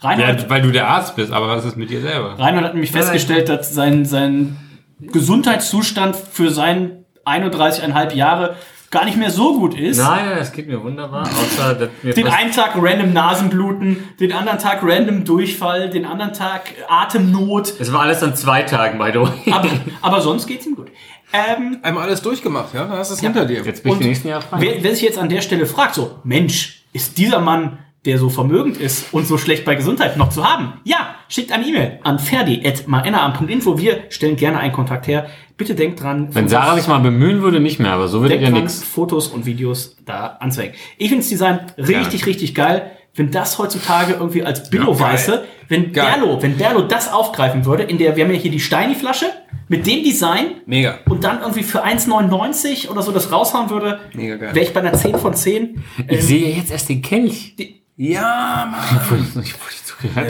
Reinhard. ja, weil du der Arzt bist, aber was ist mit dir selber? Reinhard hat nämlich festgestellt, dass sein, sein Gesundheitszustand für sein 31,5 Jahre gar nicht mehr so gut ist. Nein, das geht mir wunderbar. Außer, dass mir Den einen Tag random Nasenbluten, den anderen Tag random Durchfall, den anderen Tag Atemnot. es war alles an zwei Tagen, by the way. Aber, aber sonst geht's ihm gut. Ähm, Einmal alles durchgemacht, ja? Dann hast du es hinter dir. Jetzt bin ich nächsten Jahre frei. wer, wer sich jetzt an der Stelle fragt, so, Mensch, ist dieser Mann, der so vermögend ist und so schlecht bei Gesundheit noch zu haben? Ja, schickt eine E-Mail an ferdi.maennaam.info. Wir stellen gerne einen Kontakt her. Bitte denkt dran, Wenn Sarah sich mal bemühen würde, nicht mehr, aber so würde dran, nix. Fotos und Videos da anzeigen. Ich finde das Design richtig, richtig geil. Wenn das heutzutage irgendwie als Billo-Weiße, wenn Geil. Berlo, wenn Berlo das aufgreifen würde, in der, wir haben ja hier die Steini-Flasche, mit dem Design, Mega. und dann irgendwie für 1,99 oder so das raushauen würde, Mega geil. wäre ich bei einer 10 von 10. Ich sehe jetzt erst den Kelch. Ja, Mann.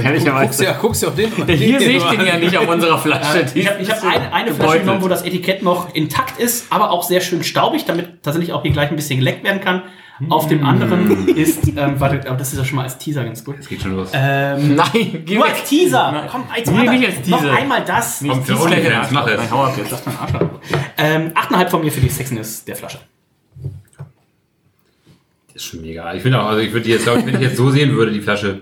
Ehrlicherweise. Guckst ja, guckst ja auf den. Hier sehe ich den ja nicht auf unserer (laughs) Flasche. Die Ich habe ich hab eine, eine Flasche genommen, wo das Etikett noch intakt ist, aber auch sehr schön staubig, damit tatsächlich auch hier gleich ein bisschen geleckt werden kann. Auf dem anderen ist, ähm, warte, aber das ist ja schon mal als Teaser ganz gut. Das geht schon los. Ähm, (laughs) Nein, geh nur weg. als Teaser. Komm, als Nee, Teaser. nicht als Noch Teaser. einmal das. Komm, verunsichern, jetzt mach es. Nein, hau ab jetzt. Lass mal Arsch Ähm, 8,5 von mir für die Sexiness der Flasche. Ist schon mega. Ich finde auch, also ich würde die jetzt, glaube ich, wenn ich jetzt so sehen würde, die Flasche.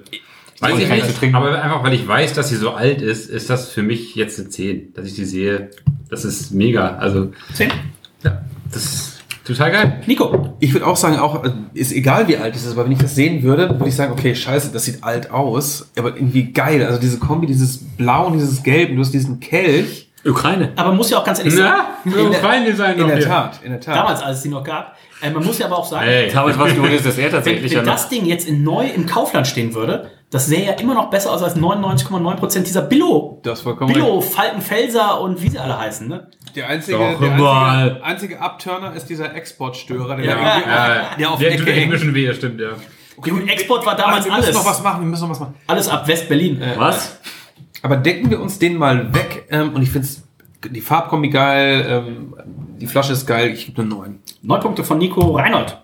Weiß ich nicht, trinken. aber einfach weil ich weiß, dass sie so alt ist, ist das für mich jetzt eine 10. Dass ich die sehe, das ist mega. Also, 10. ja, das ist total geil. Nico. Ich würde auch sagen, auch äh, ist egal wie alt es ist, aber wenn ich das sehen würde, würde ich sagen, okay, scheiße, das sieht alt aus, aber irgendwie geil. Also diese Kombi, dieses Blau und dieses Gelb, und du hast diesen Kelch. Ukraine. Aber muss ja auch ganz ehrlich sagen, Na, so fein Design In der hier. Tat, in der Tat. damals, als es die noch gab, äh, man muss ja aber auch sagen, Ey, Damals war es nur, dass er wenn, tatsächlich wenn noch. das Ding jetzt in neu im Kaufland stehen würde, das sähe ja immer noch besser aus als 99,9% dieser Billo. Du hast vollkommen Billo, Faltenfelser und wie sie alle heißen, ne? Der einzige, Doch, der einzige, einzige Abturner ist dieser Exportstörer, der, Ja, ja, der auf der Ecke echt ein hängt. bisschen weh, das stimmt, ja. Okay, und Export war damals wir müssen alles. noch was machen, wir müssen noch was machen. Alles ab West-Berlin. Äh, Was? Aber decken wir uns den mal weg ähm, und ich finde die Farbkombi geil, ähm, die Flasche ist geil, ich gebe eine 9. Neun Punkte von Nico Reinhold.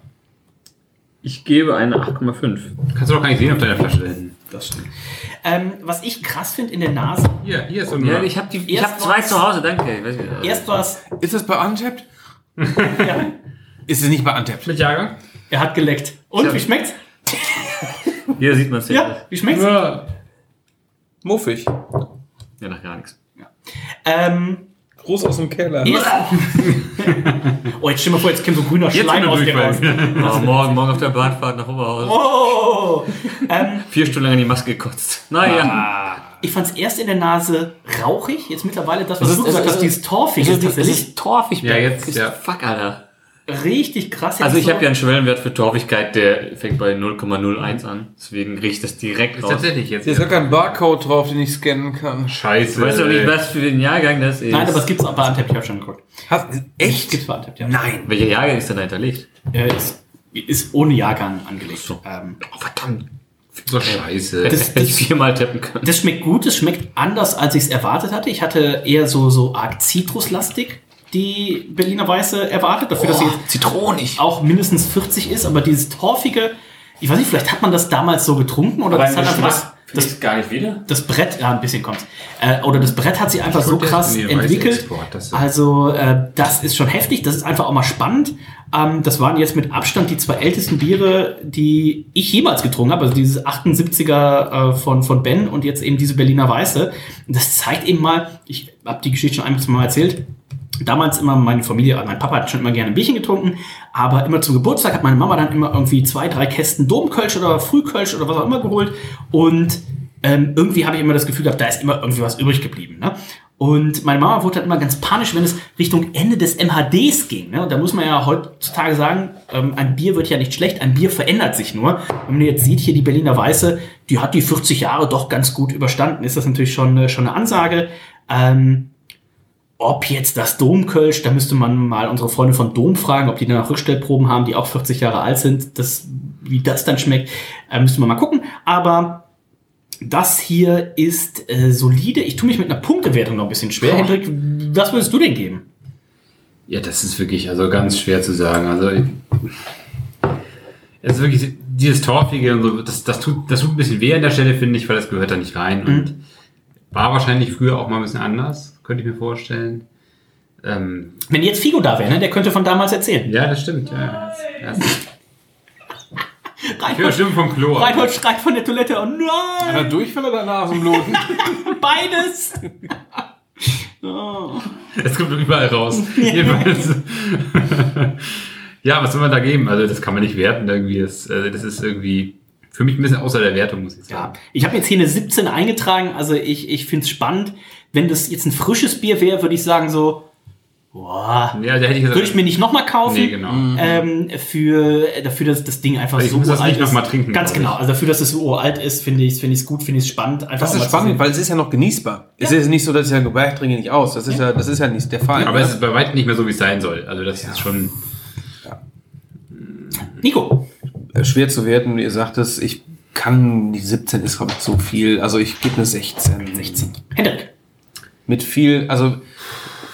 Ich gebe eine 8,5. Kannst du doch gar nicht sehen auf deiner Flasche da hinten. Das stimmt. Ähm, was ich krass finde in der Nase, Hier, hier ist so ein. Ja, ich habe die. Ich Erst habe zwei zu Hause, danke. Ich weiß nicht, erst was, Ist das bei Untapped? ja, (laughs) Ist es nicht bei Untapped? Mit Jahrgang? er hat geleckt. Und, wie schmeckt's? (laughs) Hier sieht man es Ja, wie schmeckt's? Ja. Muffig. Ja, nach gar nichts. Ähm, Groß aus dem Keller. erst, (laughs) oh, jetzt stell dir mal vor, jetzt kommt so grüner Schleim aus dir raus. (laughs) Oh, morgen, morgen auf der Bahnfahrt nach Oberhausen. Oh, ähm, Vier Stunden lang in die Maske gekotzt. Naja. ich fand's erst in der Nase rauchig, jetzt mittlerweile das, was Es du ist- gesagt es hast, ist- dieses Torfige Es ist ist, es tatsächlich ist torfig. Ja, jetzt, Ist- ja. Fuck, Alter. Richtig krass. Jetzt Also ich so. habe ja einen Schwellenwert für Torfigkeit, der fängt bei 0,01 an. Deswegen riecht das direkt Ist raus. tatsächlich jetzt. Hier ist gar kein Barcode drauf, den ich scannen kann. Scheiße. Du weißt doch nicht, was für den Jahrgang das ist. Nein, aber es gibt's auch bei Antep, ich habe schon geguckt. Hast, echt? Gibt's bei Antep, ja. Nein. Welcher Jahrgang ist denn da hinterlegt? Äh, ist, ist ohne Jahrgang angelegt. Ähm, Oh, verdammt. So scheiße. Das- Hätte ich viermal tappen können. Das schmeckt gut, es schmeckt anders, als ich es erwartet hatte. Ich hatte eher so, so arg zitruslastig die Berliner Weiße erwartet, dafür, dass sie jetzt Zitronig. auch mindestens 40 ist, aber dieses torfige, ich weiß nicht, vielleicht hat man das damals so getrunken oder das hat einfach das, das, gar nicht wieder. das Brett, ja, ein bisschen kommt's. Äh, oder das Brett hat sich einfach so krass entwickelt. Das also, äh, das ist schon heftig, das ist einfach auch mal spannend. Ähm, das waren jetzt mit Abstand die zwei ältesten Biere, die ich jemals getrunken habe. Also dieses 78er äh, von, von Ben und jetzt eben diese Berliner Weiße. Und das zeigt eben mal, ich habe die Geschichte schon ein, zwei Mal erzählt, damals immer meine Familie, mein Papa hat schon immer gerne ein Bierchen getrunken, aber immer zum Geburtstag hat meine Mama dann immer irgendwie zwei, drei Kästen Domkölsch oder Frühkölsch oder was auch immer geholt und ähm, irgendwie habe ich immer das Gefühl gehabt, da ist immer irgendwie was übrig geblieben. Ne? Und meine Mama wurde dann immer ganz panisch, wenn es Richtung Ende des MHDs ging. Ne? Und da muss man ja heutzutage sagen, ähm, ein Bier wird ja nicht schlecht, ein Bier verändert sich nur. Wenn man jetzt sieht, hier die Berliner Weiße, die hat die 40 Jahre doch ganz gut überstanden, ist das natürlich schon, äh, schon eine Ansage. Ähm, ob jetzt das Domkölsch, da müsste man mal unsere Freunde von Dom fragen, ob die danach Rückstellproben haben, die auch 40 Jahre alt sind. Das, wie das dann schmeckt, äh, müsste man mal gucken. Aber das hier ist äh, solide. Ich tue mich mit einer Punktewertung noch ein bisschen schwer. Hendrik, was würdest du denn geben? Ja, das ist wirklich also ganz schwer zu sagen. Also ich- es ist wirklich dieses Torfige und so, das, das, tut, das tut ein bisschen weh an der Stelle, finde ich, weil das gehört da nicht rein. Und war wahrscheinlich früher auch mal ein bisschen anders, könnte ich mir vorstellen. Ähm, Wenn jetzt Figo da wäre, ne? der könnte von damals erzählen. ja, das stimmt. Ja, das, das, (laughs) Reinhold, Stimmen vom Klo. Reinhold schreit von der Toilette. Oh nein, Hat er Durchfall oder Nasenbluten? (laughs) beides. oh. (laughs) Es kommt überall raus. Ja, was soll man da geben? Also das kann man nicht werten irgendwie. Das, also das ist irgendwie für mich ein bisschen außer der Wertung, muss ich sagen. Ja, ich habe jetzt hier eine 17 eingetragen, also ich, ich finde es spannend. Wenn das jetzt ein frisches Bier wäre, würde ich sagen so, boah, Ja, da hätte ich gesagt, würde ich mir nicht nochmal kaufen. Nee, genau. Ähm, für, dafür, dass das Ding einfach ich so muss das alt nicht noch ist. mal trinken, Ganz genau. Also dafür, dass es so alt ist, finde ich es finde ich gut, finde ich es spannend. Einfach Das ist spannend, weil es ist ja noch genießbar. Es ist nicht so, dass ich sage, ich trinke nicht aus. Das ist ja, das ist ja nicht der Fall. aber ne? es ist bei weitem nicht mehr so, wie es sein soll. Also das ist schon. Nico, Äh, schwer zu werten. Ihr sagt es, ich kann, die 17 ist, glaube ich, zu viel. Also ich gebe eine 16. 16. Hendrik. Mit viel, also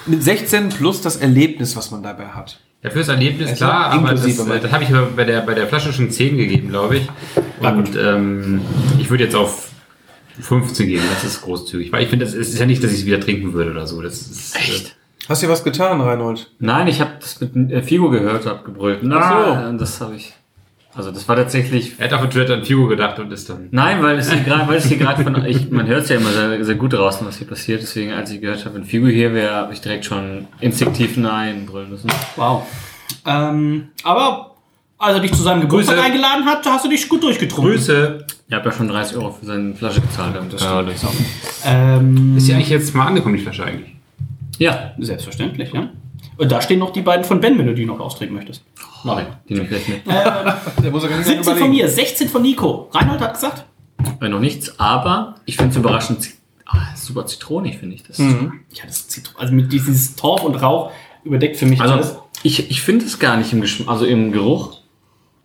mit 16 plus das Erlebnis, was man dabei hat. Ja, fürs Erlebnis Also klar, aber das, äh, das habe ich bei der, bei der Flasche schon 10 gegeben, glaube ich. Und ähm, ich würde jetzt auf 15 gehen, das ist großzügig. Weil ich finde, es ist ja nicht, dass ich es wieder trinken würde oder so. Das ist, Echt? Hast du was getan, Reinhold? Nein, ich habe das mit äh, Figo gehört, hab gebrüllt. Na, das habe ich. Also das war tatsächlich. Er hat auf Twitter an Figo gedacht und ist dann. Nein, weil es hier gerade, weil es hier gerade von, ich, man hört es ja immer sehr, sehr gut draußen, was hier passiert. Deswegen, als ich gehört habe, wenn Figo hier wäre, habe ich direkt schon instinktiv Nein brüllen müssen. Wow. Ähm, aber als er dich zu seinem Geburtstag Grüße. eingeladen hat, hast du dich gut durchgetrunken. Grüße! Ich habe ja schon 30 Euro für seine Flasche gezahlt. Das ja, das Ähm, Ist ja eigentlich jetzt mal angekommen, die Flasche eigentlich. ja, Selbstverständlich, ja. Und da stehen noch die beiden von Ben, wenn du die noch austrinken möchtest. mach ich. Die nehme ich gleich mit. (laughs) (laughs) Der muss gar nicht 17 von mir, 16 von Nico. Reinhold hat gesagt. Äh, noch nichts, aber ich finde es überraschend ah, super zitronig, finde ich das. Ja, das Zitron, also mit dieses Torf und Rauch überdeckt für mich alles. Also ich, ich finde es gar nicht im Geschmack, also im Geruch.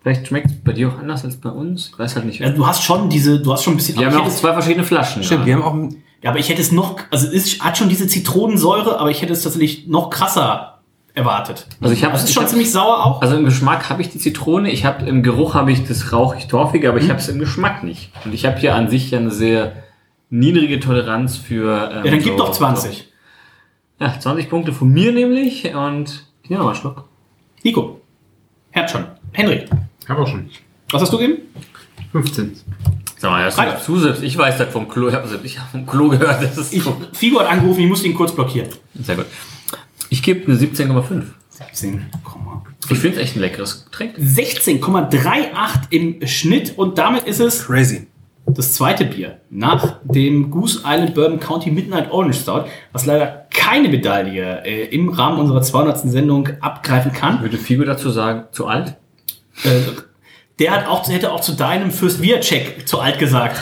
Vielleicht schmeckt es bei dir auch anders als bei uns. Ich weiß halt nicht. Ja, du hast schon diese, du hast schon ein bisschen. Wir haben auch zwei verschiedene Flaschen. Stimmt, wir haben auch ja, aber ich hätte es noch, also es hat schon diese Zitronensäure, aber ich hätte es tatsächlich noch krasser erwartet. Also ich habe Das ist schon ziemlich sauer auch. Also im Geschmack habe ich die Zitrone, ich habe im Geruch habe ich das rauchig-torfige, aber ich habe es im Geschmack nicht. Und ich habe hier an sich ja eine sehr niedrige Toleranz für. Ähm, ja, dann gib so- doch 20. Ja, 20 Punkte von mir nämlich und ich nehme noch mal einen Schluck. Nico. Herz schon. Henry. Hab auch schon. Was hast du gegeben? 15. Sag mal, du zu selbst? Ich weiß das vom Klo, ich habe hab vom Klo gehört. Das ist Ich, Figo hat angerufen, ich musste ihn kurz blockieren. sehr gut. Ich gebe eine 17,5. 17, Ich finde es echt ein leckeres Getränk. 16,38 im Schnitt und damit ist es crazy. das zweite Bier nach dem Goose Island Bourbon County Midnight Orange Stout, was leider keine Medaille äh, im Rahmen unserer 200. Sendung abgreifen kann. Würde Figo dazu sagen, zu alt? Äh, der hat auch, hätte auch zu deinem First Beer Check zu alt gesagt.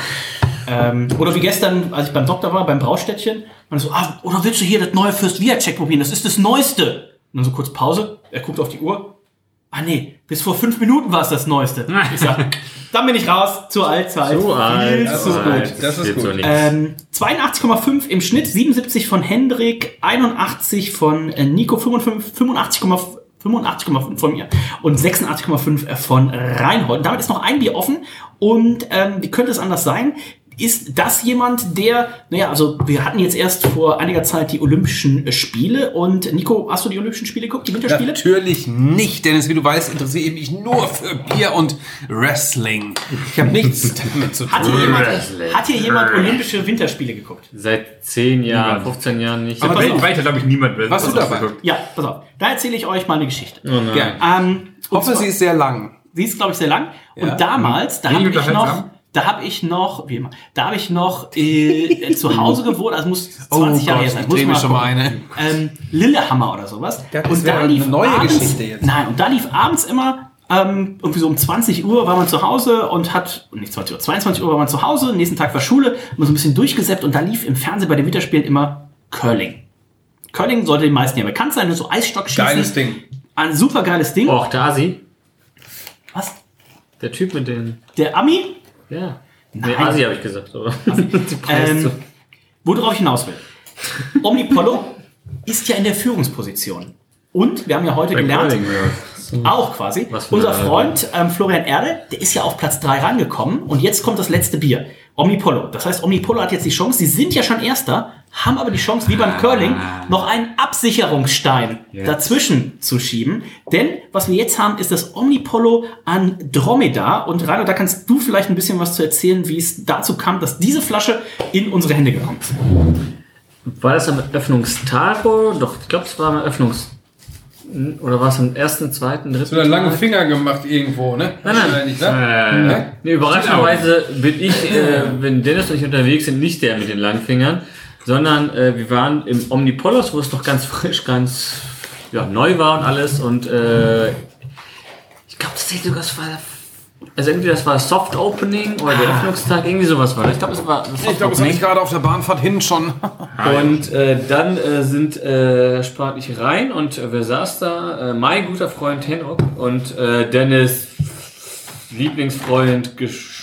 Ähm, oder wie gestern, als ich beim Doktor war, beim Braustädtchen, man so, ah, oder willst du hier das neue First Beer Check probieren? Das ist das Neueste. Und dann so kurz Pause, er guckt auf die Uhr. Ah nee, bis vor fünf Minuten war es das Neueste. (laughs) Ich sag, dann bin ich raus, zu alt, zu alt. Zu alt, Viel Das zu ist gut. Das ist gut. so nicht. Ähm, 82,5 im Schnitt, 77 von Hendrik, 81 von äh, Nico, 55, 85,5 85,5 von mir und 86,5 von Reinhold. Damit ist noch ein Bier offen und ähm, wie könnte es anders sein? Ist das jemand, der, naja, also wir hatten jetzt erst vor einiger Zeit die Olympischen äh, Spiele und Nico, hast du die Olympischen Spiele geguckt, die Winterspiele? Natürlich nicht, Dennis. Wie du weißt, interessiere ich mich nur für Bier und Wrestling. Ich habe nichts (laughs) damit zu Hat hier tun. jemand, hat hier jemand Olympische Winterspiele geguckt? Seit 10 Jahren, 15 Jahren nicht. Aber Weiter, glaube ich, niemand will. Warst du dabei? Ja, pass auf. Da erzähle ich euch mal eine Geschichte. Gerne. Ähm, und Hoffe, zwar- sie ist sehr lang. Sie ist, glaube ich, sehr lang. Ja. Und damals, da Wenig habe ich noch. Da habe ich noch, wie immer, da habe ich noch äh, zu Hause gewohnt, also muss (laughs) 20 Jahre her sein. Oh ich Muss mal schon mal eine. Ähm, Lillehammer oder sowas. Das wäre eine neue Geschichte jetzt. Nein, und da lief abends immer ähm, irgendwie so um 20 Uhr war man zu Hause und hat, nicht 20 Uhr, 22 Uhr war man zu Hause, nächsten Tag war Schule, man so ein bisschen durchgesäppt und da lief im Fernsehen bei den Winterspielen immer Curling. Curling sollte den meisten ja bekannt sein, nur so Eisstockschießen. Geiles Ding. Ein super geiles Ding. Och, der Asi, Was? der Typ mit den. Der Ami? Ja. Nee, Nein. Asi habe ich gesagt. (laughs) Die Preis Ähm, worauf ich hinaus will. Omnipollo ist ja in der Führungsposition. Und wir haben ja heute gelernt, auch quasi, unser Freund ähm, Florian Erdel, der ist ja auf Platz 3 rangekommen und jetzt kommt das letzte Bier. Omnipollo. Das heißt, Omnipollo hat jetzt die Chance, sie sind ja schon Erster, haben aber die Chance, wie beim Curling, noch einen Absicherungsstein dazwischen zu schieben. Denn was wir jetzt haben, ist das Omnipollo Andromeda. Und Rano, da kannst du vielleicht ein bisschen was zu erzählen, wie es dazu kam, dass diese Flasche in unsere Hände gekommen ist. war das am Öffnungstag? Doch, ich glaube, es war am Öffnungstag. Oder war es am ersten, zweiten, dritten? So einen langen? Finger gemacht irgendwo, ne? Nein, nein. Wahrscheinlich, ne? Äh, Ne? nee, überraschenderweise bin ich, äh, wenn Dennis und ich unterwegs sind, nicht der mit den langen Fingern, sondern äh, wir waren im Omnipolos, wo es noch ganz frisch, ganz ja, neu war und alles. Und äh, ich glaube tatsächlich sogar, es war, also entweder das war Soft Opening oder der Öffnungstag, irgendwie sowas war. das. Ich glaube, es war das Ich Soft glaube, das hatte ich gerade auf der Bahnfahrt hin schon. (laughs) Und äh, dann äh, sind äh, sprach ich rein und äh, wer saß da? Äh, mein guter Freund Henok und äh, Dennis Lieblingsfreund,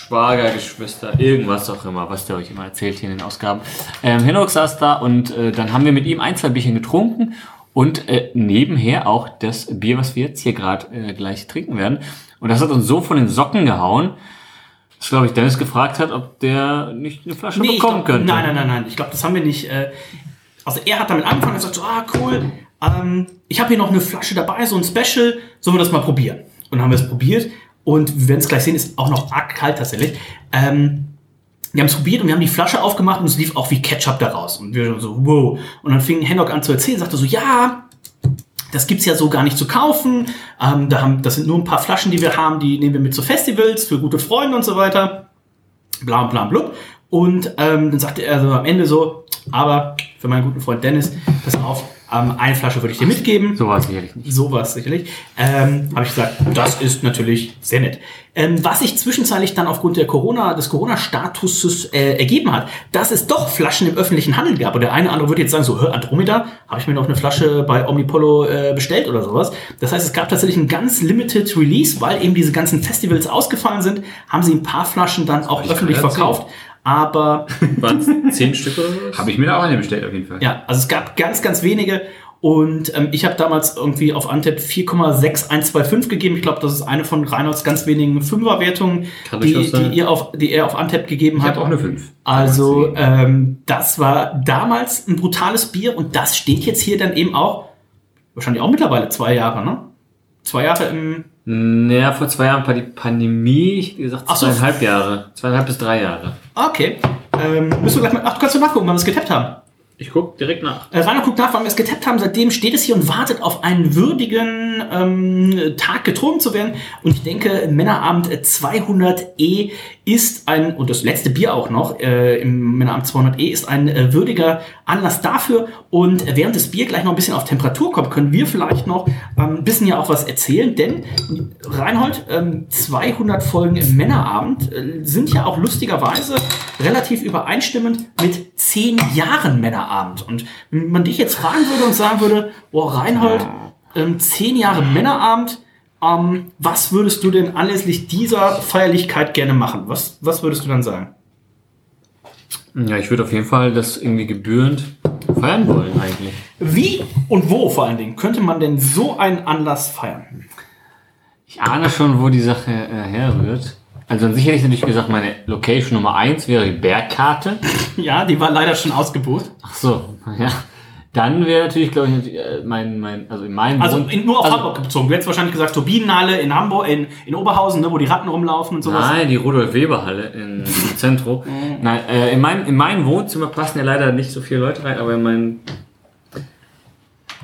Geschwager, Geschwister, irgendwas auch immer, was der euch immer erzählt hier in den Ausgaben. Ähm, Henok saß da und äh, dann haben wir mit ihm ein, zwei Bierchen getrunken und äh, nebenher auch das Bier, was wir jetzt hier gerade äh, gleich trinken werden. Und das hat uns so von den Socken gehauen, dass, glaube ich, Dennis gefragt hat, ob der nicht eine Flasche Nee, bekommen glaub, könnte. Nein, nein, nein, nein. Ich glaube, das haben wir nicht. Äh, also er hat damit angefangen und sagt so, ah, cool. Ähm, ich habe hier noch eine Flasche dabei, so ein Special. Sollen wir das mal probieren? Und dann haben wir es probiert. Und wir werden es gleich sehen, ist auch noch arg kalt tatsächlich. Ähm, wir haben es probiert und wir haben die Flasche aufgemacht und es lief auch wie Ketchup daraus. Und wir so, wow. Und dann fing Henok an zu erzählen, sagte so, ja, das gibt's ja so gar nicht zu kaufen. Ähm, da haben, das sind nur ein paar Flaschen, die wir haben, die nehmen wir mit zu Festivals für gute Freunde und so weiter. Bla bla blub. Und ähm, dann sagte er so am Ende so, aber für meinen guten Freund Dennis, pass auf, ähm, eine Flasche würde ich dir mitgeben. So war es sicherlich nicht. Sowas sicherlich. Ähm, Habe ich gesagt, das ist natürlich sehr nett. Ähm, was sich zwischenzeitlich dann aufgrund der Corona, des Corona-Statuses äh, ergeben hat, dass es doch Flaschen im öffentlichen Handel gab. Und der eine oder andere würde jetzt sagen, so, hör, Andromeda, habe ich mir noch eine Flasche bei Omnipolo äh, bestellt oder sowas. Das heißt, es gab tatsächlich ein ganz limited Release, weil eben diese ganzen Festivals ausgefallen sind, haben sie ein paar Flaschen dann auch öffentlich verkauft. Aber (laughs) Waren es zehn Stück oder so? Habe ich mir da auch eine bestellt, auf jeden Fall. ja, also es gab ganz, ganz wenige. Und ähm, ich habe damals irgendwie auf Antep 4,6125 gegeben. Ich glaube, das ist eine von Reinholds ganz wenigen Fünferwertungen, die, die, ihr auf, die er auf Antep gegeben Ich hat. habe auch eine 5. Also ähm, das war damals ein brutales Bier und das steht jetzt hier dann eben auch, wahrscheinlich auch mittlerweile zwei Jahre, ne? Zwei Jahre im... Naja, vor zwei Jahren war die Pandemie, ich gesagt Ach so. zweieinhalb Jahre. Zweieinhalb bis drei Jahre. Okay. Ähm, müssen wir gleich mal... Ach, du kannst du nachgucken, wann wir es getappt haben. Ich guck direkt nach. Äh, Rainer guckt nach, wann wir es getappt haben. Seitdem steht es hier und wartet auf einen würdigen ähm, Tag getrunken zu werden. Und ich denke, Männerabend 200e ist ein, und das letzte Bier auch noch, äh, im Männerabend 200e ist ein äh, würdiger Anlass dafür. Und während das Bier gleich noch ein bisschen auf Temperatur kommt, können wir vielleicht noch ähm, ein bisschen ja auch was erzählen. Denn, Reinhold, ähm, 200 Folgen im Männerabend äh, sind ja auch lustigerweise relativ übereinstimmend mit 10 Jahren Männerabend. Und wenn man dich jetzt fragen würde und sagen würde, boah, Reinhold, ähm, 10 Jahre Männerabend, ähm, was würdest du denn anlässlich dieser Feierlichkeit gerne machen? Was, was würdest du dann sagen? Ja, ich würde auf jeden Fall das irgendwie gebührend feiern wollen eigentlich. Wie und wo vor allen Dingen könnte man denn so einen Anlass feiern? Ich ahne schon, wo die Sache äh, herrührt. Also an sich hätte ich natürlich gesagt, meine Location Nummer eins wäre die Bergkarte. (laughs) Ja, die war leider schon ausgebucht. Ach so, ja. Dann wäre natürlich, glaube ich, äh, mein, mein, also in meinem Also Wohn- in, nur auf also, Hamburg bezogen. Du hättest wahrscheinlich gesagt Turbinenhalle in Hamburg, in, in Oberhausen, ne, wo die Ratten rumlaufen und sowas. Nein, die Rudolf-Weber-Halle in- (laughs) im Zentrum. Nein, äh, in, mein, in mein Wohnzimmer passen ja leider nicht so viele Leute rein, aber in mein.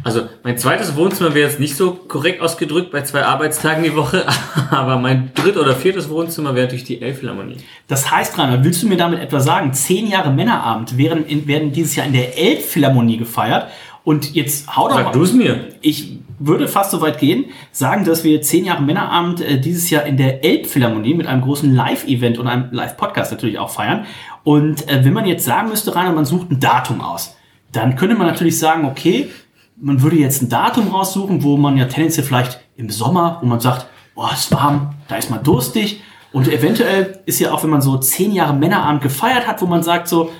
Also, mein zweites Wohnzimmer wäre jetzt nicht so korrekt ausgedrückt bei zwei Arbeitstagen die Woche, (laughs) aber mein dritt- oder viertes Wohnzimmer wäre natürlich die Elbphilharmonie. Das heißt, Rainer, willst du mir damit etwa sagen, zehn Jahre Männerabend werden, in, werden dieses Jahr in der Elbphilharmonie gefeiert? Und jetzt hau doch Sag du es mir. Ich würde fast so weit gehen, sagen, dass wir zehn Jahre Männerabend äh, dieses Jahr in der Elbphilharmonie mit einem großen Live-Event und einem Live-Podcast natürlich auch feiern. Und äh, wenn man jetzt sagen müsste, Rainer, man sucht ein Datum aus, dann könnte man natürlich sagen, okay, man würde jetzt ein Datum raussuchen, wo man ja tendenziell vielleicht im Sommer, wo man sagt, boah, es ist warm, da ist man durstig. Und eventuell ist ja auch, wenn man so zehn Jahre Männerabend gefeiert hat, wo man sagt so,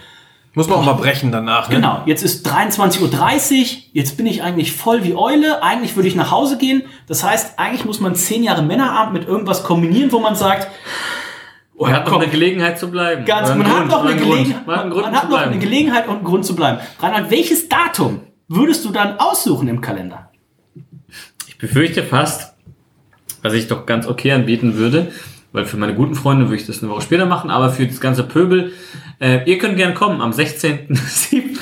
Muss man auch mal brechen danach. Ne? Genau, jetzt ist 23.30 Uhr, jetzt bin ich eigentlich voll wie Eule, eigentlich würde ich nach Hause gehen. Das heißt, eigentlich muss man zehn Jahre Männerabend mit irgendwas kombinieren, wo man sagt, oh, Man hat noch komm, eine Gelegenheit zu bleiben. ganz, man hat noch eine. Gelegenheit, Man hat einen Grund man zu hat noch eine bleiben. Gelegenheit und einen Grund zu bleiben. Reinhard, welches Datum würdest du dann aussuchen im Kalender? Ich befürchte fast, was ich doch ganz okay anbieten würde, weil für meine guten Freunde würde ich das eine Woche später machen, aber für das ganze Pöbel, äh, ihr könnt gern kommen am 16.07.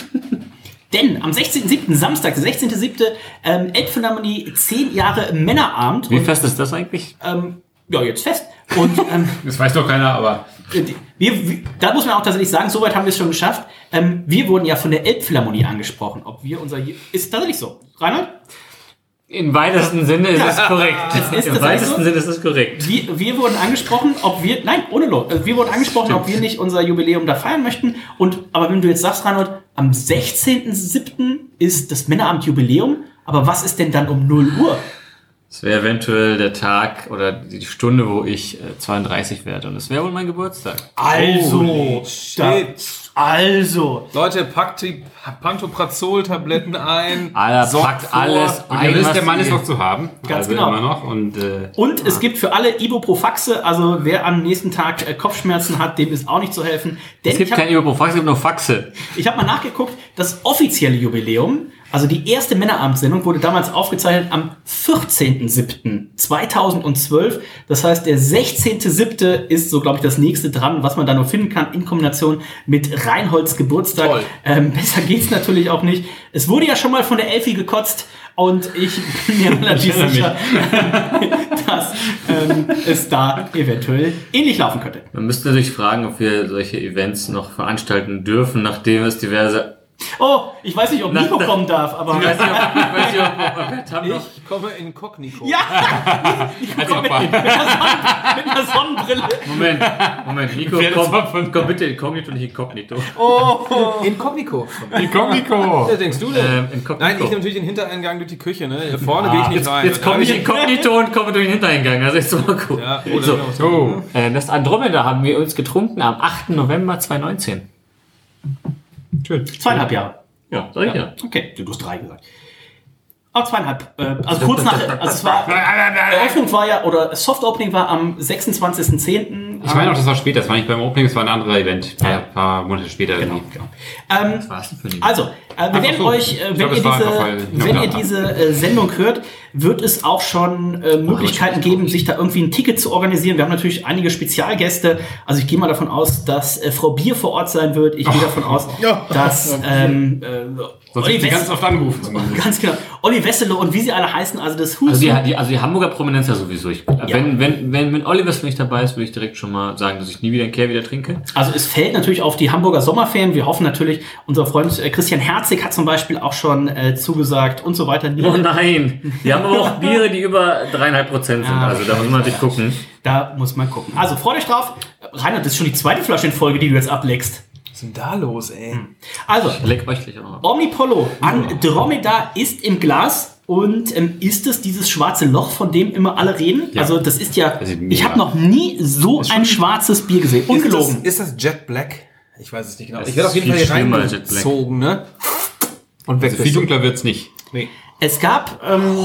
Denn am 16.07., Samstag, der 16.07., ähm, Elbphilharmonie, 10 Jahre Männerabend. Wie Und, fest ist das eigentlich? ähm, ja, jetzt fest. Und ähm, (laughs) Das weiß doch keiner, aber wir, wir, da muss man auch tatsächlich sagen, soweit haben wir es schon geschafft. Ähm, wir wurden ja von der Elbphilharmonie angesprochen. Ob wir unser... Ist tatsächlich so. Reinhard? Im weitesten Sinne ist es korrekt. Ist Im weitesten so. Sinne ist es korrekt. Wir, wir wurden angesprochen, ob wir, nein, ohne Lo, äh, wir wurden angesprochen, ob wir nicht unser Jubiläum da feiern möchten. Und, aber wenn du jetzt sagst, Reinhold, am 16.07. ist das Männerabend Jubiläum, aber was ist denn dann um 0 Uhr? Es wäre eventuell der Tag oder die Stunde, wo ich äh, 32 werde. Und es wäre wohl mein Geburtstag. Also, da, shit. also, Leute, packt die Pantoprazol-Tabletten ein. Alter, sorgt packt vor. alles und ein, wisst, was der Mann ist ihr- noch zu haben. Ganz also genau. Immer noch. Und äh, und es gibt für alle Ibuprofaxe, also wer am nächsten Tag äh, Kopfschmerzen hat, dem ist auch nicht zu helfen. Denn Es gibt hab- kein Ibuprofax, es gibt nur Faxe. Ich habe mal nachgeguckt, das offizielle Jubiläum, also die erste Männerabendsendung, wurde damals aufgezeichnet am 14.07.2012. Das heißt, der 16.07. ist so, glaube ich, das nächste dran, was man da nur finden kann, in Kombination mit Reinholds Geburtstag. Ähm, (laughs) besser geht's natürlich auch nicht. Es wurde ja schon mal von der Elfi gekotzt. Und ich bin mir (laughs) relativ sicher, (laughs) dass ähm, es da eventuell ähnlich laufen könnte. Man müsste natürlich fragen, ob wir solche Events noch veranstalten dürfen, nachdem es diverse... Oh, ich weiß nicht, ob Nico na- kommen darf, aber... (laughs) Ich weiß nicht, ob, ich weiß nicht, ob, ob, noch... Ich komme inkognito. Ja! (laughs) Nico, komm mit, mit, mit einer Sonnenbrille. Moment, Moment, Nico, komm, komm bitte inkognito, nicht inkognito. Inkognito. Inkognito. Was denkst du denn? Ähm. Nein, ich nehme natürlich den Hintereingang durch die Küche, ne? Hier vorne gehe ich nicht rein. Jetzt komme ich inkognito und komme durch den Hintereingang. Also ist super cool. Ja, oder so, so. Oh. äh, das Andromeda haben wir uns getrunken am 8. November 2019. Schön. Zweieinhalb Jahre. Ja, sag ich ja. Okay, du hast drei gesagt. Ah, zweieinhalb. Äh, also kurz nach, (laughs) also es war, Eröffnung war ja, oder Soft Opening war am 26.10. Ich meine auch, das war später. Das war nicht beim Opening, das war ein anderes Event. Ein paar Monate später. Genau. Ähm, war's für ein Also, äh, wir werden so. euch, äh, wenn, glaub, ihr diese, wenn ja, ihr diese äh, Sendung hört, wird es auch schon äh, Möglichkeiten geben, sich da irgendwie ein Ticket zu organisieren. Wir haben natürlich einige Spezialgäste. Also ich gehe mal davon aus, dass äh, Frau Bier vor Ort sein wird. Ich gehe davon aus, dass ähm, äh, Sonst Olli Wess- ganz oft angerufen. zumindest. (laughs) ganz genau, Olli Wessele und wie sie alle heißen, also das Who's Also die, die, also die Hamburger Prominenz ja sowieso. Ich, wenn, wenn, wenn, wenn Oliver nicht dabei ist, würde ich direkt schon mal sagen, dass ich nie wieder einen Kehr wieder trinke. Also es fällt natürlich auf die Hamburger Sommerferien. Wir hoffen natürlich, unser Freund äh, Christian Herzig hat zum Beispiel auch schon äh, zugesagt und so weiter. Oh nein! Die haben aber auch (laughs) Biere, die über dreieinhalb Prozent sind. Ah, Also da muss man natürlich gucken. Da muss man gucken. Also freut euch drauf. Reinhard, das ist schon die zweite Flasche in Folge, die du jetzt ableckst. Ist denn da los, ey? Also, Leck euch gleich auch. Omnipollo Andromeda ist im Glas. Und ähm, ist es dieses schwarze Loch, von dem immer alle reden? Ja. Also das ist ja, Das ich habe noch nie so ein schwarzes Bier gesehen. Ist das, Ungelogen. ist das Jet Black? Ich weiß es nicht genau. Das ich werde auf jeden Fall hier reingezogen, ne? Und weg Also viel dunkler wird's nicht. Nee. Es gab, ähm,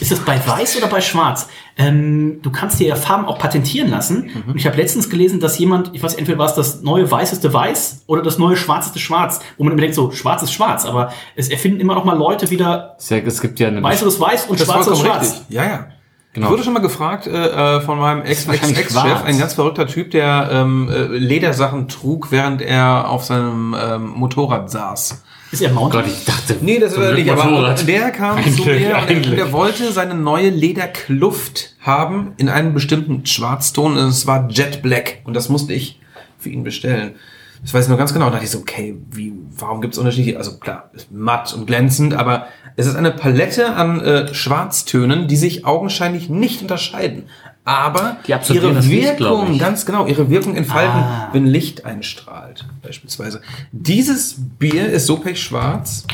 ist es bei weiß oder bei schwarz? Ähm, du kannst dir ja Farben auch patentieren lassen. Mhm. Und ich habe letztens gelesen, dass jemand, ich weiß, entweder war es das neue weißeste Weiß oder das neue schwarzeste Schwarz, wo man immer denkt, so schwarz ist schwarz, aber es erfinden immer noch mal Leute wieder ja, es gibt ja eine. weißeres Weiß und Das ist schwarzes Schwarz. richtig. Ja, ja. Genau. Ich wurde schon mal gefragt äh, äh, von meinem ist Ex-Ex-Chef, ein ganz verrückter Typ, der ähm, äh, Ledersachen trug, während er auf seinem ähm, Motorrad saß. Ist er Mountain? Gott, ich dachte. Nee, das war er nicht, aber der kam Ein zu mir ein und der, wollte seine neue Lederkluft haben in einem bestimmten Schwarzton und es war Jet Black und das musste ich für ihn bestellen. Das weiß ich noch ganz genau. Da dachte ich so, okay, wie, warum gibt es Unterschiede? Also klar, ist matt und glänzend, aber es ist eine Palette an äh, Schwarztönen, die sich augenscheinlich nicht unterscheiden. Aber ihre Licht, Wirkung, ich. ganz genau, ihre Wirkung entfalten, Ah. wenn Licht einstrahlt, beispielsweise. Dieses Bier ist so pechschwarz,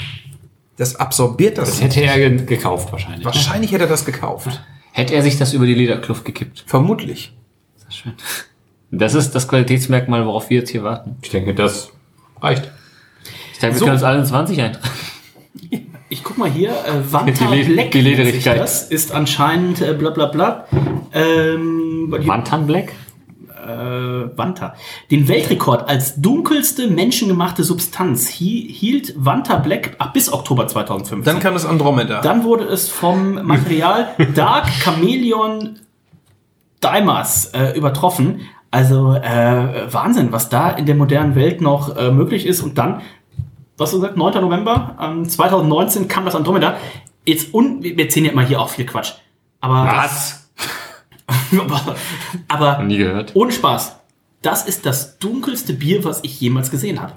das absorbiert das. Das hätte er ge- gekauft wahrscheinlich. Wahrscheinlich hätte er das gekauft. (laughs) Hätte er sich das über die Lederkluft gekippt. Vermutlich. Das ist schön. Das ist das Qualitätsmerkmal, worauf wir jetzt hier warten. Ich denke, das reicht. Ich denke, wir So. können uns alle in 20 eintragen. Ich guck mal hier, äh, Vanta Die Le- Black die Lederigkeit. Das ist anscheinend äh, bla bla bla. Ähm, Mantan Black? äh, Vanta. Den Weltrekord als dunkelste menschengemachte Substanz hi hielt Vanta Black ach, bis Oktober 2015. Dann kam das Andromeda. Dann wurde es vom Material Dark Chameleon Dimers äh, übertroffen. Also äh, Wahnsinn, was da in der modernen Welt noch äh, möglich ist. Und dann was hast du gesagt, 9. November ähm, 2019 kam das Andromeda. Jetzt un wir erzählen ja immer hier auch viel Quatsch. Aber Was? (laughs) aber Nie gehört. ohne Spaß. Das ist das dunkelste Bier, was ich jemals gesehen habe.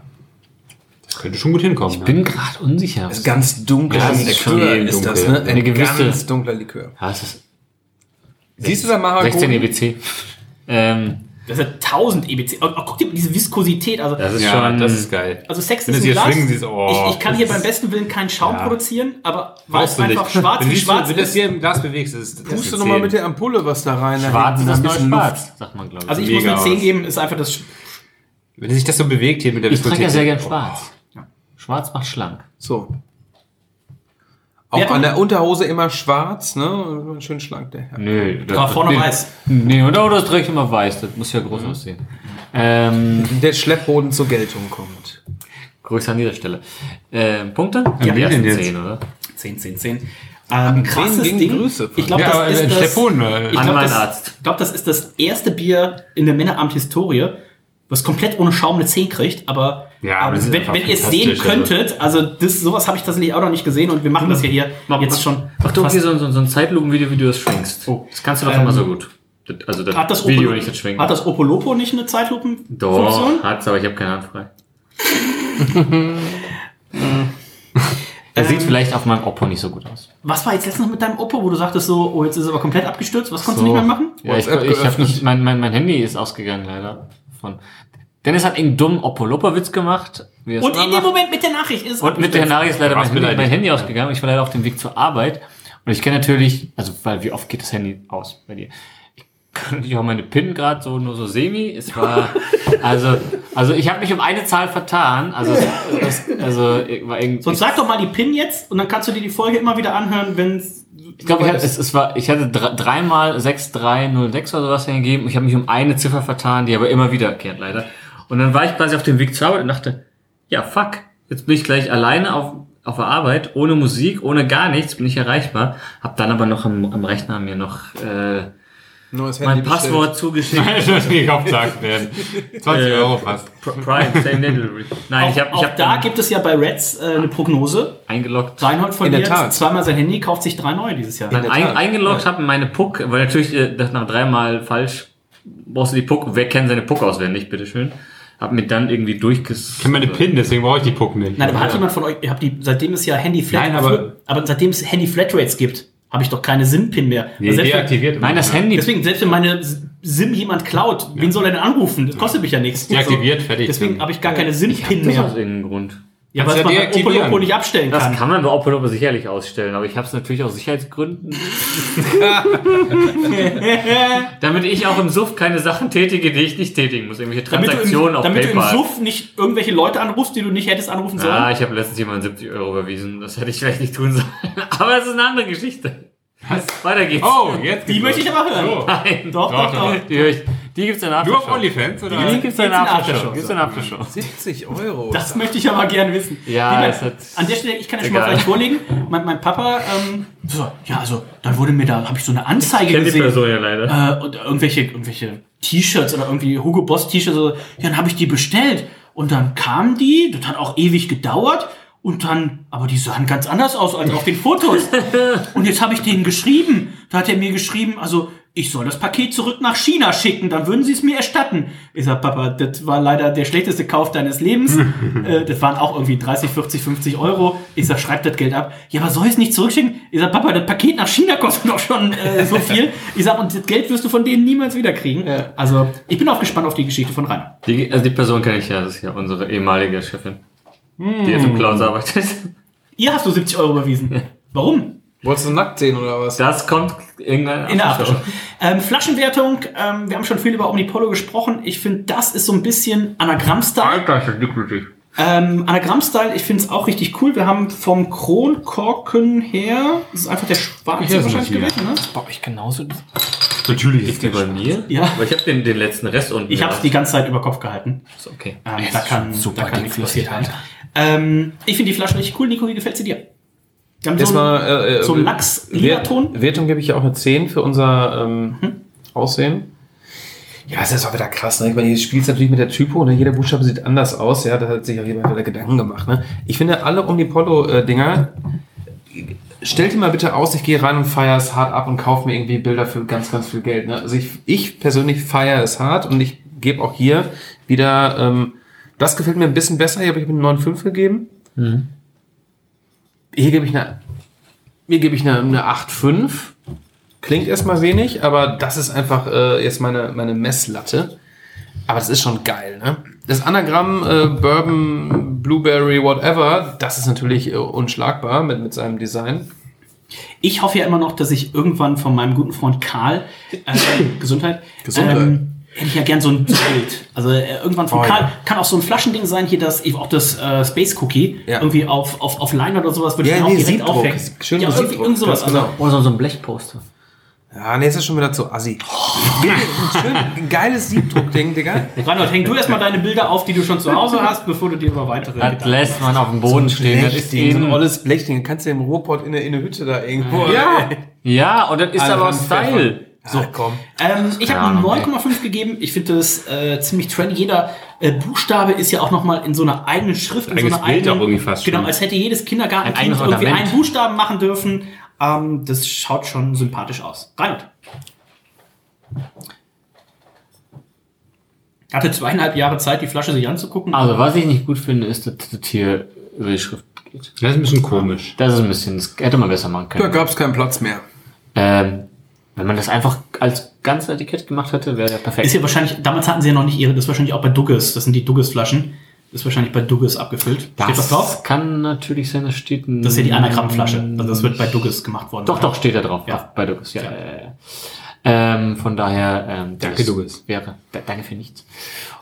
Das könnte schon gut hinkommen. Ich bin gerade unsicher. Das ist ganz dunkel. Ja, das ist extrem ist das, dunkel. ne? Ein Eine gewisse- ganz dunkler Likör. Ja, es ist Siehst du da mal 16 EBC. Ähm, Das ist 1000 EBC. Oh, oh, guck dir diese Viskosität. Also, das ist Ja, schon. das ist geil. also Sex Wenn ist ein sie Glas. schwingen oh, ich, ich kann hier ist- beim besten Willen keinen Schaum Ja. produzieren, aber weil es du nicht. einfach schwarz wenn wie du, schwarz wenn du das hier im Glas bewegst, ist das Tust du ist nochmal 10. mit der Ampulle was da rein? Schwarz ist Da das neue. Schwarz, sagt man, glaube ich. Also ich muss Mega eine 10 aus. geben, ist einfach das. Wenn sich das so bewegt hier mit der ich trinke ja sehr gern Oh. schwarz. Schwarz macht schlank. So. Auch an der Unterhose immer schwarz, ne? Schön schlank, der Herr. Nö. Aber vorne nee, weiß. Nee, oder, oder das trägt immer weiß. Das muss ja groß aussehen. Ähm, Der Schleppboden zur Geltung kommt. Grüße an dieser Stelle. Ähm, Punkte? Ja, die wie ersten denn jetzt? 10, oder? 10, 10, 10. Ähm, krasses Ding. Grüße Ich glaube, Ja, das ist das. Ich An glaube, meinen das, Arzt. ich glaub, das ist das erste Bier in der Männerabend-Historie, was komplett ohne Schaum eine 10 kriegt. Aber Ja, aber ähm, wenn, wenn ihr es sehen fantastisch, könntet, also das, sowas habe ich tatsächlich auch noch nicht gesehen und wir machen das ja hier jetzt schon. Mach doch hier so, so, so ein Zeitlupenvideo, wie du das schwingst. Das kannst du doch Ähm, immer so gut. Das- Also das, Hat das, Video Opolo, nicht das Schwingen. hat das Opolopo nicht eine Zeitlupenfunktion? Doch, hat's, aber ich habe keine Hand frei. (laughs) Er sieht vielleicht auf meinem Oppo nicht so gut aus. Was war jetzt letztens mit deinem Oppo, wo du sagtest so, oh, jetzt ist es aber komplett abgestürzt, was konntest du nicht mehr machen? Ja, ich, ich habe geöffnet. nicht, mein, mein, mein Handy ist ausgegangen leider. Von Dennis hat einen dummen Oppo-Lopper-Witz gemacht. Und in dem macht. Moment mit der Nachricht ist es Und mit der. Nachricht ist leider mein, Handy- mein Handy ausgegangen. Ich war leider auf dem Weg zur Arbeit. Und ich kenne natürlich, also weil wie oft geht das Handy aus bei dir? Ich kann natürlich auch meine PIN gerade so nur so semi. Es war (laughs) also also ich habe mich um eine Zahl vertan. Also es, also war irgendwie. Sonst sag doch mal die PIN jetzt und dann kannst du dir die Folge immer wieder anhören, wenn es. Ich glaube, ich hatte, es, es war, ich hatte dr- dreimal 6306 oder sowas eingegeben. Ich habe mich um eine Ziffer vertan, die aber immer wiederkehrt, leider. Und dann war ich quasi auf dem Weg zur Arbeit und dachte, ja, fuck, jetzt bin ich gleich alleine auf, auf der Arbeit, ohne Musik, ohne gar nichts, bin ich erreichbar. Hab dann aber noch am, am Rechner mir noch äh, Neues mein Handy Passwort zugeschickt. Das (laughs) muss nicht aufgesagt werden. 20 Äh, Euro fast. Pr- Prime, same delivery. Nein, Auch, ich habe auch hab da dann gibt es ja bei Reds äh, eine Prognose. eingeloggt. Reinhold In der Tat. zweimal sein Handy, kauft sich drei neue dieses Jahr. dann der ein, eingeloggt habe meine Puck, weil natürlich äh, das nach dreimal falsch brauchst du die Puck. Wer kennt seine Puck auswendig, bitteschön? Hab mir dann irgendwie durchges. Ich kenne meine PIN, deswegen brauche ich die Puck nicht. Nein, aber hat jemand von euch, ihr habt die, seitdem es ja Handy Flat, Nein, aber- aber seitdem es Handy Flatrates gibt, habe ich doch keine SIM-Pin mehr. Nee, Also selbst wenn- deaktiviert. Nein, das. Handy. Deswegen, selbst wenn meine SIM jemand klaut, wen soll er denn anrufen? Das kostet mich ja nichts. Deaktiviert, fertig. Deswegen habe ich gar keine SIM-Pin das aus mehr. irgendeinem Grund. Ja, weil ja man. Opolopo nicht abstellen Das kann. kann man bei Opel sicherlich ausstellen, aber ich habe es natürlich aus Sicherheitsgründen. (laughs) damit ich auch im Suff keine Sachen tätige, die ich nicht tätigen muss. Irgendwelche Damit du, Transaktionen im, auf damit du im PayPal. Suff nicht irgendwelche Leute anrufst, die du nicht hättest anrufen sollen. ah, ich habe letztens jemanden 70 Euro überwiesen. Das hätte ich vielleicht nicht tun sollen. (laughs) aber es ist eine andere Geschichte. Was? Weiter geht's. Oh, jetzt die möchte ich aber hören. So. Nein. Doch, doch, doch. Die, höre ich- die gibt's in der Du auf Aftershow. OnlyFans, oder? Die gibt's in der Gibt's in Aftershow. Aftershow. Gibt's in Aftershow. 70 Euro. Das möchte ich aber gerne wissen. Ja, es hat- an der Stelle, ich kann ja schon mal vielleicht vorlegen. Mein, mein Papa, ähm, so, ja, also, dann wurde mir da, habe ich so eine Anzeige Kennt die gesehen. Person ja leider. äh, und irgendwelche, irgendwelche T-Shirts oder irgendwie Hugo Boss T-Shirts. So. Ja, dann habe ich die bestellt. Und dann kamen die, das hat auch ewig gedauert. Und dann, aber die sahen ganz anders aus als auf den Fotos. (laughs) und jetzt habe ich denen geschrieben. Da hat er mir geschrieben, also ich soll das Paket zurück nach China schicken, dann würden sie es mir erstatten. Ich sag, Papa, das war leider der schlechteste Kauf deines Lebens. (laughs) äh, das waren auch irgendwie 30, 40, 50 Euro. Ich sag, schreib das Geld ab. Ja, aber soll ich es nicht zurückschicken? Ich sag, Papa, das Paket nach China kostet doch schon äh, (laughs) so viel. Ich sag, und das Geld wirst du von denen niemals wiederkriegen. Also, ich bin auch gespannt auf die Geschichte von Rainer. Die, also die Person kenne ich ja, das ist ja unsere ehemalige Chefin, die jetzt im Clouds arbeitet. Ihr hast du 70 Euro überwiesen. Warum? Wolltest du nackt sehen oder was? Das kommt In der Aftershow. Ähm, Flaschenwertung, ähm, wir haben schon viel über Omnipolo gesprochen. Ich finde, das ist so ein bisschen Anagramm-Style. Alter, ist das glücklich. Ähm, Anagramm-Style, ich finde es auch richtig cool. Wir haben vom Kronkorken her, das ist einfach der schwarze Hier ist wahrscheinlich gewesen, ne? Bei euch genauso. Natürlich Ist die bei mir? Ja. Aber ich habe den, den letzten Rest unten. Ich habe es die ganze Zeit über Kopf gehalten. Ist okay. Ähm, da kann, super da kann nichts passiert haben. Ähm, ich finde die Flasche richtig cool. Nico, wie gefällt sie dir? Wir haben so Erstmal, einen, äh, äh, so einen Lachs-Lila-Ton. Wert- Wertung gebe ich auch eine 10 für unser ähm, Aussehen. Ja, es ist auch wieder krass, ne? Ich meine, hier spielst natürlich mit der Typo, ne? Jeder Buchstabe sieht anders aus, ja, da hat sich auch jemand wieder Gedanken gemacht, ne? Ich finde, alle Omnipollo-Dinger, stellt dir mal bitte aus, ich gehe rein und feiere es hart ab und kaufe mir irgendwie Bilder für ganz, ganz viel Geld, ne? Also ich, ich persönlich feiere es hart und ich gebe auch hier wieder, ähm, das gefällt mir ein bisschen besser, hier habe ich mir eine 9,5 gegeben. Hier gebe ich eine, mir gebe ich eine, eine 8,5. Klingt erstmal wenig, aber das ist einfach äh, jetzt meine, meine Messlatte. Aber das ist schon geil, ne? Das Anagramm äh, Bourbon, Blueberry, whatever, das ist natürlich äh, unschlagbar mit, mit seinem Design. Ich hoffe ja immer noch, dass ich irgendwann von meinem guten Freund Karl, äh, (laughs) Gesundheit, Gesundheit. Ähm, hätte ich ja gern so ein Bild. Also äh, irgendwann von Oh, Karl, ja. kann auch so ein Flaschending sein, hier das, auch das äh, Space Cookie, Ja. irgendwie auf, auf, auf Leinwand oder sowas, würde Ja, ich mir nee, auch direkt Siebdruck. aufhängen. Schön ja, irgendwie Siebdruck, irgend sowas. genau. Oder so ein Blechposter. Ja, nee, ist das schon wieder zu assi. (laughs) Schön, ein geiles Siebdruckding, Digga. Also, Reinhold, häng du erstmal deine Bilder auf, die du schon zu Hause hast, bevor du dir über weitere Das Gedanken lässt man auf dem Boden stehen. Das ist Blechding, so ein eben, olles Blechding. Kannst du im Ruhrpott in der, in der Hütte da irgendwo. ja, ja, und das ist aber Style. So, komm. Ähm, ich habe okay. 9,5 gegeben. Ich finde das äh, ziemlich trendy. Jeder äh, Buchstabe ist ja auch nochmal in so einer eigenen Schrift. in so einer Bild eigenen, auch irgendwie fast Genau, schon. als hätte jedes Kindergartenkind Ein irgendwie Ornament. einen Buchstaben machen dürfen. Ähm, das schaut schon sympathisch aus. Reinhold. Hatte zweieinhalb Jahre Zeit, die Flasche sich anzugucken. Also, was ich nicht gut finde, ist, dass das hier über die Schrift geht. Das ist ein bisschen komisch. Das ist ein bisschen, das hätte man besser machen Da können. gab es keinen Platz mehr. Ähm, wenn man das einfach als ganzes Etikett gemacht hätte, wäre der perfekt. Ist ja wahrscheinlich, damals hatten sie ja noch nicht ihre, das ist wahrscheinlich auch bei Duggis. Das sind die Duggis-Flaschen. Das ist wahrscheinlich bei Duggis abgefüllt. Steht was drauf? kann natürlich sein, das steht ein, Das ist ja die Anagrammflasche. Also das wird bei Duggis gemacht worden. Doch, doch, steht da drauf. Ja. Bei Douglas, ja. ja. Ähm, von daher, ähm, Danke, das Douglas. Wäre, da, danke für nichts.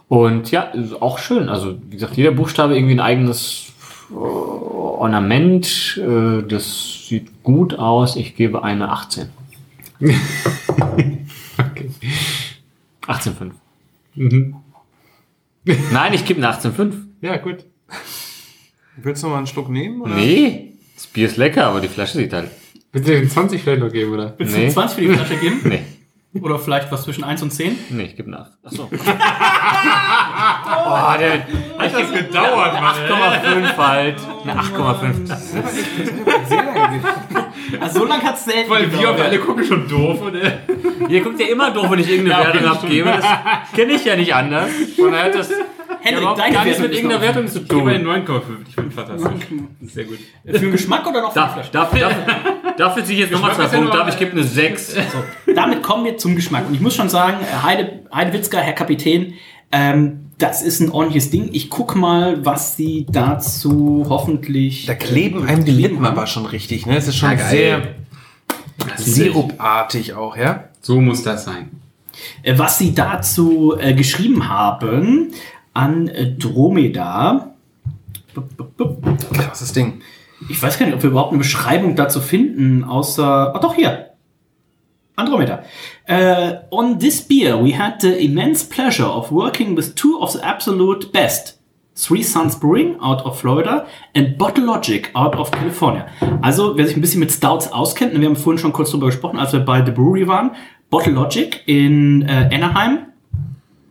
Und ja, ist auch schön. Also, wie gesagt, jeder Buchstabe irgendwie ein eigenes äh, Ornament. Äh, das sieht gut aus. Ich gebe eine 18. (laughs) Okay. 18,5. Mhm. (laughs) Nein, ich gebe eine 18,5. Ja, gut. Willst du noch mal einen Schluck nehmen? Oder? Nee, das Bier ist lecker, aber die Flasche sieht halt. Willst du den 20 vielleicht noch geben, oder? Willst Nee. du 20 für die Flasche geben? Nee, Oder vielleicht was zwischen 1 und 10? nee, ich gebe 8. Achso. (laughs) oh, der hat das gedauert, Mann. Eine 8,5 halt. Eine 8,5. Also so lange hat es selten Weil wir gedauert. auf alle gucken schon doof, oder? Ihr guckt ja immer doof, wenn ich irgendeine Ja, Wertung abgebe. Das kenne ich ja nicht anders. Von daher hat das Henrik, überhaupt deine gar nichts mit irgendeiner Wertung zu Ich gebe tun. eine 9,5. Ich finde fantastisch. Sehr gut. Für den Geschmack oder noch für die Da, Flasche? dafür, dafür, (laughs) dafür ziehe ich jetzt nochmal zwei ja Punkte ab. Ich gebe eine 6. (laughs) Damit kommen wir zum Geschmack. Und ich muss schon sagen, äh, Heide, Heide Witzka, Herr Kapitän, ähm, das ist ein ordentliches Ding. Ich guck mal, was sie dazu hoffentlich. Da kleben einem die Lippen aber schon richtig, ne? Es ist schon Ja, sehr sirupartig auch, ja? So muss das sein. äh, was sie dazu äh, geschrieben haben an Dromeda. Bup, bup, bup. Krasses Ding. Ich weiß gar nicht, ob wir überhaupt eine Beschreibung dazu finden, außer. Ah, doch, hier. Andromeda. Uh, on this beer, we had the immense pleasure of working with two of the absolute best. Three Suns Brewing out of Florida and Bottle Logic out of California. Also, wer sich ein bisschen mit Stouts auskennt, wir haben vorhin schon kurz drüber gesprochen, als wir bei The Brewery waren. Bottle Logic in äh, Anaheim.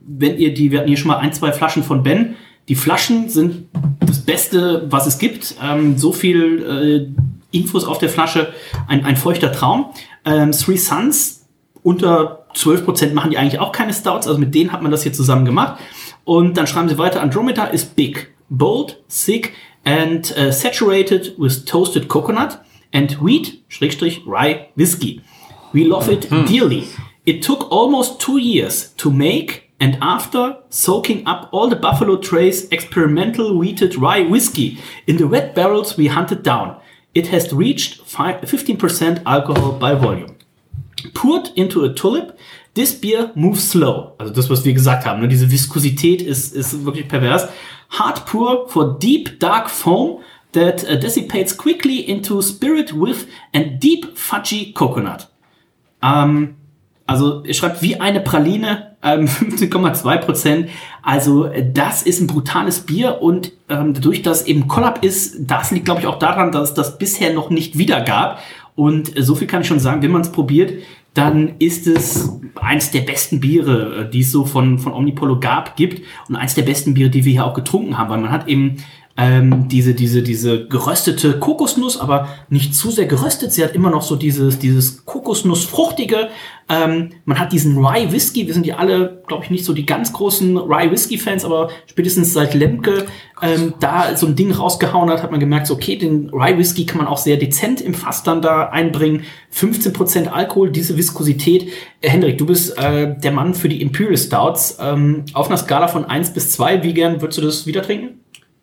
Wenn ihr die, wir hatten hier schon mal ein, zwei Flaschen von Ben. Die Flaschen sind das Beste, was es gibt. Ähm, so viel äh, Infos auf der Flasche, ein, ein feuchter Traum. Ähm, Three Suns, unter 12% machen die eigentlich auch keine Stouts, also mit denen hat man das hier zusammen gemacht. Und dann schreiben sie weiter, Andromeda is big, bold, thick and uh, saturated with toasted coconut and wheat, Schrägstrich, rye, whiskey. We love it dearly. It took almost two years to make and after soaking up all the Buffalo Trace experimental wheated rye whiskey in the wet barrels we hunted down, it has reached 15% alcohol by volume. Poured into a tulip, this beer moves slow. Also das, was wir gesagt haben, diese Viskosität ist, ist wirklich pervers. Hard pour for deep dark foam that uh, dissipates quickly into spirit with and deep fudgy coconut. Ähm, also er schreibt wie eine Praline, ähm, (laughs) 15,2 Prozent. Also äh, das ist ein brutales Bier und ähm, dadurch, dass eben Collab ist, das liegt glaube ich auch daran, dass es das bisher noch nicht wieder gab. Und äh, so viel kann ich schon sagen, wenn man es probiert, dann ist es eins der besten Biere, äh, die es so von, von Omnipolo gab, gibt und eins der besten Biere, die wir hier auch getrunken haben, weil man hat eben ähm, diese, diese, diese geröstete Kokosnuss, aber nicht zu sehr geröstet. Sie hat immer noch so dieses, dieses Kokosnussfruchtige. Ähm, man hat diesen Rye Whisky. Wir sind ja alle, glaube ich, nicht so die ganz großen Rye Whisky Fans, aber spätestens seit Lemke ähm, da so ein Ding rausgehauen hat, hat man gemerkt, so, okay, den Rye Whisky kann man auch sehr dezent im Fass dann da einbringen. 15% Alkohol, diese Viskosität. Äh, Hendrik, du bist äh, der Mann für die Imperial Stouts. Ähm, auf einer Skala von 1 bis 2, wie gern würdest du das wieder trinken?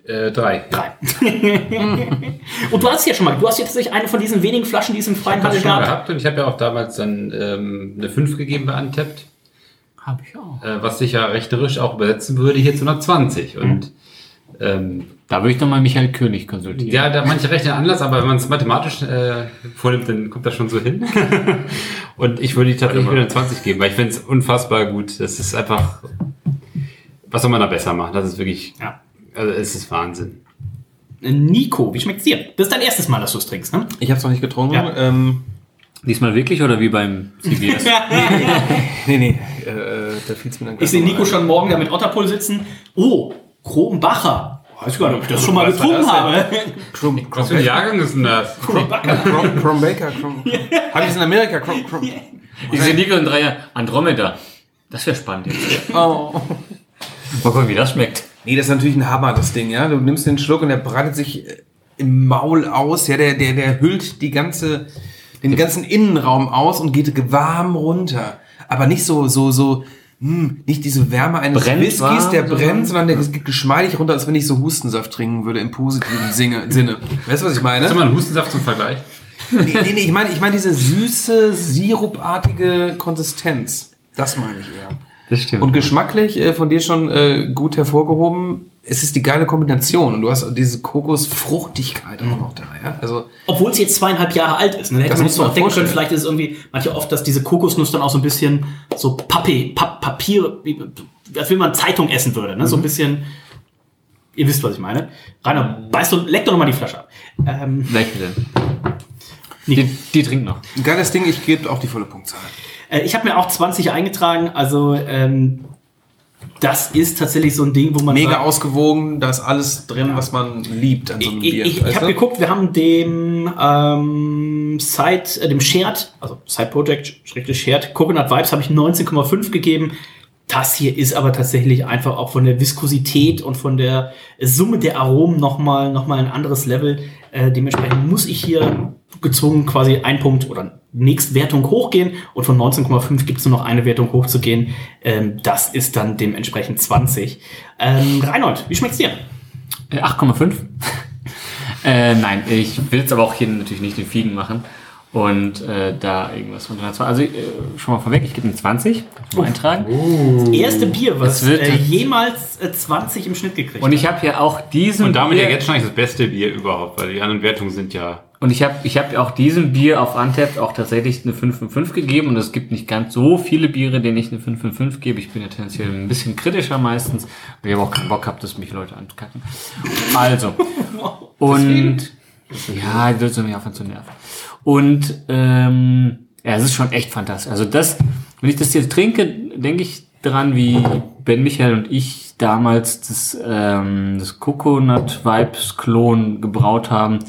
Äh, drei. Drei. (laughs) und du hast ja schon mal, du hast jetzt tatsächlich eine von diesen wenigen Flaschen, die es im freien Handel gab. gehabt und ich habe ja auch damals dann ähm, eine 5 gegeben bei Untapped, Hab ich auch. äh, was sich ja rechterisch auch übersetzen würde hier zu einer 20. Und ähm, Da würde ich nochmal Michael König konsultieren. ja, da manche rechnen anders, aber wenn man es mathematisch äh, vornimmt, dann kommt das schon so hin. (laughs) und ich würde die tatsächlich wieder eine 20 geben, weil ich finde es unfassbar gut. Das ist einfach, was soll man da besser machen? Das ist wirklich, Ja. Also es ist Wahnsinn. Äh, Nico, wie schmeckt's dir? Das ist dein erstes Mal, dass du es trinkst, ne? Ich habe es noch nicht getrunken. Ja. Ähm, Diesmal wirklich oder wie beim CBS? (laughs) nee, nee, äh, da fiel es mir dann Ich sehe Nico schon morgen da mit Otterpool sitzen. Oh, Kronbacher. Weiß gar nicht, ob ich das schon mal getrunken das habe. Crum, Was für ein Jahrgang ist denn das? Kronbacher. Crum, Crum Baker. Crum, Habe ich es in Amerika? Crum, Crum. Ich sehe Nico in drei Jahren. Andromeda. Das wäre spannend jetzt. Oh. Mal gucken, wie das schmeckt. Nee, das ist natürlich ein Hammer, das Ding, ja. Du nimmst den Schluck und der breitet sich äh, im Maul aus, ja, der, der, der hüllt die ganze, den ganzen Innenraum aus und geht warm runter. Aber nicht so, so, so, hm, nicht diese Wärme eines Brennt Whiskys, warm, der so brennt, sondern der geht geschmeidig runter, als wenn ich so Hustensaft trinken würde, im positiven Sinne. Sinne. Weißt du, was ich meine? Hast du mal einen Hustensaft zum Vergleich? Nee, nee, nee ich meine, ich meine diese süße, sirupartige Konsistenz. Das meine ich eher. Das stimmt. Und geschmacklich äh, von dir schon äh, gut hervorgehoben. Es ist die geile Kombination und du hast diese Kokosfruchtigkeit auch noch da. Ja? Also Obwohl es jetzt zweieinhalb Jahre alt ist. Ne? Da hätte Das man noch man denken können, vielleicht ist es irgendwie manche oft, dass diese Kokosnuss dann auch so ein bisschen so Pappe, Pap Papier, wie- als wenn man Zeitung essen würde. Ne? So ein bisschen, ihr wisst, was ich meine. Rainer, beißt du, leck doch noch mal die Flasche ab. Ähm, Gleich bitte. Die, die trinkt noch. ein geiles Ding, ich gebe auch die volle Punktzahl. Äh, ich habe mir auch 20 eingetragen, also ähm, das ist tatsächlich so ein Ding, wo man Mega sagt, ausgewogen, da ist alles drin, was man liebt an so einem ich, Bier. ich, ich habe geguckt, wir haben dem ähm, Side, äh, dem Shared, also Side Project, schrägstrich Shared, Coconut Vibes habe ich 19,5 gegeben. Das hier ist aber tatsächlich einfach auch von der Viskosität und von der Summe der Aromen nochmal noch mal ein anderes Level. Äh, dementsprechend muss ich hier gezwungen quasi ein Punkt oder Nächstwertung hochgehen und von 19,5 gibt es nur noch eine Wertung hochzugehen. Ähm, das ist dann dementsprechend 20. Ähm, Reinhold, wie schmeckt's dir? Äh, 8,5. (laughs) äh, nein, ich will jetzt aber auch hier natürlich nicht den Fiegen machen. Und äh, da irgendwas von 320. Also äh, schon mal vorweg, ich gebe eine 20. Kannst du mal eintragen. Das erste Bier, was Es wird- äh, jemals äh, 20 im Schnitt gekriegt Und ich habe ja auch diesen Und damit ja Bier, jetzt schon eigentlich das beste Bier überhaupt, weil die anderen Wertungen sind ja. und ich habe ich hab auch diesem Bier auf Untapped auch tatsächlich eine 5 von 5 gegeben und es gibt nicht ganz so viele Biere, denen ich eine 5 von 5 gebe. Ich bin ja tendenziell ein bisschen kritischer meistens, aber ich habe auch keinen Bock gehabt, dass mich Leute ankacken. Also. (laughs) und ja, die soll mich aufhören zu nerven. Und ähm, ja, es ist schon echt fantastisch. Also das, wenn ich das jetzt trinke, denke ich dran, wie Ben Michael und ich damals das, ähm, das Coconut Vibes Klon gebraut haben.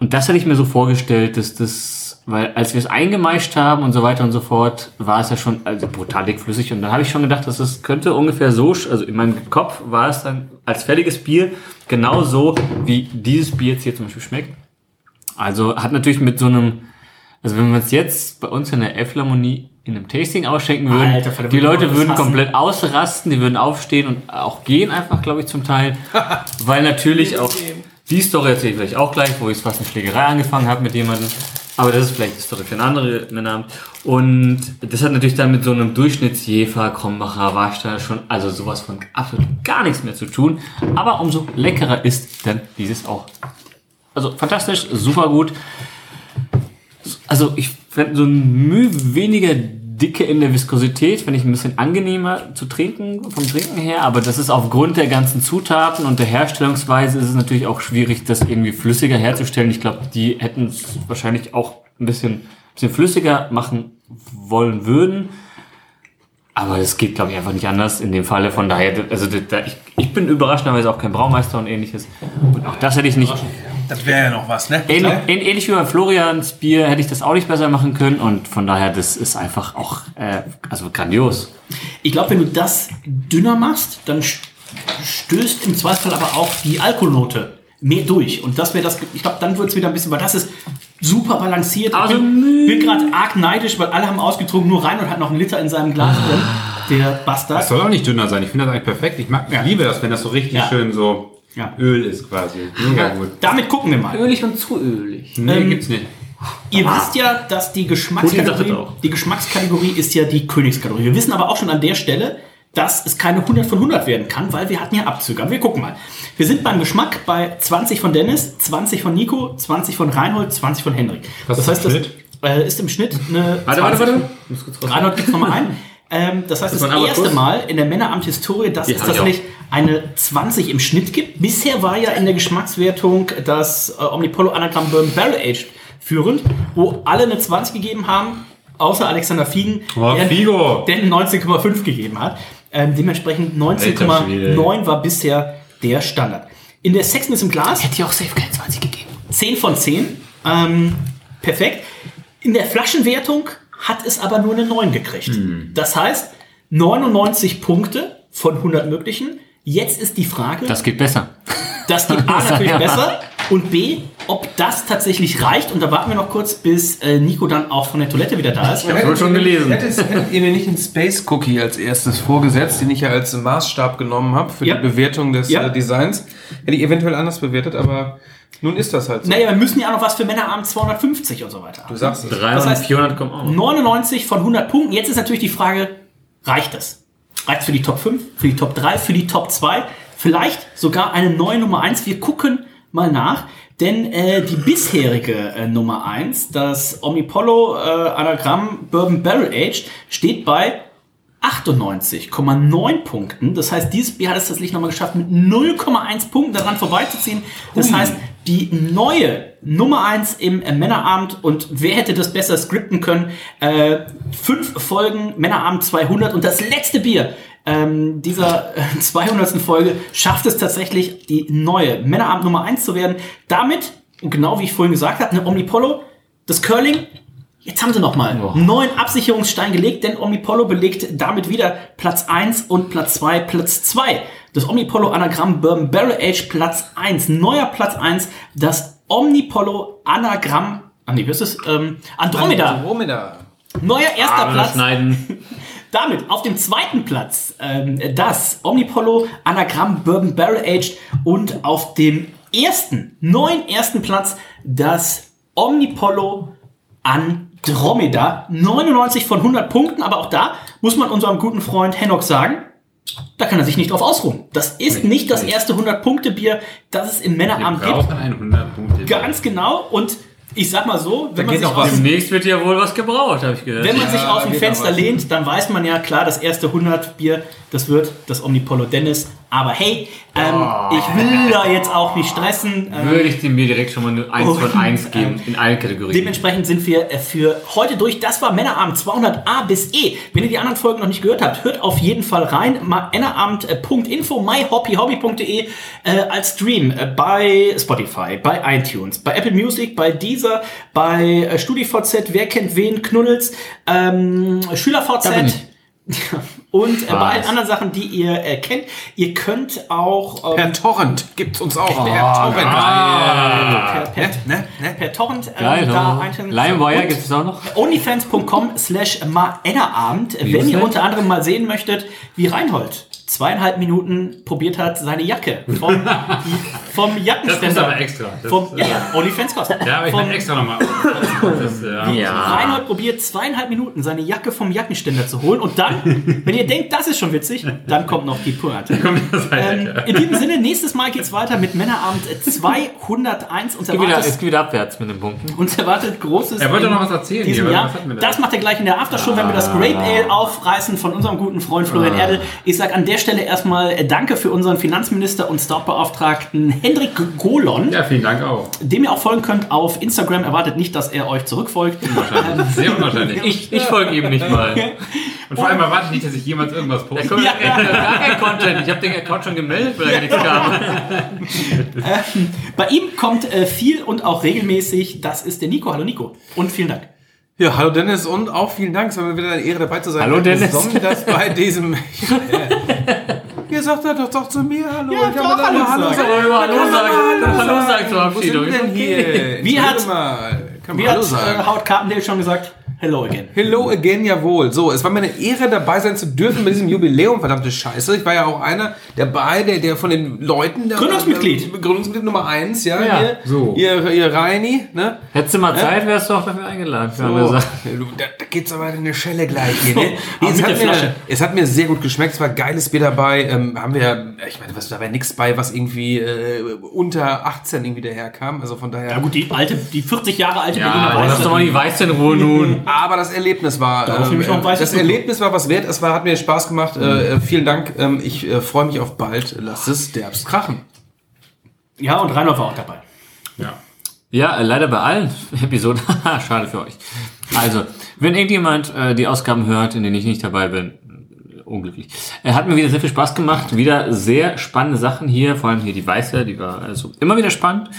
Und das hatte ich mir so vorgestellt, dass das, weil als wir es eingemeischt haben und so weiter und so fort, war es ja schon also brutal dickflüssig. Und dann habe ich schon gedacht, dass es könnte ungefähr so, also in meinem Kopf war es dann als fertiges Bier genau so, wie dieses Bier jetzt hier zum Beispiel schmeckt. Also hat natürlich mit so einem, also wenn wir es jetzt bei uns in der Elflamonie in einem Tasting ausschenken würden, Alter, die Leute würden hassen. komplett ausrasten, die würden aufstehen und auch gehen einfach, glaube ich, zum Teil. (laughs) weil natürlich auch die Story erzähle ich vielleicht auch gleich, wo ich fast eine Schlägerei angefangen habe mit jemandem. Aber das ist vielleicht eine Story für einen anderen Abend. Und das hat natürlich dann mit so einem Durchschnittsjefer, Krombacher, Warsteiner schon, also sowas von absolut gar nichts mehr zu tun. Aber umso leckerer ist dann dieses auch. Also fantastisch, super gut. Also ich fände so ein Mühe weniger Dicke in der Viskosität, finde ich ein bisschen angenehmer zu trinken, vom Trinken her, aber das ist aufgrund der ganzen Zutaten und der Herstellungsweise ist es natürlich auch schwierig, das irgendwie flüssiger herzustellen. Ich glaube, die hätten es wahrscheinlich auch ein bisschen bisschen flüssiger machen wollen würden. Aber es geht, glaube ich, einfach nicht anders in dem Falle. Von daher, also da, ich, ich bin überraschenderweise auch kein Braumeister und ähnliches. Und auch das hätte ich nicht. Das wäre ja noch was, ne? Ähnlich, ähnlich wie bei Florians Bier hätte ich das auch nicht besser machen können. Und von daher, das ist einfach auch äh, also grandios. Ich glaube, wenn du das dünner machst, dann st- stößt im Zweifelsfall aber auch die Alkoholnote mehr durch. Und das wäre das, ich glaube, dann wird es wieder ein bisschen, weil das ist super balanciert. Also ich bin, bin gerade arg neidisch, weil alle haben ausgetrunken, nur rein und hat noch einen Liter in seinem Glas drin. Der Das Bastard. soll auch nicht dünner sein. Ich finde das eigentlich perfekt. Ich mag, ich liebe das, wenn das so richtig Ja. schön so Ja. Öl ist quasi. Mega gut. Damit gucken wir mal. Ölig und zu ölig. Nee, Ähm, gibt's nicht. Ihr wisst ja, dass die Geschmackskategorie, die Geschmackskategorie ist ja die Königskategorie. Wir wissen aber auch schon an der Stelle, dass es keine 100 von 100 werden kann, weil wir hatten ja Abzüge. Aber wir gucken mal. Wir sind beim Geschmack bei 20 von Dennis, 20 von Nico, 20 von Reinhold, 20 von Hendrik. Was das ist heißt, im das Schnitt? äh, ist im Schnitt eine Warte, warte, 20. warte. Reinhold gibt's nochmal ein. (laughs) Ähm, das heißt, das, Das erste Abakus? Mal in der Männeramt-Historie, dass es tatsächlich eine 20 im Schnitt gibt. Bisher war ja in der Geschmackswertung das äh, Omnipollo Anagramm Bourbon Barrel Aged führend, wo alle eine 20 gegeben haben, außer Alexander Fiegen, Oh, der, Figo. der eine 19,5 gegeben hat. Ähm, dementsprechend Alter Schwede. 19,9 war bisher der Standard. In der Sexiness im Glas Hätte ich auch safe keine 20 gegeben. 10 von 10. Ähm, perfekt. In der Flaschenwertung hat es aber nur eine 9 gekriegt. Das heißt, 99 Punkte von 100 möglichen. Jetzt ist die Frage, Das geht besser. das geht A (laughs) natürlich Ja. besser und B, ob das tatsächlich reicht. Und da warten wir noch kurz, bis äh, Nico dann auch von der Toilette wieder da ist. Das wurde schon gelesen. Hättet, hättet ihr mir nicht den Space Cookie als erstes vorgesetzt, den ich ja als Maßstab genommen habe für Ja. die Bewertung des Ja. äh, Designs? Hätte ich eventuell anders bewertet, aber nun ist das halt so. Naja, wir müssen ja auch noch was für Männerabend 250 und so weiter. Du sagst es. 300 Das heißt- und 400 kommen auch. noch. 99 von 100 Punkten. Jetzt ist natürlich die Frage, reicht das? Reicht es für die Top 5, für die Top 3, für die Top 2? Vielleicht sogar eine neue Nummer 1. Wir gucken mal nach. Denn äh, die bisherige äh, Nummer 1, das Omnipollo äh, Anagramm Bourbon Barrel Aged, steht bei 98,9 Punkten. Das heißt, dieses Bier hat es tatsächlich nochmal geschafft, mit 0,1 Punkten daran vorbeizuziehen. Das heißt, die neue Nummer 1 im äh, Männerabend und wer hätte das besser skripten können? Äh, fünf Folgen Männerabend 200 und das letzte Bier ähm, dieser äh, 200. Folge schafft es tatsächlich, die neue Männerabend Nummer 1 zu werden. Damit, und genau wie ich vorhin gesagt habe, eine Omnipollo, das Curling Jetzt haben sie nochmal einen neuen Absicherungsstein gelegt, denn Omnipollo belegt damit wieder Platz 1 und Platz 2, Platz 2. Das Omnipollo Anagramm Bourbon Barrel Age Platz 1. Neuer Platz 1, das Omnipollo Anagramm, ah nee, wie ist es? Ähm, Andromeda. Andromeda. Neuer erster Ah, Platz. schneiden. (laughs) Damit auf dem zweiten Platz ähm, das Omnipollo Anagramm Bourbon Barrel Aged und auf dem ersten, neuen ersten Platz das Omnipollo Andromeda. 99 von 100 Punkten, aber auch da muss man unserem guten Freund Hennock sagen, da kann er sich nicht drauf ausruhen. Das ist nicht das erste 100-Punkte-Bier, das es im Männerabend Wir gibt. brauchen 100 Punkte. Ganz genau. Und ich sag mal so, wenn man sich aus Demnächst wird ja wohl was gebraucht, habe ich gehört. wenn man sich Ja, aus dem Fenster lehnt, dann weiß man ja klar, das erste 100 Bier, das wird das Omnipollo Dennis. Aber hey, ähm, ich will da jetzt auch nicht stressen. Ähm, Würde ich dem mir direkt schon mal eine 1 Und, von 1 geben, in allen Kategorien. Dementsprechend sind wir äh, für heute durch. Das war Männerabend 200a bis E. Wenn ihr die anderen Folgen noch nicht gehört habt, hört auf jeden Fall rein. Männerabend.info, myhobbyhobby.de äh, als Stream äh, bei Spotify, bei iTunes, bei Apple Music, bei Deezer, bei äh, StudiVZ, wer kennt wen, Knuddels, ähm, SchülerVZ. (laughs) Und äh, bei allen anderen Sachen, die ihr äh, kennt. Ihr könnt auch ähm, Per Torrent gibt's uns auch. Per per Torrent. per, per, Ne? Ne? per Torrent ähm, Geil, da oh. LimeWire gibt es auch noch. onlyfans.com slash Männerabend, wenn ihr unter anderem mal sehen möchtet, wie Reinhold zweieinhalb Minuten probiert hat, seine Jacke vom, vom (laughs) Jackenständer. extra. Das, Vom, ja, ja, Onlyfans kostet. ja, aber ich bin extra nochmal. Das, äh, (laughs) Ja. Reinhold probiert zweieinhalb Minuten seine Jacke vom Jackenständer zu holen und dann, wenn ihr denkt, das ist schon witzig, dann kommt noch die Pointe. Ähm, in diesem Sinne, nächstes Mal geht's weiter mit Männerabend 201 und Geht wieder, erwartet, es geht wieder abwärts mit den Punkten. uns erwartet großes. Er wollte noch was erzählen Diesem hier, Jahr. was? Das macht er gleich in der Aftershow, wenn wir das Grape Ale aufreißen von unserem guten Freund Florian Erdel. Ich sag an der der Stelle erstmal äh, Danke für unseren Finanzminister und Startbeauftragten Hendrik Golon, Ja, vielen Dank auch. dem ihr auch folgen könnt auf Instagram. Erwartet nicht, dass er euch zurückfolgt. Wahrscheinlich. Sehr unwahrscheinlich. (laughs) Ich, ich folge ihm nicht mal. Und vor allem erwarte ich nicht, dass ich jemals irgendwas poste. Da kommt gar kein Content. Ich habe den Account schon gemeldet, weil er nichts (laughs) kam. Bei ihm kommt äh, viel und auch regelmäßig. Das ist der Nico. Hallo Nico. Und vielen Dank. Ja, hallo Dennis und auch vielen Dank. Es war mir wieder eine Ehre dabei zu sein. Hallo, Dennis. Besonders bei diesem. (laughs) Sagt doch doch zu mir Hallo. Ja, Ich doch, Hallo mal sagen. Hallo Hallo sagen. Hallo sagen zur Wo sind wir denn hier? Wie hat- Wie Hallo hat äh, Haut Carpendale schon gesagt? Hello again. Hello again, jawohl. So, es war mir eine Ehre, dabei sein zu dürfen bei diesem Jubiläum, verdammte Scheiße. Ich war ja auch einer dabei, der, der von den Leuten... Der, Gründungsmitglied. Gründungsmitglied Nummer eins, ja. Ja, ihr, so. Ihr, ihr Reini, ne? Hättest du mal Zeit, wärst du auch dafür eingeladen. Für So, da, da geht's aber in eine Schelle gleich hier, ne? (laughs) Nee, es, hat mir, es hat mir sehr gut geschmeckt, es war geiles Bier dabei. Ähm, haben wir, ich meine, was da war nichts bei, was irgendwie äh, unter 18 irgendwie daherkam. Also von daher. Ja gut, die alte, die 40 Jahre alte Ja, Berliner lass Weiße. doch mal die Weiße in Ruhe nun. Aber das Erlebnis war, Darauf ähm, ich weißes das Blut. Erlebnis war was wert. Es war, hat mir Spaß gemacht. Äh, vielen Dank. Ähm, ich äh, freue mich auf bald. Lasst es derbst krachen. Ja, und Reinhold war auch dabei. Ja, äh, leider bei allen (laughs) Episoden. (laughs) Schade für euch. Also, wenn irgendjemand äh, die Ausgaben hört, in denen ich nicht dabei bin, äh, unglücklich. Er hat mir wieder sehr viel Spaß gemacht. Wieder sehr spannende Sachen hier. Vor allem hier die Weiße, die war also immer wieder spannend.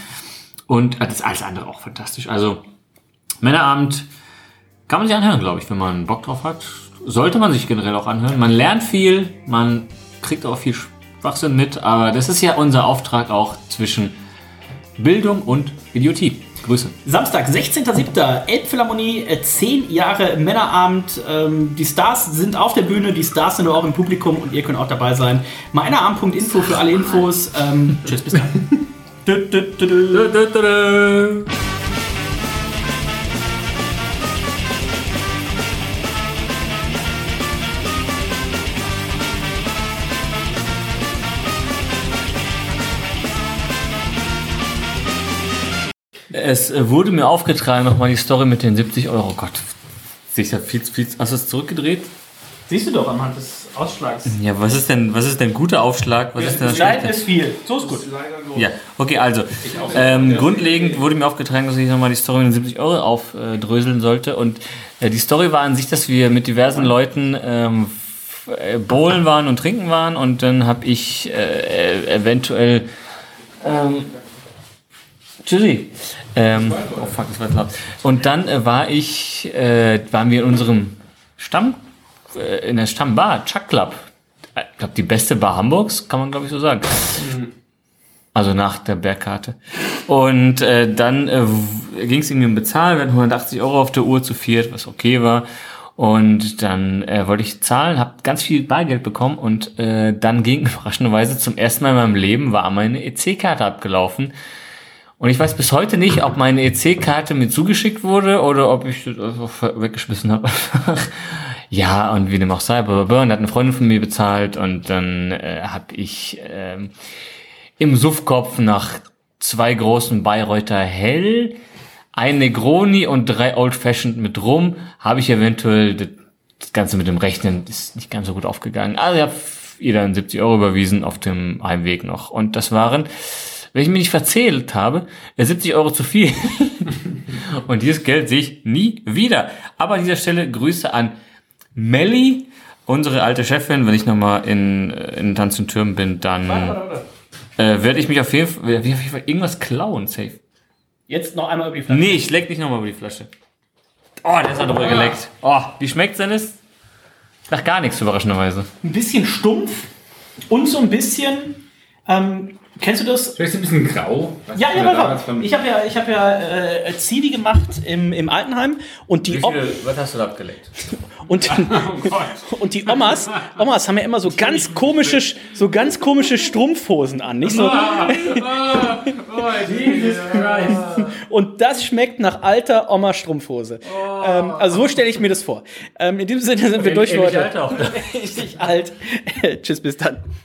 Und äh, das alles andere auch fantastisch. Also, Männerabend kann man sich anhören, glaube ich, wenn man Bock drauf hat. Sollte man sich generell auch anhören. Man lernt viel, man kriegt auch viel Schwachsinn mit, aber das ist ja unser Auftrag auch zwischen Bildung und Idiotie. Grüße. Samstag, 16.07. Elbphilharmonie, äh, 10 Jahre Männerabend. Ähm, die Stars sind auf der Bühne, die Stars sind auch im Publikum und ihr könnt auch dabei sein. Meinerabend.info für alle Infos. Ähm, tschüss, bis dann. (laughs) Es äh, wurde mir aufgetragen, nochmal die Story mit den 70 Euro. Gott, sich da viel, viel, hast du es zurückgedreht? Siehst du doch anhand des Ausschlags. Ja, was ist denn, was ist denn guter Aufschlag? Was ist denn das schlechte? ist viel. So ist gut. Ja, okay, also, ähm, grundlegend wurde mir aufgetragen, dass ich nochmal die Story mit den 70 Euro aufdröseln sollte. Und äh, die Story war an sich, dass wir mit diversen Leuten ähm, äh, bowlen waren und trinken waren. Und dann habe ich äh, äh, eventuell... Ähm, Tschüssi. Ähm, oh fuck, das war laut. Und dann äh, war ich, äh, waren wir in unserem Stamm, äh, in der Stammbar, Chuck Club. Äh, Ich glaube, die beste Bar Hamburgs, kann man glaube ich so sagen. Also nach der Bergkarte. Und äh, dann äh, ging es irgendwie um Bezahlen, wir hatten 180 Euro auf der Uhr zu viert, was okay war. Und dann äh, wollte ich zahlen, habe ganz viel Bargeld bekommen und äh, dann ging (laughs) überraschenderweise zum ersten Mal in meinem Leben war meine EC-Karte abgelaufen. Und ich weiß bis heute nicht, ob meine EC-Karte mir zugeschickt wurde oder ob ich das einfach weggeschmissen habe. (laughs) ja, und wie dem auch sei, blablabla. und hat eine Freundin von mir bezahlt und dann äh, habe ich ähm, im Suffkopf nach zwei großen Bayreuther Hell, ein Negroni und drei Old Fashioned mit Rum, habe ich eventuell das das Ganze mit dem Rechnen ist nicht ganz so gut aufgegangen. Also ich habe ihr dann 70 Euro überwiesen auf dem Heimweg noch. Und das waren, wenn ich mich nicht verzählt habe, äh, 70 Euro zu viel. (laughs) und dieses Geld sehe ich nie wieder. Aber an dieser Stelle Grüße an Melli, unsere alte Chefin. Wenn ich nochmal in, äh, in Tanz und Türmen bin, dann äh, werde ich mich auf jeden, Fall, auf jeden Fall irgendwas klauen, safe. Jetzt noch einmal über die Flasche. Nee, ich leck nicht nochmal über die Flasche. Oh, der ist hat drüber geleckt. Oh, wie schmeckt's denn ist? Nach gar nichts, überraschenderweise. Ein bisschen stumpf und so ein bisschen. Ähm, kennst du das? Vielleicht ein bisschen grau. Was Ja, ja, beim- Ich habe ja, ich hab ja äh, Zivi gemacht im, im Altenheim und die, Om was hast du da abgeleckt? (laughs) und, (laughs) und die Omas, Omas haben ja immer so ganz komische, so ganz komische Strumpfhosen an, nicht so. (laughs) Jesus Christ. Und das schmeckt nach alter Oma Strumpfhose. Ähm, also so stelle ich mir das vor. Ähm, in diesem Sinne sind wir durch für heute. alt auch. Richtig alt. Tschüss, bis dann.